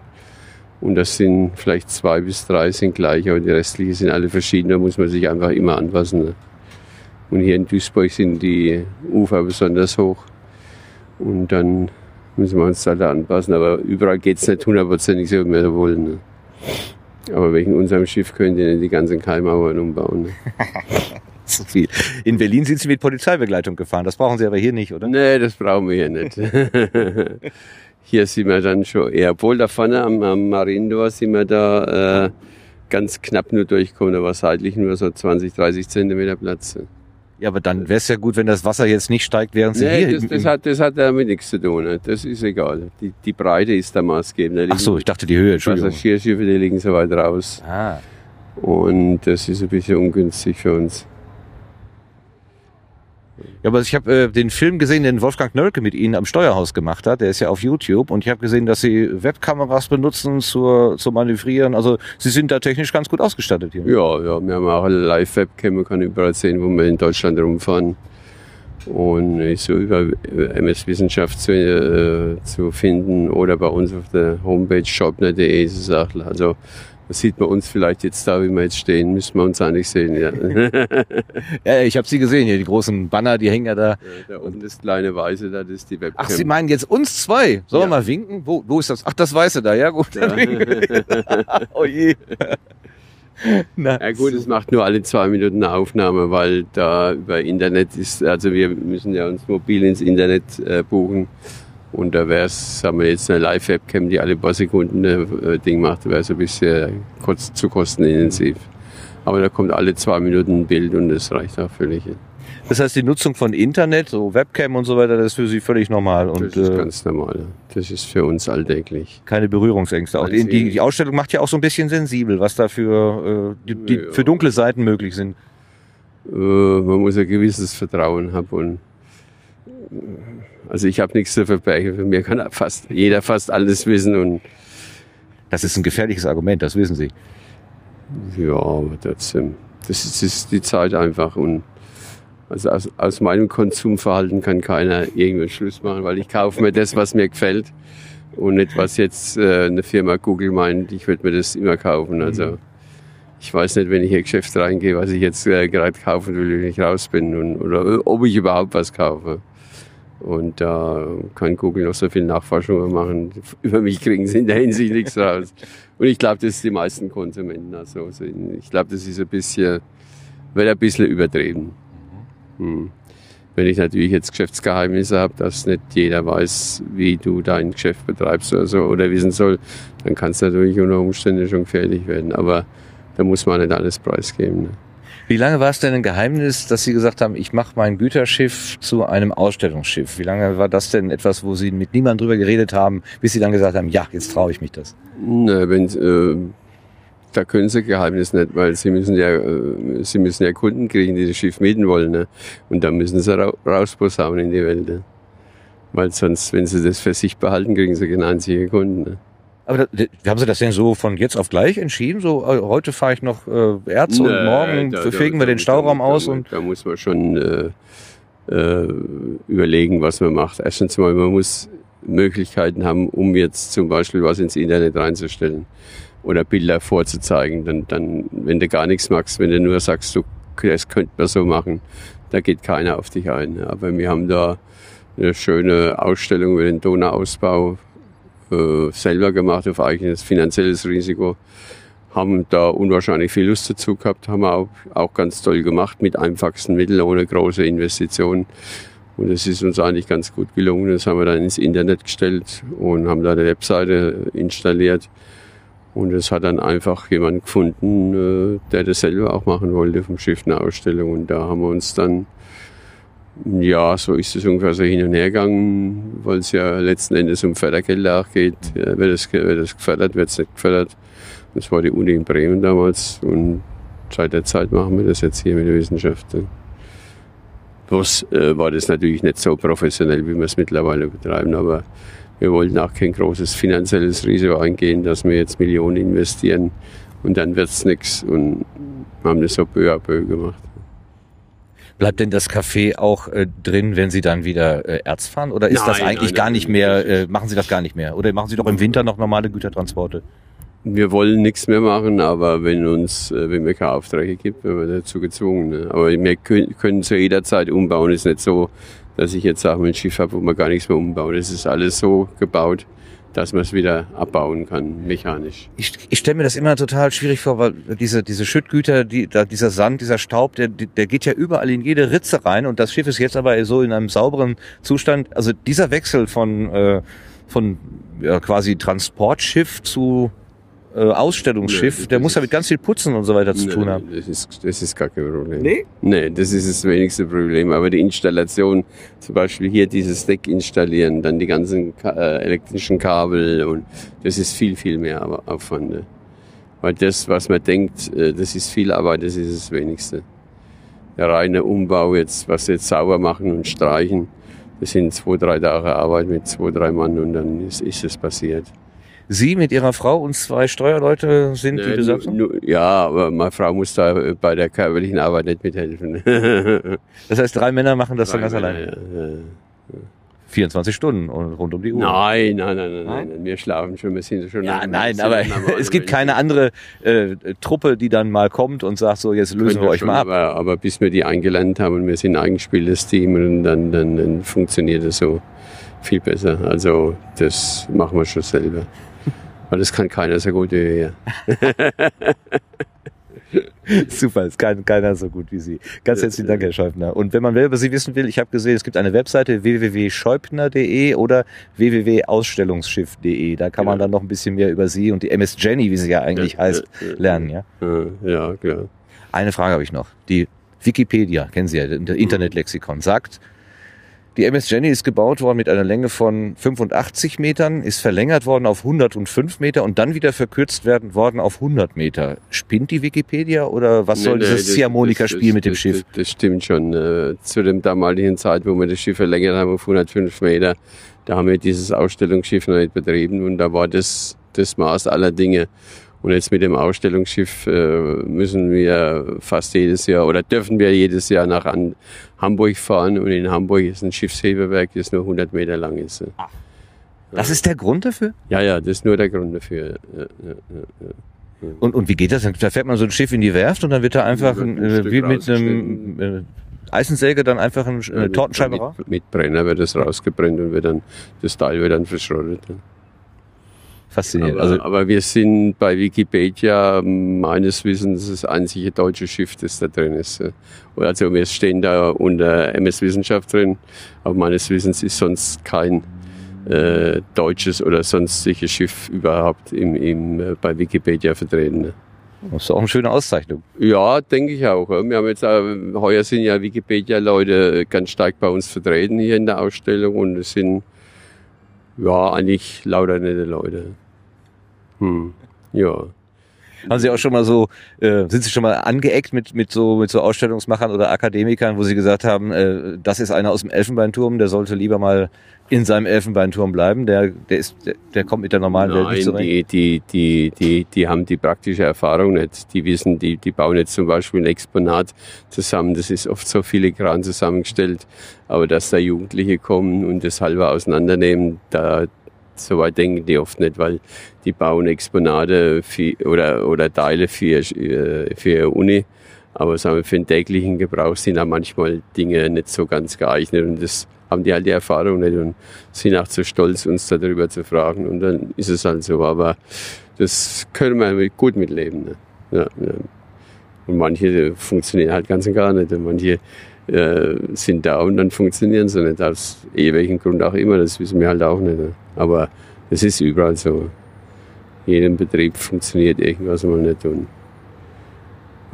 Und das sind vielleicht zwei bis drei sind gleich, aber die restlichen sind alle verschieden. Da muss man sich einfach immer anpassen. Ne? Und hier in Duisburg sind die Ufer besonders hoch. Und dann müssen wir uns da anpassen. Aber überall geht es nicht hundertprozentig so, wie wir wollen. Aber wegen unserem Schiff können die die ganzen Keimauern umbauen. Ne? Zu viel. In Berlin sind Sie mit Polizeibegleitung gefahren. Das brauchen Sie aber hier nicht, oder? Nee, das brauchen wir hier nicht. hier sind wir dann schon eher. Obwohl da vorne am, am Mariendor sind wir da äh, ganz knapp nur durchgekommen. Da war seitlich nur so 20, 30 Zentimeter Platz. Ja, aber dann wäre es ja gut, wenn das Wasser jetzt nicht steigt, während Sie Nee, hier... das, das, hat, das hat damit nichts zu tun. ne? Das ist egal. Die, die Breite ist da maßgebend. Da Ach so, ich dachte die Höhe, Entschuldigung. Passagierschiffe, die liegen so weit raus. Ah. Und das ist ein bisschen ungünstig für uns. Ja, aber ich habe äh, den Film gesehen, den Wolfgang Nölke mit Ihnen am Steuerhaus gemacht hat. Der ist ja auf YouTube. Und ich habe gesehen, dass Sie Webkameras benutzen zur, zum Manövrieren. Also Sie sind da technisch ganz gut ausgestattet hier. Ja, ja, wir haben auch eine Live-Webcam, man kann überall sehen, wo wir in Deutschland rumfahren. Und so über MS Wissenschaft zu, äh, zu finden oder bei uns auf der Homepage shopner.de ist es auch. Also da sieht man uns vielleicht jetzt da, wie wir jetzt stehen, müssen wir uns eigentlich sehen. Ja. Ja, ich habe Sie gesehen hier, die großen Banner, die hängen ja da. da unten das kleine Weiße, da, das ist die Webcam. Ach, Sie meinen jetzt uns zwei? Sollen wir mal winken? Wo, wo ist das? Ach, das Weiße da, ja gut. Wir. oh je. Na, Ja gut, es macht nur alle zwei Minuten eine Aufnahme, weil da über Internet ist, also wir müssen ja uns mobil ins Internet äh, buchen. Und da wäre es, haben wir jetzt eine Live-Webcam, die alle paar Sekunden ein äh, Ding macht, wäre es ein bisschen kurz, zu kostenintensiv. Aber da kommt alle zwei Minuten ein Bild und das reicht auch völlig. Das heißt, die Nutzung von Internet, so Webcam und so weiter, das ist für Sie völlig normal. Und, Das ist äh, ganz normal. Das ist für uns alltäglich. keine Berührungsängste. Auch die, die, die Ausstellung macht ja auch so ein bisschen sensibel, was da für, äh, die, die, Ja. für dunkle Seiten möglich sind. Äh, man muss ein gewisses Vertrauen haben und also ich habe nichts zu verbergen. Für mir kann fast jeder fast alles wissen und Das ist ein gefährliches Argument, das wissen Sie. Ja, aber trotzdem. Das ist, ist die Zeit einfach. Und also aus, aus meinem Konsumverhalten kann keiner irgendwann Schluss machen, weil ich kaufe mir das, was mir gefällt. Und nicht, was jetzt äh, eine Firma Google meint, ich würde mir das immer kaufen. Also ich weiß nicht, wenn ich in ein Geschäft reingehe, was ich jetzt äh, gerade kaufen will, wenn ich raus bin. Und, oder ob ich überhaupt was kaufe. Und da kann Google noch so viel Nachforschungen machen. Über mich kriegen sie in der Hinsicht nichts raus. Und ich glaube, das ist die meisten Konsumenten. Also sind. ich glaube, das ist ein bisschen, wird ein bisschen übertrieben. Hm. Wenn ich natürlich jetzt Geschäftsgeheimnisse habe, dass nicht jeder weiß, wie du dein Geschäft betreibst oder so oder wissen soll, dann kann es natürlich unter Umständen schon gefährlich werden. Aber da muss man nicht alles preisgeben. Ne? Wie lange war es denn ein Geheimnis, dass Sie gesagt haben, ich mache mein Güterschiff zu einem Ausstellungsschiff? Wie lange war das denn etwas, wo Sie mit niemandem drüber geredet haben, bis Sie dann gesagt haben, ja, jetzt traue ich mich das? Na, wenn, äh, da können sie Geheimnis nicht, weil sie müssen ja, äh, sie müssen ja Kunden kriegen, die das Schiff mieten wollen. Ne? Und da müssen sie ra rausposaunen in die Welt. Ne? Weil sonst, wenn sie das für sich behalten, kriegen sie keine einzige Kunden. Ne? Aber da, haben Sie das denn so von jetzt auf gleich entschieden? So, äh, heute fahre ich noch äh, Erz und morgen da- fegen da- wir den Stauraum da- aus da, und Da muss man schon äh, äh, überlegen, was man macht. Erstens mal, man muss Möglichkeiten haben, um jetzt zum Beispiel was ins Internet reinzustellen oder Bilder vorzuzeigen. Dann, dann, wenn du gar nichts machst, wenn du nur sagst, du, das könnte man so machen, da geht keiner auf dich ein. Aber wir haben da eine schöne Ausstellung über den Donauausbau äh, selber gemacht auf eigenes finanzielles Risiko haben da unwahrscheinlich viel Lust dazu gehabt, haben wir auch, auch ganz toll gemacht mit einfachsten Mitteln, ohne große Investitionen. Und es ist uns eigentlich ganz gut gelungen. Das haben wir dann ins Internet gestellt und haben da eine Webseite installiert. Und es hat dann einfach jemand gefunden, äh, der das selber auch machen wollte vom Schiff, eine Ausstellung. Und da haben wir uns dann Ja, so ist es ungefähr so hin und her gegangen, weil es ja letzten Endes um Fördergelder auch geht. Ja, wird, es, wird es gefördert, wird es nicht gefördert. Das war die Uni in Bremen damals und seit der Zeit machen wir das jetzt hier mit der Wissenschaft. Bloß äh, war das natürlich nicht so professionell, wie wir es mittlerweile betreiben, aber wir wollten auch kein großes finanzielles Risiko eingehen, dass wir jetzt Millionen investieren und dann wird es nichts und haben das so peu à peu gemacht. Bleibt denn das Café auch äh, drin, wenn Sie dann wieder äh, Erz fahren? Oder ist Nein, das eigentlich nein, gar nicht mehr, äh, machen Sie das gar nicht mehr? Oder machen Sie doch im Winter noch normale Gütertransporte? Wir wollen nichts mehr machen, aber wenn uns, äh, wenn wir keine Aufträge gibt, werden wir dazu gezwungen. Ne? Aber wir können, zu jeder Zeit umbauen. Es ist nicht so, dass ich jetzt sage, ein Schiff habe, wo man gar nichts mehr umbaut. Es ist alles so gebaut, dass man es wieder abbauen kann, mechanisch. Ich, ich stelle mir das immer total schwierig vor, weil diese, diese Schüttgüter, die, da, dieser Sand, dieser Staub, der, der geht ja überall in jede Ritze rein und das Schiff ist jetzt aber so in einem sauberen Zustand. Also dieser Wechsel von, äh, von ja, quasi Transportschiff zu äh, Ausstellungsschiff, Nee, der das muss ja ist- mit ganz viel Putzen und so weiter zu Nee, tun haben. Das ist, das ist gar kein Problem. Nee? Nee, das ist das wenigste Problem. Aber die Installation, zum Beispiel hier dieses Deck installieren, dann die ganzen äh, elektrischen Kabel und das ist viel, viel mehr Au- Aufwand. ne? Weil das, was man denkt, äh, das ist viel Arbeit, das ist das wenigste. Der reine Umbau jetzt, was wir jetzt sauber machen und streichen, das sind zwei, drei Tage Arbeit mit zwei, drei Mann und dann ist, ist es passiert. Sie mit Ihrer Frau und zwei Steuerleute sind die nur, nur, ja, aber meine Frau muss da äh, bei der körperlichen Arbeit nicht mithelfen. Das heißt, drei Männer machen das dann Drei ganz Männer, alleine? ja, ja. 24 Stunden und rund um die Uhr. Nein, nein, nein, nein, nein, nein, wir schlafen schon, wir sind schon. Ja, nein, sind aber es gibt keine andere äh, Truppe, die dann mal kommt und sagt, so jetzt lösen wir euch schon, mal ab. Aber, aber bis wir die eingelernt haben und wir sind ein eingespieltes Team und dann, dann, dann funktioniert es so viel besser. Also das machen wir schon selber. Das kann keiner so gut wie wir. Super, ist kein, keiner so gut wie Sie. Ganz herzlichen Dank, Herr Scheubner. Und wenn man mehr über Sie wissen will, ich habe gesehen, es gibt eine Webseite www.scheubner.de oder www.ausstellungsschiff.de. Da kann man dann noch ein bisschen mehr über Sie und die MS Jenny, wie sie ja eigentlich. Ja, heißt, ja, lernen. Ja? Ja, klar. Eine Frage habe ich noch. Die Wikipedia, kennen Sie ja, der Internetlexikon, sagt, die MS Jenny ist gebaut worden mit einer Länge von 85 Metern, ist verlängert worden auf 105 Meter und dann wieder verkürzt werden worden auf 100 Meter. Spinnt die Wikipedia oder was soll Nee, nee, dieses Ziehharmonika-Spiel mit dem das- Schiff? Das, das stimmt schon. Äh, Zu dem damaligen Zeit, wo wir das Schiff verlängert haben auf 105 Meter, da haben wir dieses Ausstellungsschiff noch nicht betrieben und da war das das Maß aller Dinge. Und jetzt mit dem Ausstellungsschiff äh, müssen wir fast jedes Jahr oder dürfen wir jedes Jahr nach Hamburg fahren und in Hamburg ist ein Schiffshebewerk, das nur 100 Meter lang ist. Das ist der Grund dafür? Ja, ja, das ist nur der Grund dafür. Ja, ja, ja. Und, und wie geht das? Da fährt man so ein Schiff in die Werft und dann wird da einfach wird ein, äh, wie mit einem äh, Eisensäge dann einfach ein, eine mit- Tortenscheibe raus? mit, mit Brenner wird das rausgebrennt und wird dann, das Teil wird dann verschrottet. Faszinierend. Aber, Also aber wir sind bei Wikipedia meines Wissens das einzige deutsche Schiff, das da drin ist. Also wir stehen da unter MS Wissenschaft drin, aber meines Wissens ist sonst kein äh, deutsches oder sonstiges Schiff überhaupt im, im, äh, bei Wikipedia vertreten. das ist auch eine schöne Auszeichnung. Ja, denke ich auch. Wir haben jetzt, äh, heuer sind ja Wikipedia-Leute ganz stark bei uns vertreten hier in der Ausstellung und es sind ja eigentlich lauter nette Leute. Hm. Ja. Haben Sie auch schon mal so, äh, sind Sie schon mal angeeckt mit, mit so, mit so Ausstellungsmachern oder Akademikern, wo Sie gesagt haben, äh, das ist einer aus dem Elfenbeinturm, der sollte lieber mal in seinem Elfenbeinturm bleiben, der, der ist, der, der kommt mit der normalen Welt nicht Nein, zurecht. die, die, die, die, die haben die praktische Erfahrung nicht. Die wissen, die, die bauen jetzt zum Beispiel ein Exponat zusammen. Das ist oft so filigran zusammengestellt. Aber dass da Jugendliche kommen und das halber auseinandernehmen, da, so weit denken die oft nicht, weil die bauen Exponate für, oder, oder Teile für, äh, für ihre Uni. Aber sagen wir, für den täglichen Gebrauch sind da manchmal Dinge nicht so ganz geeignet und das haben die halt die Erfahrung nicht und sind auch zu stolz, uns darüber zu fragen und dann ist es halt so. Aber das können wir gut mitleben. Ne? Ja, ja. Und manche funktionieren halt ganz und gar nicht und manche äh, sind da und dann funktionieren sie nicht, aus eh welchem Grund auch immer, das wissen wir halt auch nicht. Ne? Aber es ist überall so. In jedem Betrieb funktioniert irgendwas mal nicht und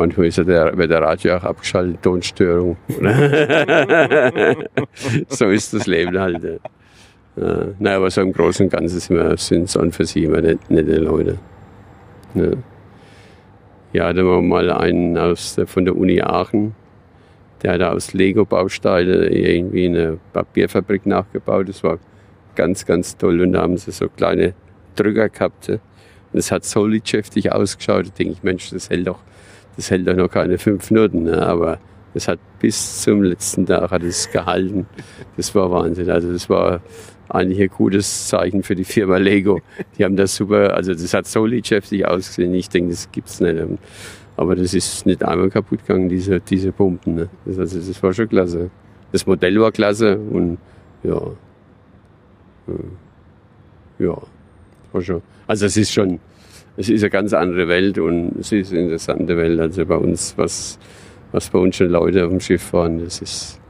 Manchmal ist der, wird der Radio auch abgeschaltet, Tonstörung. so ist das Leben halt. Ja. Ja, naja, aber so im Großen und Ganzen sind wir, sind an für sich immer nette, Leute. Ja. ja, da war mal einen aus, der- von der Uni Aachen, der hat aus Lego-Bausteine irgendwie eine Papierfabrik nachgebaut. Das war ganz, ganz toll. Und da haben sie so kleine Drücker gehabt. Und es hat so lidschäftig ausgeschaut. Da denke ich, Mensch, das hält doch, das hält doch noch keine fünf Minuten. Ne? Aber das hat bis zum letzten Tag hat es gehalten. Das war Wahnsinn. Also das war eigentlich ein gutes Zeichen für die Firma Lego. Die haben das super, also das hat so lidschäftig ausgesehen. Ich denke, das gibt's nicht. Aber das ist nicht einmal kaputt gegangen, diese, diese Pumpen. Ne? Das, also, das war schon klasse. Das Modell war klasse und ja. Ja. Ja. War schon. Also es ist schon, es ist eine ganz andere Welt und es ist eine interessante Welt. Also bei uns, was, was bei uns schon Leute auf dem Schiff waren, das ist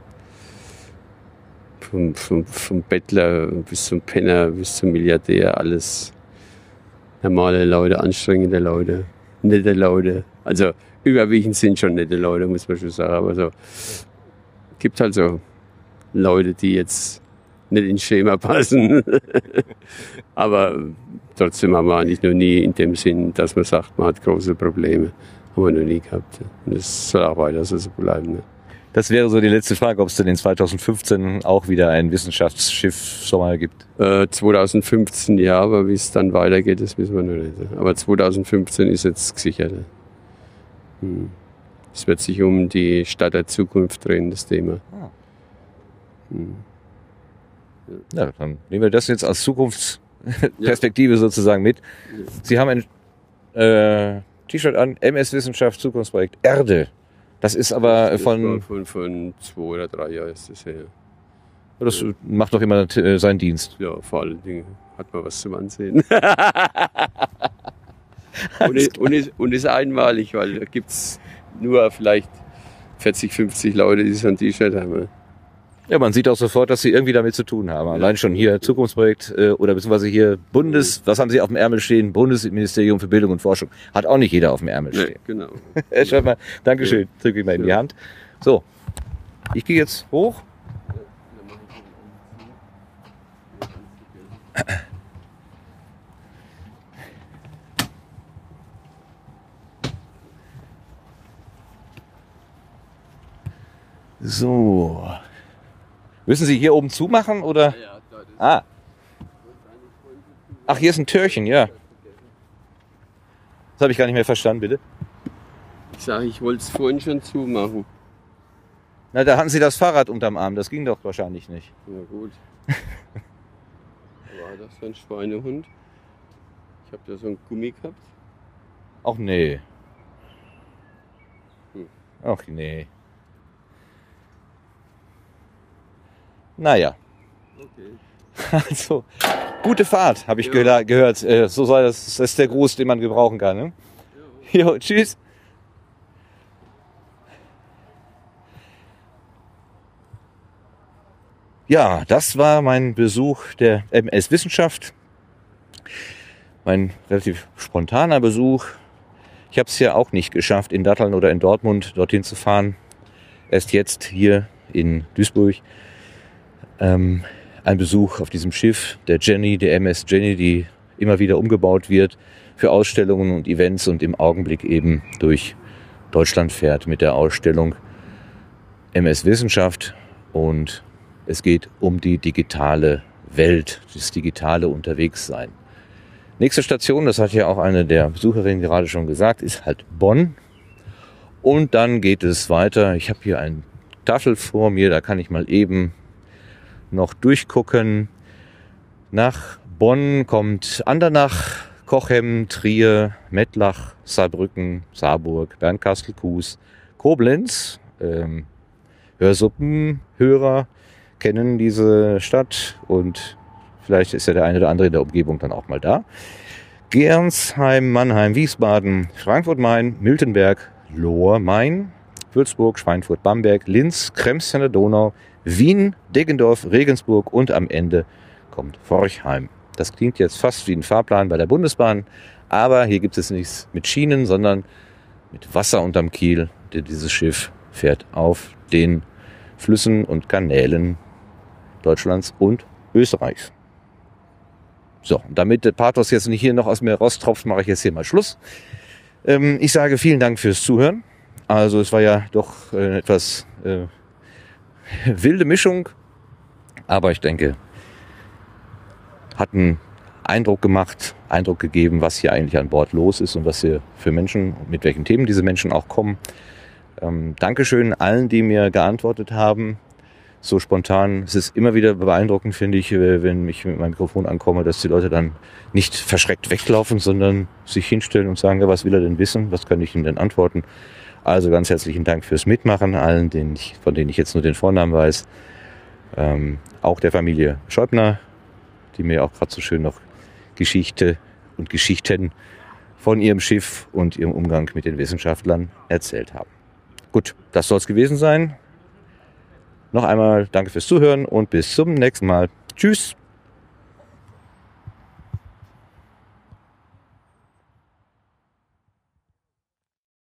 vom, vom, vom Bettler bis zum Penner bis zum Milliardär alles normale Leute, anstrengende Leute, nette Leute. Also überwiegend sind schon nette Leute, muss man schon sagen. Aber so gibt halt so Leute, die jetzt nicht ins Schema passen. Aber trotzdem haben wir eigentlich noch nie in dem Sinn, dass man sagt, man hat große Probleme. Haben wir noch nie gehabt. Und das soll auch weiter so bleiben. Ne? Das wäre so die letzte Frage, ob es denn in 2015 auch wieder ein Wissenschaftsschiff Sommer gibt. Äh, 2015 ja, aber wie es dann weitergeht, das wissen wir noch nicht. Aber 2015 ist jetzt gesichert. Hm. Es wird sich um die Stadt der Zukunft drehen, das Thema. Hm. Ja, dann nehmen wir das jetzt als Zukunftsperspektive sozusagen mit. Sie haben ein äh, T-Shirt an, MS Wissenschaft Zukunftsprojekt Erde. Das ist aber von, von, von zwei oder drei Jahren ist das her. das macht doch immer äh, seinen Dienst. Ja, vor allen Dingen hat man was zum Ansehen. und, ist, und, ist, und ist einmalig, weil da gibt es nur vielleicht 40, 50 Leute, die so ein T-Shirt haben. Ja, man sieht auch sofort, dass Sie irgendwie damit zu tun haben. Allein schon hier Zukunftsprojekt äh, oder beziehungsweise hier Bundes, was haben Sie auf dem Ärmel stehen? Bundesministerium für Bildung und Forschung. Hat auch nicht jeder auf dem Ärmel Nee, stehen. genau. Herr Schöpfer, Dankeschön. Drücke ich mal in die Hand. So, ich gehe jetzt hoch. So. Müssen Sie hier oben zumachen oder? Ah. Ach, hier ist ein Türchen, ja. Das habe ich gar nicht mehr verstanden, bitte. Ich sage, ich wollte es vorhin schon zumachen. Na, da hatten Sie das Fahrrad unterm Arm. Das ging doch wahrscheinlich nicht. Ja gut. War das für ein Schweinehund? Ich habe da so ein Gummi gehabt. Ach nee. Hm. Ach nee. Naja. Okay. Also, gute Fahrt, habe ich Ja. gehör- gehört. Äh, So soll das, das ist der Gruß, den man gebrauchen kann. Ne? Jo, tschüss. Ja, das war mein Besuch der MS Wissenschaft. Mein relativ spontaner Besuch. Ich habe es ja auch nicht geschafft, in Datteln oder in Dortmund dorthin zu fahren. Erst jetzt hier in Duisburg. Ähm, ein Besuch auf diesem Schiff, der Jenny, der MS Jenny, die immer wieder umgebaut wird für Ausstellungen und Events und im Augenblick eben durch Deutschland fährt mit der Ausstellung MS Wissenschaft und es geht um die digitale Welt, das digitale Unterwegssein. Nächste Station, das hat ja auch eine der Besucherinnen gerade schon gesagt, ist halt Bonn. Und dann geht es weiter. Ich habe hier ein Tafel vor mir, da kann ich mal eben noch durchgucken. Nach Bonn kommt Andernach, Cochem, Trier, Mettlach, Saarbrücken, Saarburg, Bernkastel, Kues, Koblenz. Ähm, Hörsuppenhörer kennen diese Stadt und vielleicht ist ja der eine oder andere in der Umgebung dann auch mal da. Gernsheim, Mannheim, Wiesbaden, Frankfurt-Main, Miltenberg, Lohr-Main, Würzburg, Schweinfurt, Bamberg, Linz, Krems an der Donau, Wien, Deggendorf, Regensburg und am Ende kommt Forchheim. Das klingt jetzt fast wie ein Fahrplan bei der Bundesbahn, aber hier gibt es nichts mit Schienen, sondern mit Wasser unterm Kiel, denn dieses Schiff fährt auf den Flüssen und Kanälen Deutschlands und Österreichs. So, damit der Pathos jetzt nicht hier noch aus mir raustropft, mache ich jetzt hier mal Schluss. Ähm, ich sage vielen Dank fürs Zuhören. Also es war ja doch äh, etwas äh, wilde Mischung, aber ich denke, hat einen Eindruck gemacht, Eindruck gegeben, was hier eigentlich an Bord los ist und was hier für Menschen, mit welchen Themen diese Menschen auch kommen. Ähm, Dankeschön allen, die mir geantwortet haben. So spontan. Es ist immer wieder beeindruckend, finde ich, äh, wenn ich mit meinem Mikrofon ankomme, dass die Leute dann nicht verschreckt weglaufen, sondern sich hinstellen und sagen, ja, was will er denn wissen? Was kann ich ihm denn antworten? Also ganz herzlichen Dank fürs Mitmachen, allen, denen ich, von denen ich jetzt nur den Vornamen weiß. Ähm, auch der Familie Schäubner, die mir auch gerade so schön noch Geschichte und Geschichten von ihrem Schiff und ihrem Umgang mit den Wissenschaftlern erzählt haben. Gut, das soll es gewesen sein. Noch einmal danke fürs Zuhören und bis zum nächsten Mal. Tschüss.